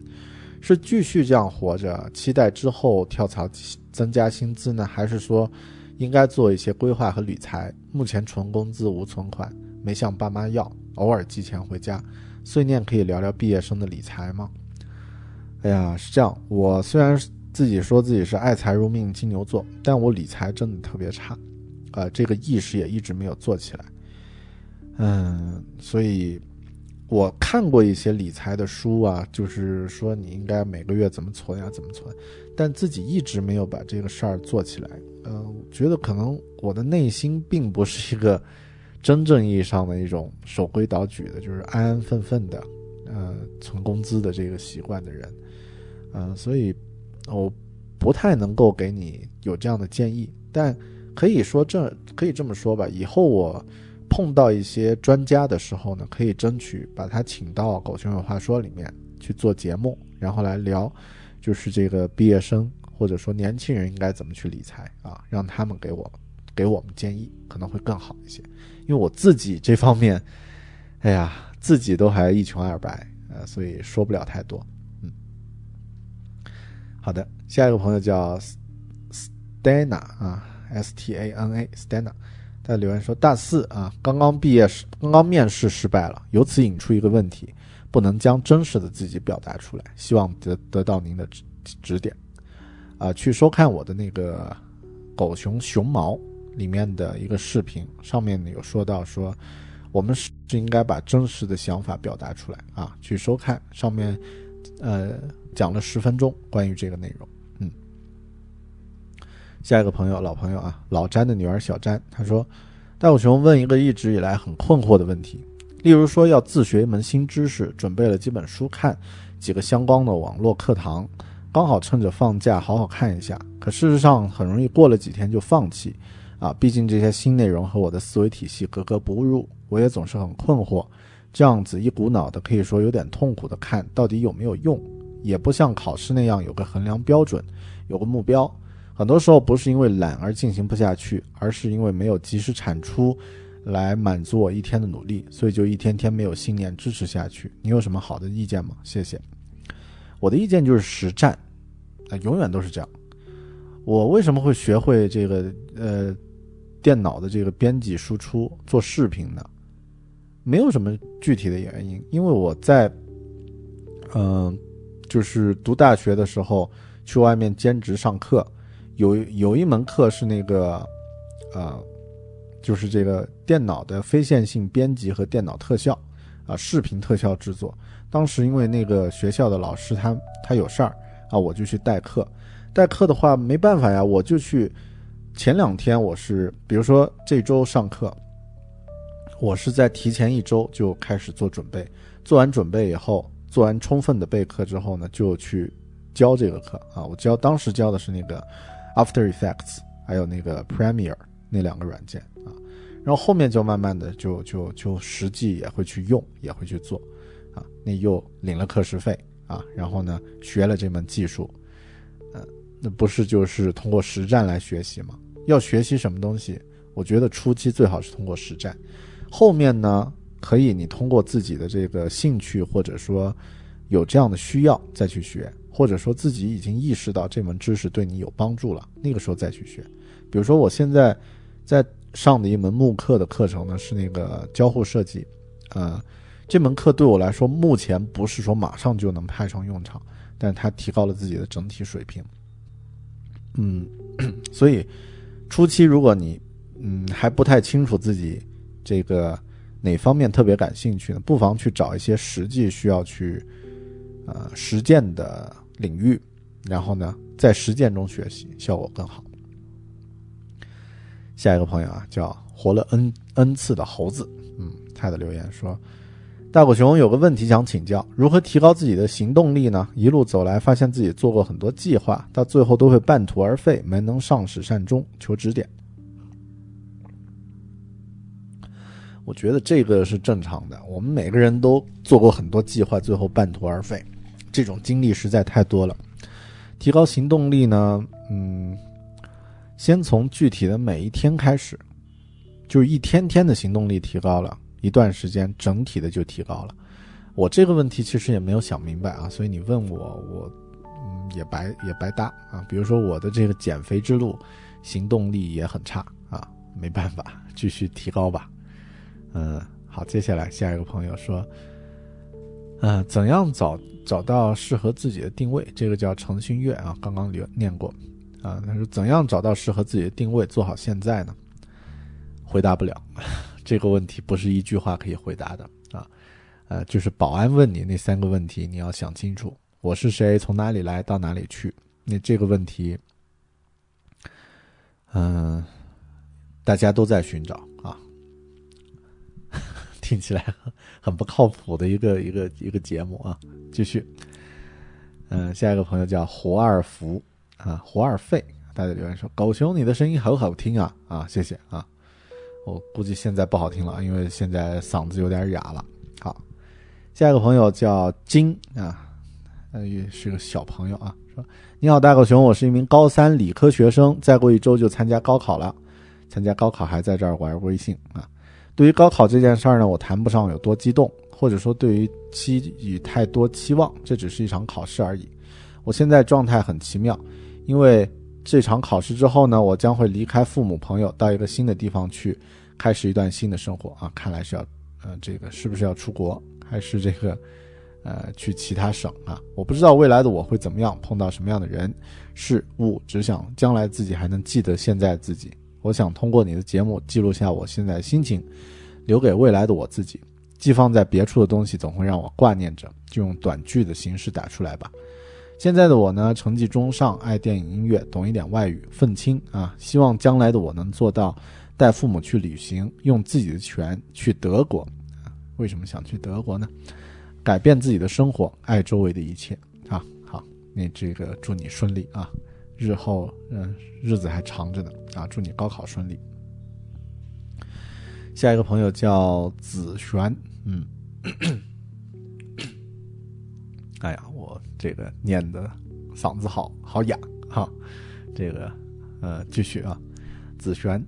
S1: 是继续这样活着，期待之后跳槽增加薪资呢，还是说应该做一些规划和理财？目前纯工资无存款，没向爸妈要，偶尔寄钱回家。碎念可以聊聊毕业生的理财吗？哎呀，是这样，我虽然自己说自己是爱财如命金牛座，但我理财真的特别差。呃，这个意识也一直没有做起来，嗯，所以我看过一些理财的书啊，就是说你应该每个月怎么存呀，怎么存，但自己一直没有把这个事儿做起来。嗯，觉得可能我的内心并不是一个真正意义上的一种守规蹈矩的，就是安安分分的，呃，存工资的这个习惯的人，嗯，所以我不太能够给你有这样的建议，但。可以说这可以这么说吧，以后我碰到一些专家的时候呢，可以争取把他请到《狗熊有话说》里面去做节目，然后来聊，就是这个毕业生或者说年轻人应该怎么去理财啊，让他们给我给我们建议，可能会更好一些。因为我自己这方面，哎呀，自己都还一穷二白，呃，所以说不了太多。嗯，好的，下一个朋友叫 Stana 啊。S T A N A Stana，他留言说：大四啊，刚刚毕业，刚刚面试失败了，由此引出一个问题：不能将真实的自己表达出来，希望得得到您的指指点。啊、去收看我的那个狗熊熊毛里面的一个视频，上面呢有说到说，我们是应该把真实的想法表达出来啊。去收看上面，呃，讲了十分钟关于这个内容。下一个朋友，老朋友啊，老詹的女儿小詹，她说，大狗熊问一个一直以来很困惑的问题，例如说要自学一门新知识，准备了几本书看，几个相关的网络课堂，刚好趁着放假好好看一下。可事实上很容易过了几天就放弃，啊，毕竟这些新内容和我的思维体系格格不入，我也总是很困惑。这样子一股脑的，可以说有点痛苦的看，到底有没有用？也不像考试那样有个衡量标准，有个目标。很多时候不是因为懒而进行不下去，而是因为没有及时产出来满足我一天的努力，所以就一天天没有信念支持下去。你有什么好的意见吗？谢谢。我的意见就是实战，啊、永远都是这样。我为什么会学会这个呃电脑的这个编辑输出做视频呢？没有什么具体的原因，因为我在嗯、就是读大学的时候去外面兼职上课，有有一门课是那个呃，就是这个电脑的非线性编辑和电脑特效啊、视频特效制作。当时因为那个学校的老师他他有事儿啊，我就去代课。代课的话没办法呀，我就去。前两天我是，比如说这周上课，我是在提前一周就开始做准备，做完准备以后，做完充分的备课之后呢，就去教这个课啊。我教当时教的是那个 After Effects，还有那个 Premiere 那两个软件啊。然后后面就慢慢的就就就实际也会去用，也会去做啊。那又领了课时费啊，然后呢学了这门技术，呃，那不是就是通过实战来学习吗？要学习什么东西，我觉得初期最好是通过实战，后面呢，可以你通过自己的这个兴趣，或者说有这样的需要再去学，或者说自己已经意识到这门知识对你有帮助了，那个时候再去学。比如说我现在在上的一门慕课的课程呢，是那个交互设计，呃，这门课对我来说目前不是说马上就能派上用场，但它提高了自己的整体水平。嗯，所以初期如果你嗯还不太清楚自己这个哪方面特别感兴趣呢，不妨去找一些实际需要去呃实践的领域，然后呢在实践中学习，效果更好。下一个朋友啊，叫活了 n n 次的猴子，嗯，他的留言说。大狗熊有个问题想请教：如何提高自己的行动力呢？一路走来，发现自己做过很多计划，到最后都会半途而废，没能上始善终，求指点。我觉得这个是正常的，我们每个人都做过很多计划，最后半途而废，这种经历实在太多了。提高行动力呢，嗯，先从具体的每一天开始，就是一天天的行动力提高了。一段时间，整体的就提高了。我这个问题其实也没有想明白啊，所以你问我，我嗯也白也白搭啊。比如说我的这个减肥之路，行动力也很差啊，没办法，继续提高吧。嗯，好，接下来下一个朋友说，嗯、怎样找找到适合自己的定位？这个叫程新月啊，刚刚留念过啊。他说怎样找到适合自己的定位，做好现在呢？回答不了。这个问题不是一句话可以回答的啊，呃，就是保安问你那三个问题，你要想清楚：我是谁，从哪里来，到哪里去。那这个问题，嗯、大家都在寻找啊，听起来很不靠谱的一个一个一个节目啊。继续，嗯、下一个朋友叫胡二福啊，胡二费，大家留言说：“狗熊，你的声音好好听啊啊，谢谢啊。”我估计现在不好听了，因为现在嗓子有点哑了。好，下一个朋友叫金啊，呃，也是个小朋友啊，说：“你好，大狗熊，我是一名高三理科学生，再过一周就参加高考了。参加高考还在这儿玩微信啊。对于高考这件事儿呢，我谈不上有多激动，或者说对于期予太多期望，这只是一场考试而已。我现在状态很奇妙，因为。”这场考试之后呢，我将会离开父母朋友，到一个新的地方去，开始一段新的生活啊！看来是要，呃，这个是不是要出国，还是这个，呃，去其他省啊。我不知道未来的我会怎么样，碰到什么样的人事物，只想将来自己还能记得现在自己。我想通过你的节目记录下我现在的心情，留给未来的我自己。寄放在别处的东西总会让我挂念着，就用短句的形式打出来吧。现在的我呢，成绩中上，爱电影音乐，懂一点外语，愤青啊。希望将来的我能做到带父母去旅行，用自己的权去德国。为什么想去德国呢？改变自己的生活，爱周围的一切啊。好，那这个祝你顺利啊，日后嗯、日子还长着呢啊，祝你高考顺利。下一个朋友叫子璇，嗯，哎呀，我这个念的嗓子好好哑哈，这个呃继续啊，子璇，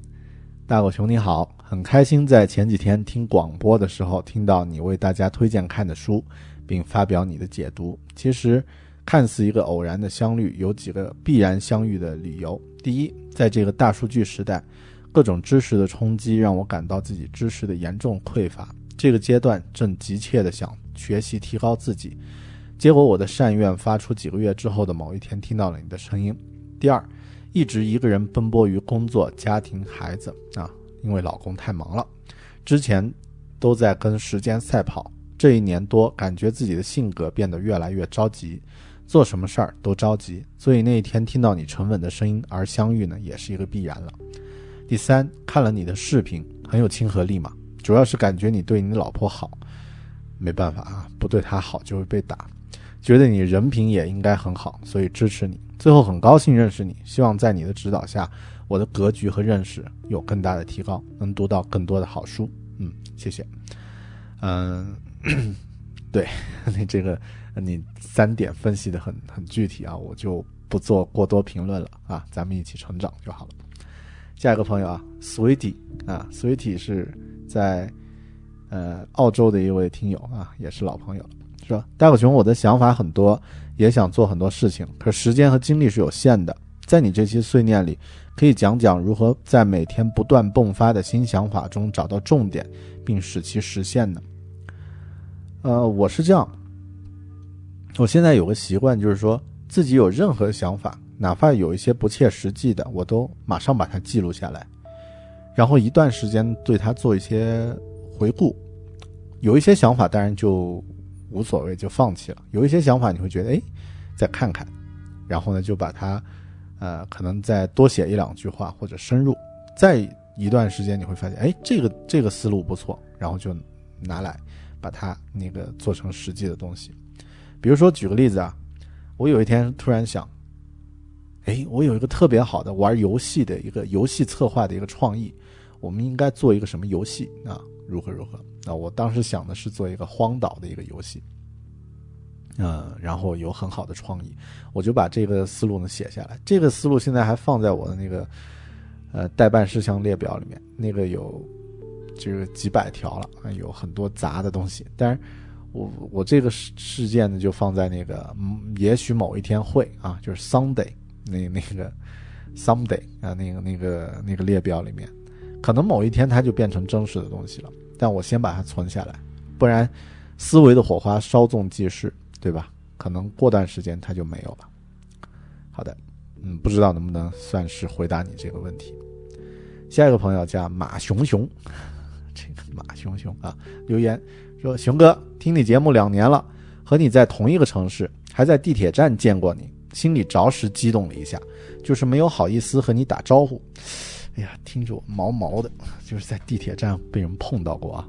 S1: 大狗熊你好，很开心在前几天听广播的时候听到你为大家推荐看的书，并发表你的解读。其实看似一个偶然的相遇，有几个必然相遇的理由。第一，在这个大数据时代，各种知识的冲击让我感到自己知识的严重匮乏。这个阶段正急切地想学习提高自己，结果我的善愿发出几个月之后的某一天听到了你的声音。第二，一直一个人奔波于工作、家庭、孩子啊，因为老公太忙了，之前都在跟时间赛跑。这一年多，感觉自己的性格变得越来越着急，做什么事儿都着急。所以那一天听到你沉稳的声音而相遇呢，也是一个必然了。第三，看了你的视频，很有亲和力嘛，主要是感觉你对你老婆好，没办法啊，不对她好就会被打。觉得你人品也应该很好，所以支持你。最后很高兴认识你，希望在你的指导下，我的格局和认识有更大的提高，能读到更多的好书。嗯，谢谢。嗯，对 你这个你三点分析的很很具体啊，我就不做过多评论了啊，咱们一起成长就好了。下一个朋友啊，Sweetie 啊，Sweetie 是在呃澳洲的一位听友啊，也是老朋友了，说大狗熊，我的想法很多，也想做很多事情，可时间和精力是有限的。在你这期碎念里，可以讲讲如何在每天不断迸发的新想法中找到重点，并使其实现呢？呃，我是这样，我现在有个习惯，就是说自己有任何想法，哪怕有一些不切实际的，我都马上把它记录下来，然后一段时间对它做一些回顾。有一些想法当然就无所谓，就放弃了；有一些想法你会觉得，哎，再看看，然后呢就把它，呃，可能再多写一两句话或者深入，再一段时间你会发现，哎，这个这个思路不错，然后就拿来把它那个做成实际的东西。比如说举个例子啊，我有一天突然想，哎，我有一个特别好的玩游戏的一个游戏策划的一个创意，我们应该做一个什么游戏啊？如何如何？那我当时想的是做一个荒岛的一个游戏，嗯，然后有很好的创意，我就把这个思路呢写下来。这个思路现在还放在我的那个呃待办事项列表里面，那个有这个几百条了，有很多杂的东西。但是我我这个事事件呢就放在那个嗯，也许某一天会啊，就是 Sunday 那那个 Sunday 啊，那个那个那个列表里面，可能某一天它就变成真实的东西了。但我先把它存下来，不然思维的火花稍纵即逝，对吧？可能过段时间它就没有了。好的，嗯，不知道能不能算是回答你这个问题。下一个朋友叫马熊熊，这个马熊熊啊，留言说：熊哥，听你节目两年了，和你在同一个城市，还在地铁站见过你，心里着实激动了一下，就是没有好意思和你打招呼。哎呀，听着我毛毛的，就是在地铁站被人碰到过啊。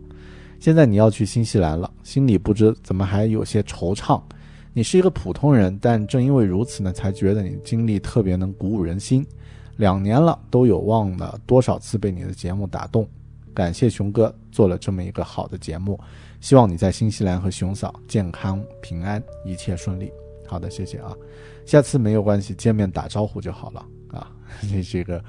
S1: 现在你要去新西兰了，心里不知怎么还有些惆怅。你是一个普通人，但正因为如此呢，才觉得你经历特别能鼓舞人心。两年了，都有忘了多少次被你的节目打动。感谢熊哥做了这么一个好的节目，希望你在新西兰和熊嫂健康平安，一切顺利。好的，谢谢啊，下次没有关系，见面打招呼就好了啊。你这个。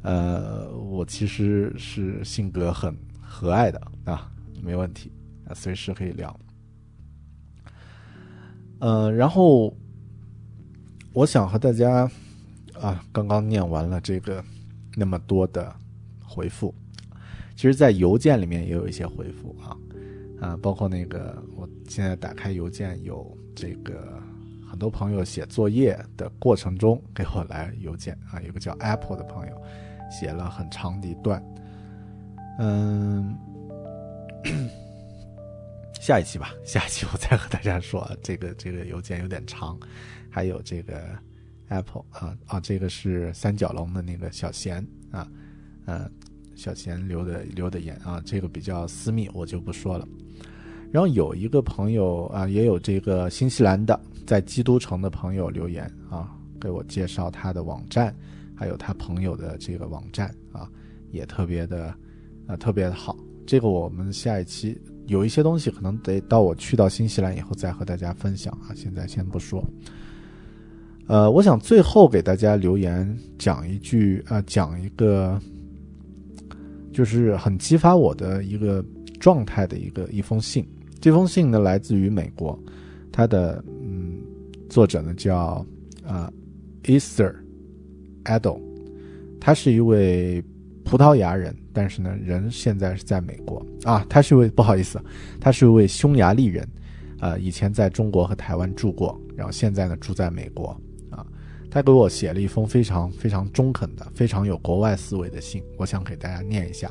S1: 呃，我其实是性格很和蔼的啊，没问题啊，随时可以聊。呃，然后我想和大家啊，刚刚念完了这个那么多的回复，其实，在邮件里面也有一些回复啊。啊，包括那个我现在打开邮件有这个很多朋友写作业的过程中给我来邮件啊，有个叫 Apple 的朋友写了很长的一段，嗯，下一期吧，下一期我再和大家说啊，这个这个邮件有点长，还有这个 Apple 啊啊，这个是三角龙的那个小贤啊，呃，小贤留的留的言啊，这个比较私密，我就不说了。然后有一个朋友啊，也有这个新西兰的在基督城的朋友留言啊，给我介绍他的网站，还有他朋友的这个网站啊，也特别的啊特别的好。这个我们下一期有一些东西可能得到我去到新西兰以后再和大家分享啊，现在先不说。呃，我想最后给大家留言讲一句啊、讲一个，就是很激发我的一个状态的一个一封信。这封信呢来自于美国，它的嗯作者呢叫啊 Esther Adel，他是一位葡萄牙人，但是呢人现在是在美国啊，他是一位不好意思，他是一位匈牙利人，呃以前在中国和台湾住过，然后现在呢住在美国啊，他给我写了一封非常非常中肯的、非常有国外思维的信，我想给大家念一下，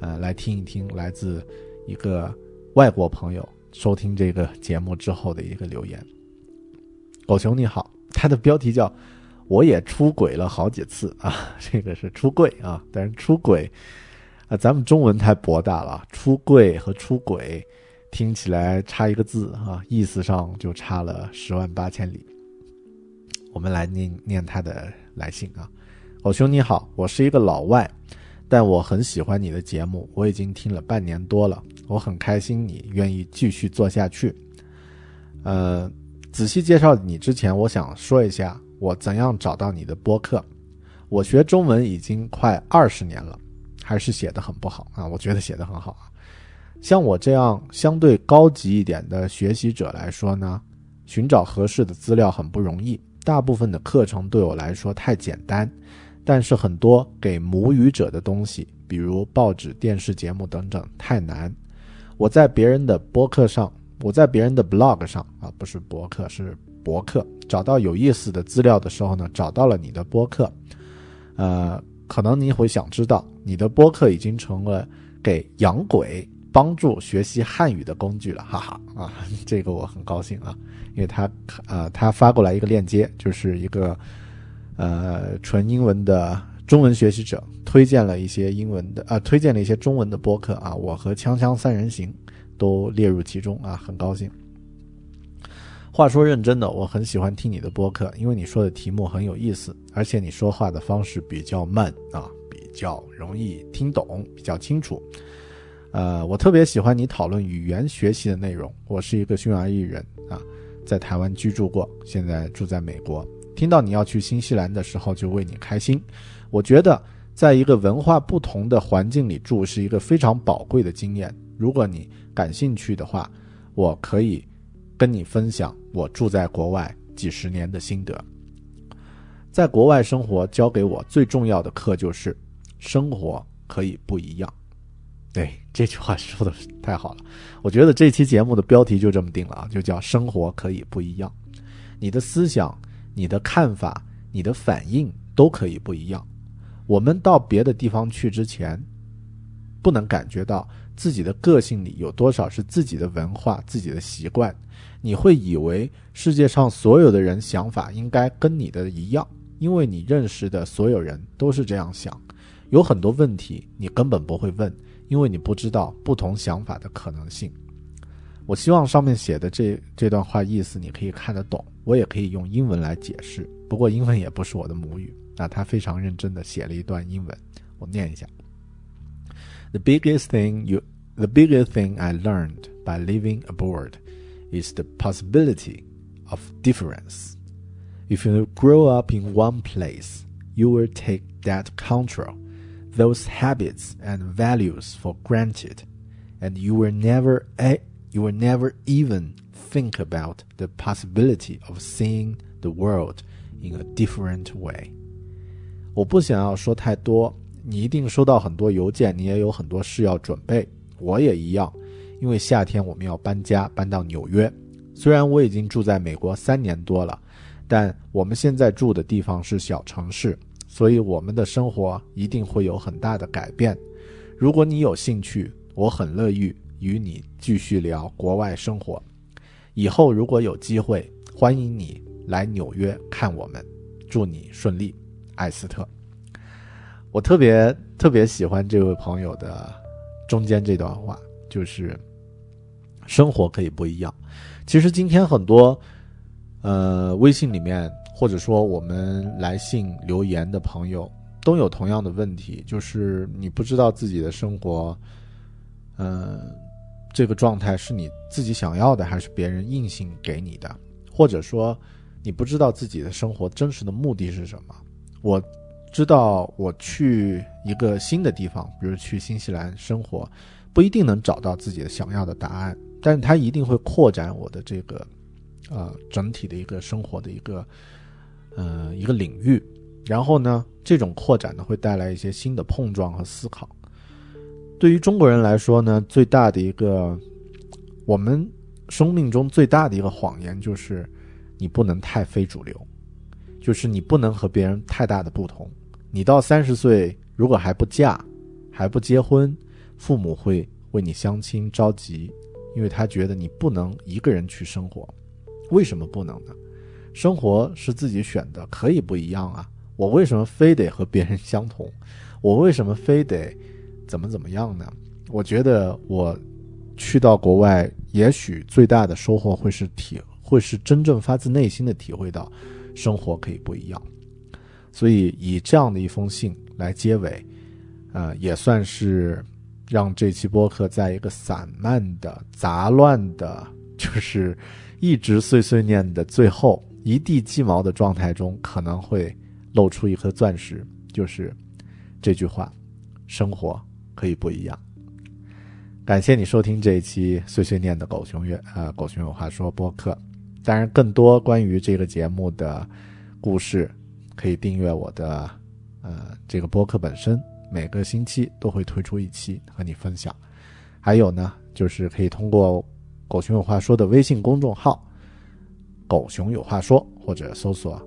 S1: 呃来听一听来自一个。外国朋友收听这个节目之后的一个留言，狗熊你好，他的标题叫“我也出轨了好几次啊”，这个是出柜啊，但是出轨啊，咱们中文太博大了，出柜和出轨听起来差一个字啊，意思上就差了十万八千里。我们来念念他的来信啊，狗熊你好，我是一个老外。但我很喜欢你的节目，我已经听了半年多了，我很开心你愿意继续做下去。呃，仔细介绍你之前，我想说一下我怎样找到你的播客。我学中文已经快二十年了，还是写的很不好啊，我觉得写的很好啊。像我这样相对高级一点的学习者来说呢，寻找合适的资料很不容易，大部分的课程对我来说太简单。但是很多给母语者的东西，比如报纸、电视节目等等，太难。我在别人的博客上，我在别人的 blog 上啊，不是博客，是博客，找到有意思的资料的时候呢，找到了你的播客。呃，可能你会想知道，你的播客已经成了给洋鬼帮助学习汉语的工具了，哈哈啊，这个我很高兴啊，因为他呃他发过来一个链接，就是一个。呃，纯英文的中文学习者推荐了一些英文的，啊，推荐了一些中文的播客啊，我和锵锵三人行都列入其中啊，很高兴。话说认真的，我很喜欢听你的播客，因为你说的题目很有意思，而且你说话的方式比较慢啊，比较容易听懂，比较清楚。呃，我特别喜欢你讨论语言学习的内容。我是一个匈牙利人啊，在台湾居住过，现在住在美国。听到你要去新西兰的时候，就为你开心。我觉得，在一个文化不同的环境里住是一个非常宝贵的经验。如果你感兴趣的话，我可以跟你分享我住在国外几十年的心得。在国外生活教给我最重要的课就是，生活可以不一样。对这句话说的太好了，我觉得这期节目的标题就这么定了啊，就叫“生活可以不一样”。你的思想。你的看法、你的反应都可以不一样。我们到别的地方去之前，不能感觉到自己的个性里有多少是自己的文化、自己的习惯。你会以为世界上所有的人想法应该跟你的一样，因为你认识的所有人都是这样想。有很多问题你根本不会问，因为你不知道不同想法的可能性。我希望上面写的这这段话意思你可以看得懂，我也可以用英文来解释。不过英文也不是我的母语，那他非常认真的写了一段英文，我念一下。The biggest thing you, the biggest thing I learned by living abroad is the possibility of difference. If you grow up in one place, you will take that control, those habits and values for granted, and you will never a you will never even think about the possibility of seeing the world in a different way. 我不想要说太多，你一定收到很多邮件，你也有很多事要准备，我也一样。因为夏天我们要搬家，搬到纽约。虽然我已经住在美国三年多了，但我们现在住的地方是小城市，所以我们的生活一定会有很大的改变。如果你有兴趣，我很乐意与你继续聊国外生活。以后如果有机会，欢迎你来纽约看我们。祝你顺利，艾斯特。我特别特别喜欢这位朋友的中间这段话，就是生活可以不一样。其实今天很多呃微信里面或者说我们来信留言的朋友都有同样的问题，就是你不知道自己的生活，嗯、这个状态是你自己想要的，还是别人硬性给你的，或者说你不知道自己的生活真实的目的是什么。我知道我去一个新的地方，比如去新西兰生活，不一定能找到自己想要的答案，但是它一定会扩展我的这个呃整体的一个生活的一个呃一个领域。然后呢，这种扩展呢会带来一些新的碰撞和思考。对于中国人来说呢，最大的一个我们生命中最大的一个谎言就是你不能太非主流，就是你不能和别人太大的不同。你到三十岁如果还不嫁，还不结婚，父母会为你相亲着急，因为他觉得你不能一个人去生活。为什么不能呢？生活是自己选的，可以不一样啊。我为什么非得和别人相同？我为什么非得怎么怎么样呢？我觉得我去到国外，也许最大的收获会是体，会是真正发自内心的体会到生活可以不一样。所以以这样的一封信来结尾，呃，也算是让这期播客在一个散漫的、杂乱的，就是一直碎碎念的最后一地鸡毛的状态中，可能会露出一颗钻石，就是这句话：生活可以不一样。感谢你收听这一期碎碎念的狗熊乐呃狗熊有话说播客。当然，更多关于这个节目的故事，可以订阅我的呃这个播客本身，每个星期都会推出一期和你分享。还有呢，就是可以通过“狗熊有话说”的微信公众号“狗熊有话说”或者搜索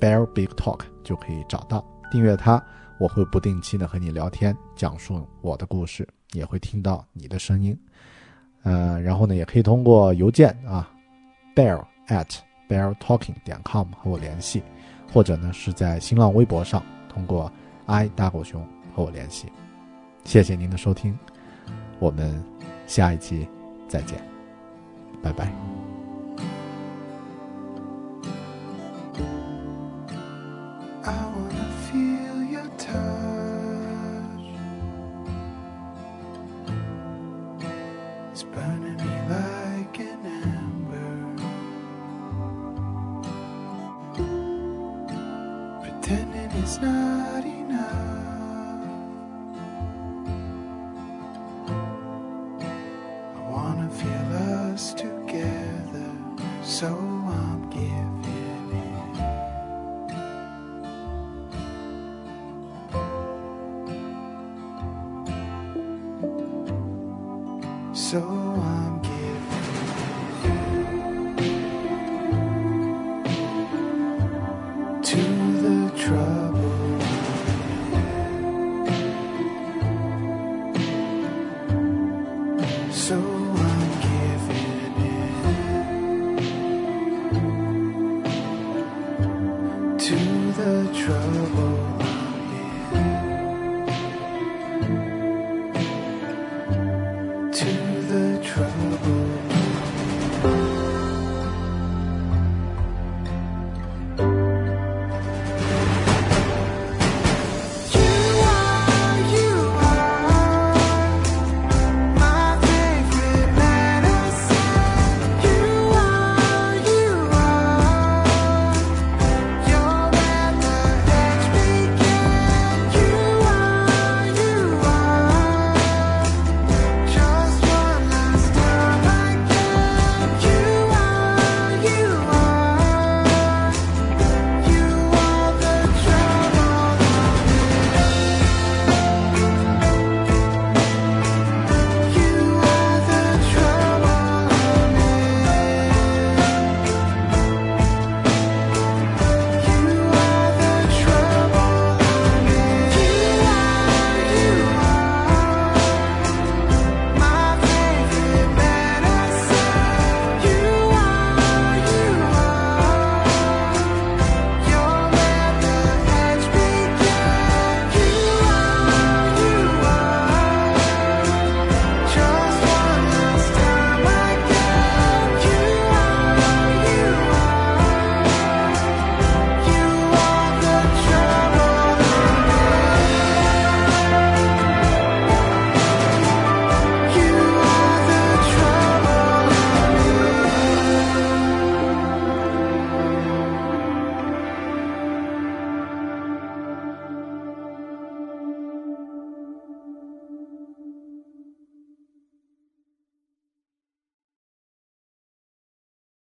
S1: “Bear Big Talk” 就可以找到，订阅它。我会不定期的和你聊天，讲述我的故事，也会听到你的声音。呃，然后呢，也可以通过邮件啊，bear at bear talking 点 com 和我联系，或者呢是在新浪微博上通过 i 大狗熊和我联系。谢谢您的收听，我们下一期再见，拜拜。